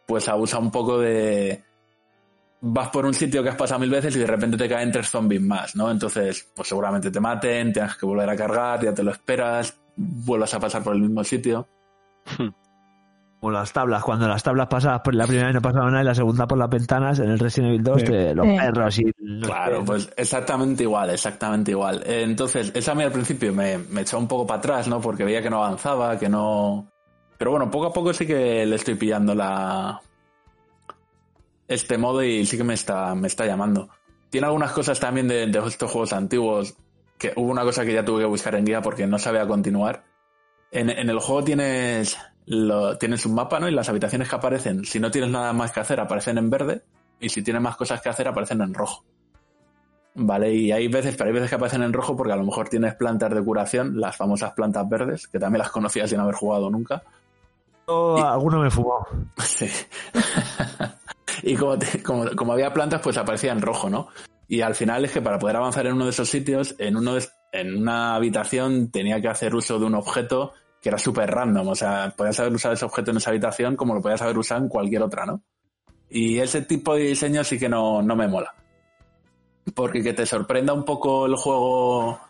pues abusa un poco de. Vas por un sitio que has pasado mil veces y de repente te caen tres zombies más, ¿no? Entonces, pues seguramente te maten, tengas que volver a cargar, ya te lo esperas, vuelvas a pasar por el mismo sitio. Como las tablas, cuando las tablas pasadas por la primera vez no pasaba nada y la segunda por las ventanas, en el Resident Evil 2, Sí. te- los Sí. perros y... Claro, pues exactamente igual, exactamente igual. Eh, Entonces, esa a mí al principio me, me echó un poco para atrás, ¿no? Porque veía que no avanzaba, que no... Pero bueno, poco a poco sí que le estoy pillando la... Este modo y sí que me está, me está llamando. Tiene algunas cosas también de, de estos juegos antiguos, que hubo una cosa que ya tuve que buscar en guía porque no sabía continuar. En, en el juego tienes, lo, tienes un mapa, ¿no? Y las habitaciones que aparecen, si no tienes nada más que hacer, aparecen en verde. Y si tienes más cosas que hacer, aparecen en rojo. Vale, y hay veces, pero hay veces que aparecen en rojo porque a lo mejor tienes plantas de curación, las famosas plantas verdes, que también las conocía sin haber jugado nunca. Yo, alguno me fumó. [laughs] Sí. [laughs] y como, te- como, como había plantas, pues aparecía en rojo, ¿no? Y al final es que para poder avanzar en uno de esos sitios, en, uno en una habitación tenía que hacer uso de un objeto que era súper random. O sea, podías haber usado ese objeto en esa habitación como lo podías haber usado en cualquier otra, ¿no? Y ese tipo de diseño sí que no, no me mola. Porque que te sorprenda un poco el juego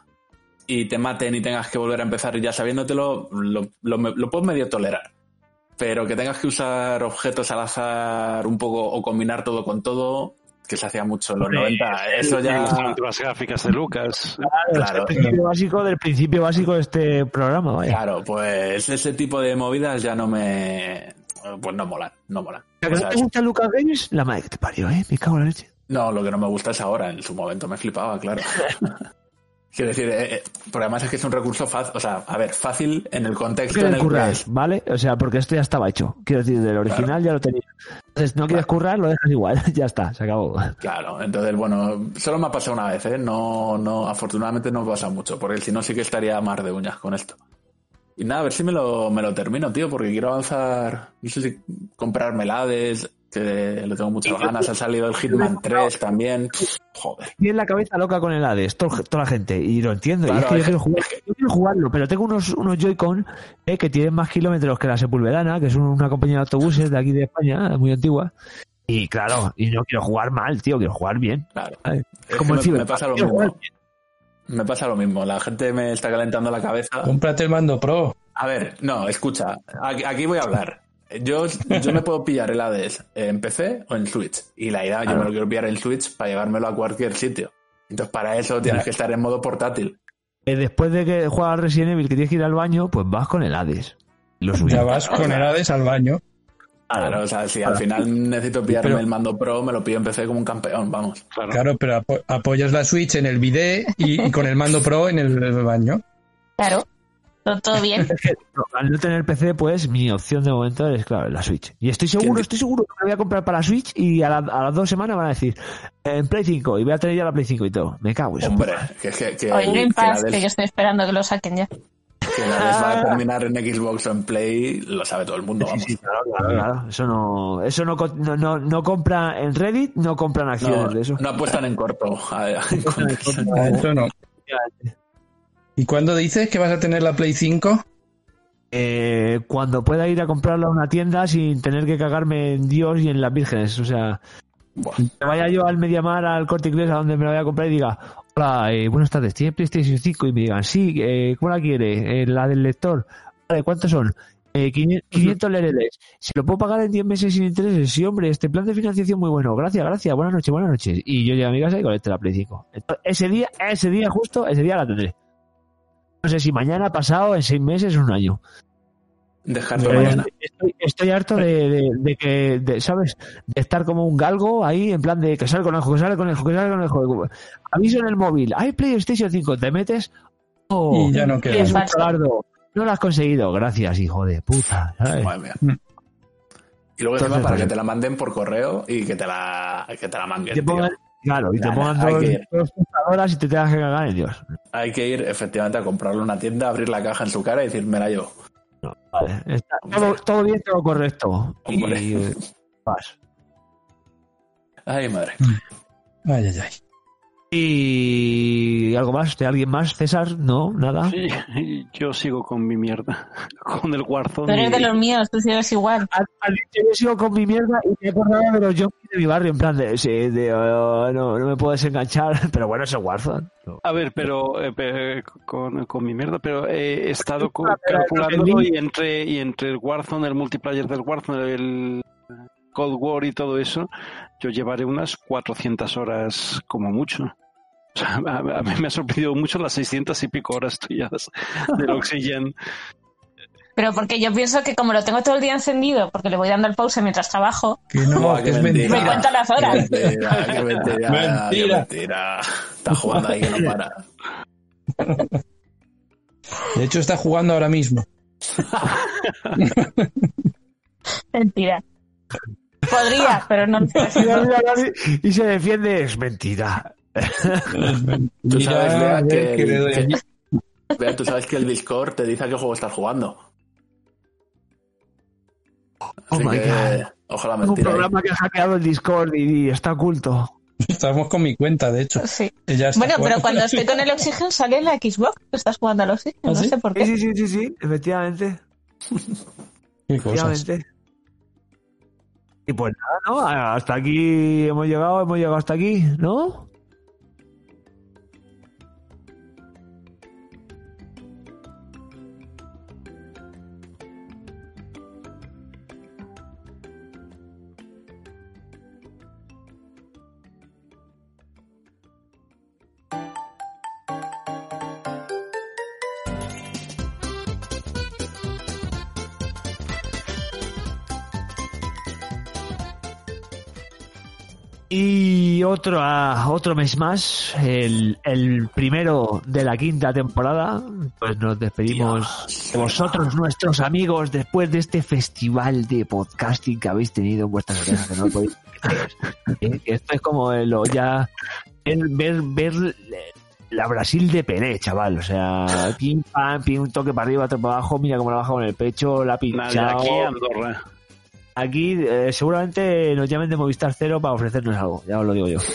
y te maten y tengas que volver a empezar ya sabiéndotelo, lo, lo, lo puedo medio tolerar. Pero que tengas que usar objetos al azar un poco o combinar todo con todo, que se hacía mucho en los 90, eso ya... Las gráficas de Lucas. Claro, El principio básico del principio básico de este programa, vaya. claro, pues ese tipo de movidas ya no me... Pues no molan, no molan. ¿Que O no sea, te gusta Lucas Games? La madre que te parió, ¿eh? Me cago en la leche. No, lo que no me gusta es ahora, en su momento me flipaba, claro. [laughs] Quiero decir, eh, eh, porque además es que es un recurso fácil, o sea, a ver, fácil en el contexto en el que. ¿vale? O sea, porque esto ya estaba hecho. Quiero decir, del original ya lo tenía. Entonces, no quieres currar, lo dejas igual. [laughs] ya está, se acabó. Claro, entonces, bueno, solo me ha pasado una vez, ¿eh? No, no, afortunadamente no me pasa mucho, porque si no sí que estaría más de uñas con esto. Y nada, a ver si me lo, me lo termino, tío, porque quiero avanzar, no sé si comprar melades, que le tengo muchas ganas, ha salido el Hitman 3 también. Joder. Tiene la cabeza loca con el Hades, to- toda la gente, y lo entiendo. y es Claro, que yo es quiero, que- jugar, yo quiero jugarlo, pero tengo unos, unos Joy-Con eh, que tienen más kilómetros que la Sepulvedana, que es una compañía de autobuses de aquí de España, muy antigua. Y claro, y no quiero jugar mal, tío, quiero jugar bien. Claro. Como que el me, me pasa lo mismo. Me pasa lo mismo. La gente me está calentando la cabeza. Cómprate el mando pro. A ver, no, escucha. Aquí, aquí voy a hablar. Yo, yo me puedo pillar el Hades en PC o en Switch. Y la idea, yo me lo quiero pillar en Switch para llevármelo a cualquier sitio. Entonces, para eso tienes que estar en modo portátil. Eh, después de que juegas Resident Evil, que tienes que ir al baño, pues vas con el Hades. Lo. Ya vas con el Hades al baño. Claro, o sea, si al final necesito pillarme Pero- el mando pro, me lo pido en PC como un campeón, vamos. Claro. Claro, pero apo- apoyas la Switch en el bidet y, y con el mando Pro en el baño. Claro. Todo, todo bien. [laughs] No, al no tener PC, pues mi opción de momento es, claro, la Switch. Y estoy seguro, ¿Quién- estoy seguro que me voy a comprar para la Switch y a, la- a las dos semanas van a decir en Play 5 y voy a tener ya la Play 5 y todo. Me cago en Hombre, que, que, del- estoy esperando que lo saquen ya. que la vez va a terminar en Xbox o en Play, lo sabe todo el mundo, vamos. Sí, sí, claro, claro, claro. Eso no, eso no, no, no, no compra en Reddit, no compran acciones No, de eso. no apuestan en corto. a- en contra. [laughs] Ah, Eso no. ¿Y cuándo dices que vas a tener la Play 5? Eh, cuando pueda ir a comprarla a una tienda sin tener que cagarme en Dios y en las vírgenes. O sea, que vaya yo al Mediamar, al Corte Inglés, a donde me la voy a comprar y diga, hola, eh, buenas tardes, ¿tiene PlayStation 5? Y me digan, sí, eh, ¿cómo la quiere? Eh, la del lector. Vale, ¿cuántos son? Eh, 500 500 lereles. ¿Se lo puedo pagar en 10 meses sin intereses? Sí, hombre, este plan de financiación muy bueno. Gracias, gracias. Buenas noches, buenas noches. Y yo llego a mi casa y conecto la Play 5. Entonces, ese día, ese día justo, ese día la tendré. No sé si mañana, pasado, en seis meses o un año. Dejarlo Pero mañana. Estoy, estoy harto de, de- de que, de, ¿sabes? De estar como un galgo ahí, en plan de que sale conejo, que sale conejo, que sale conejo. Aviso en el móvil, hay PlayStation 5, te metes. Oh, Y ya no queda. eres un. No lo has conseguido, gracias, hijo de puta. ¿sabes? Madre mía. Y luego para que vale. te la manden por correo y que te la, que te la pongan, claro, y te pongan nah, dos, horas y te tengas que cagar en Dios. Hay que ir efectivamente a comprarle una tienda, abrir la caja en su cara y decírmela yo. Vale, está todo, todo bien, todo correcto. Hombre. Y, eh, vas. Ay, madre. Ay, ay, ay. Y algo más de alguien más, César, no, nada. Sí, [laughs] yo sigo con mi mierda, [laughs] con el Tú Warzone. eres de los míos, tú sigues igual. Al, al dicho, yo sigo con mi mierda y me he acordado de los junkies de mi barrio, en plan de, sí, de, oh, no, no me puedo desenganchar, [laughs] pero bueno, es Warzone. No. A ver, pero eh, pe- con, con mi mierda, pero he estado Ah, pero calculándolo el y entre, y entre el Warzone, el multiplayer del Warzone, el Cold War y todo eso, yo llevaré unas 400 horas como mucho. O sea, a, a mí me ha sorprendido mucho las 600 y pico horas tuyas del [laughs] Oxygen. Pero porque yo pienso que como lo tengo todo el día encendido, porque le voy dando el pause mientras trabajo, Que no, que es mentira. mentira. Me cuenta las horas. Qué mentira, qué mentira, Mentira. qué mentira. Está jugando ahí que no para. De hecho, está jugando ahora mismo. [laughs] mentira. Podría, [laughs] pero no. y se defiende, es mentira. [laughs] Tú sabes, Bea, que, que le doy que- allí. Bea, tú sabes que el Discord te dice a qué juego estás jugando. Oh my que, God. ojalá un mentira. ¿eh? programa que ha hackeado el Discord y, y está oculto. Estamos con mi cuenta, de hecho. Sí. Ella está Bueno, pero cuando estoy con el [laughs] oxígeno sale la Xbox. Estás jugando al oxígeno, ¿Ah, no sí? sé por qué. sí, sí, sí, sí, efectivamente. Qué cosas. efectivamente. Y pues nada, ¿no? Hasta aquí hemos llegado, hemos llegado hasta aquí, ¿no? Y otro, ah, otro mes más, el, el primero de la quinta temporada. Pues nos despedimos de vosotros, nuestros amigos, después de este festival de podcasting que habéis tenido en vuestras orejas, que no podéis creer. Que [laughs] Esto es como lo ya ver, ver, ver la Brasil de Pelé, chaval. O sea, pim, pam, pim, un toque para arriba, otro para abajo, mira cómo la baja con el pecho, la aquí, Andorra. Aquí eh, seguramente nos llamen de Movistar Cero para ofrecernos algo, ya os lo digo yo. [laughs]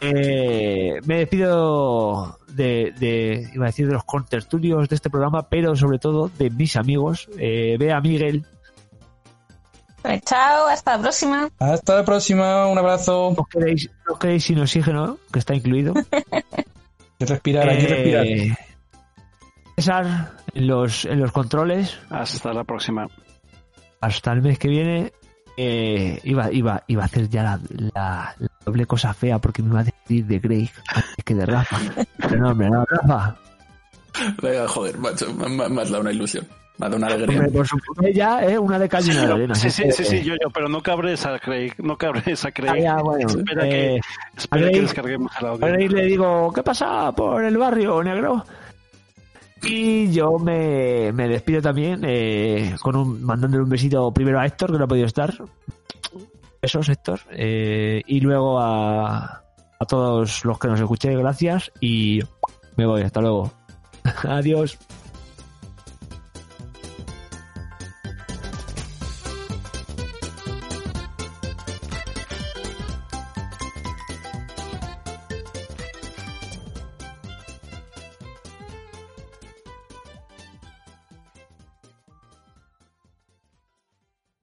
Eh, me despido de, de, iba a decir, de los contertulios de este programa, pero sobre todo de mis amigos. Eh, Bea, Miguel, Pues chao, hasta la próxima. Hasta la próxima, un abrazo. ¿os queréis, os queréis sin oxígeno, que está incluido? [laughs] Hay que respirar, hay que respirar. Eh, César, en los, en los controles, Hasta la próxima. Hasta el mes que viene. eh, iba, iba, iba a hacer ya la, la- la doble cosa fea porque me iba a despedir de Greg antes que de Rafa. Pero no, hombre, no, Rafa. Venga, joder, macho, me, me- me has dado una ilusión. Va de una alegría. Hombre, por supuesto, ya, ¿eh? Una de calle y una de arena. Sí, sí, que- sí, sí, yo, yo, pero no cabres a Craig, no cabres a Ah, Craig. ya, bueno, espera eh, que, espera Craig- que descarguemos el audio. Ahora y le digo, ¿qué pasa por el barrio, negro? Y yo me, me despido también, eh, con un, mandándole un besito primero a Héctor, que no ha podido estar. Besos, Héctor. eh, y luego a, a todos los que nos escuchéis, gracias. Y me voy, hasta luego. [laughs] Adiós.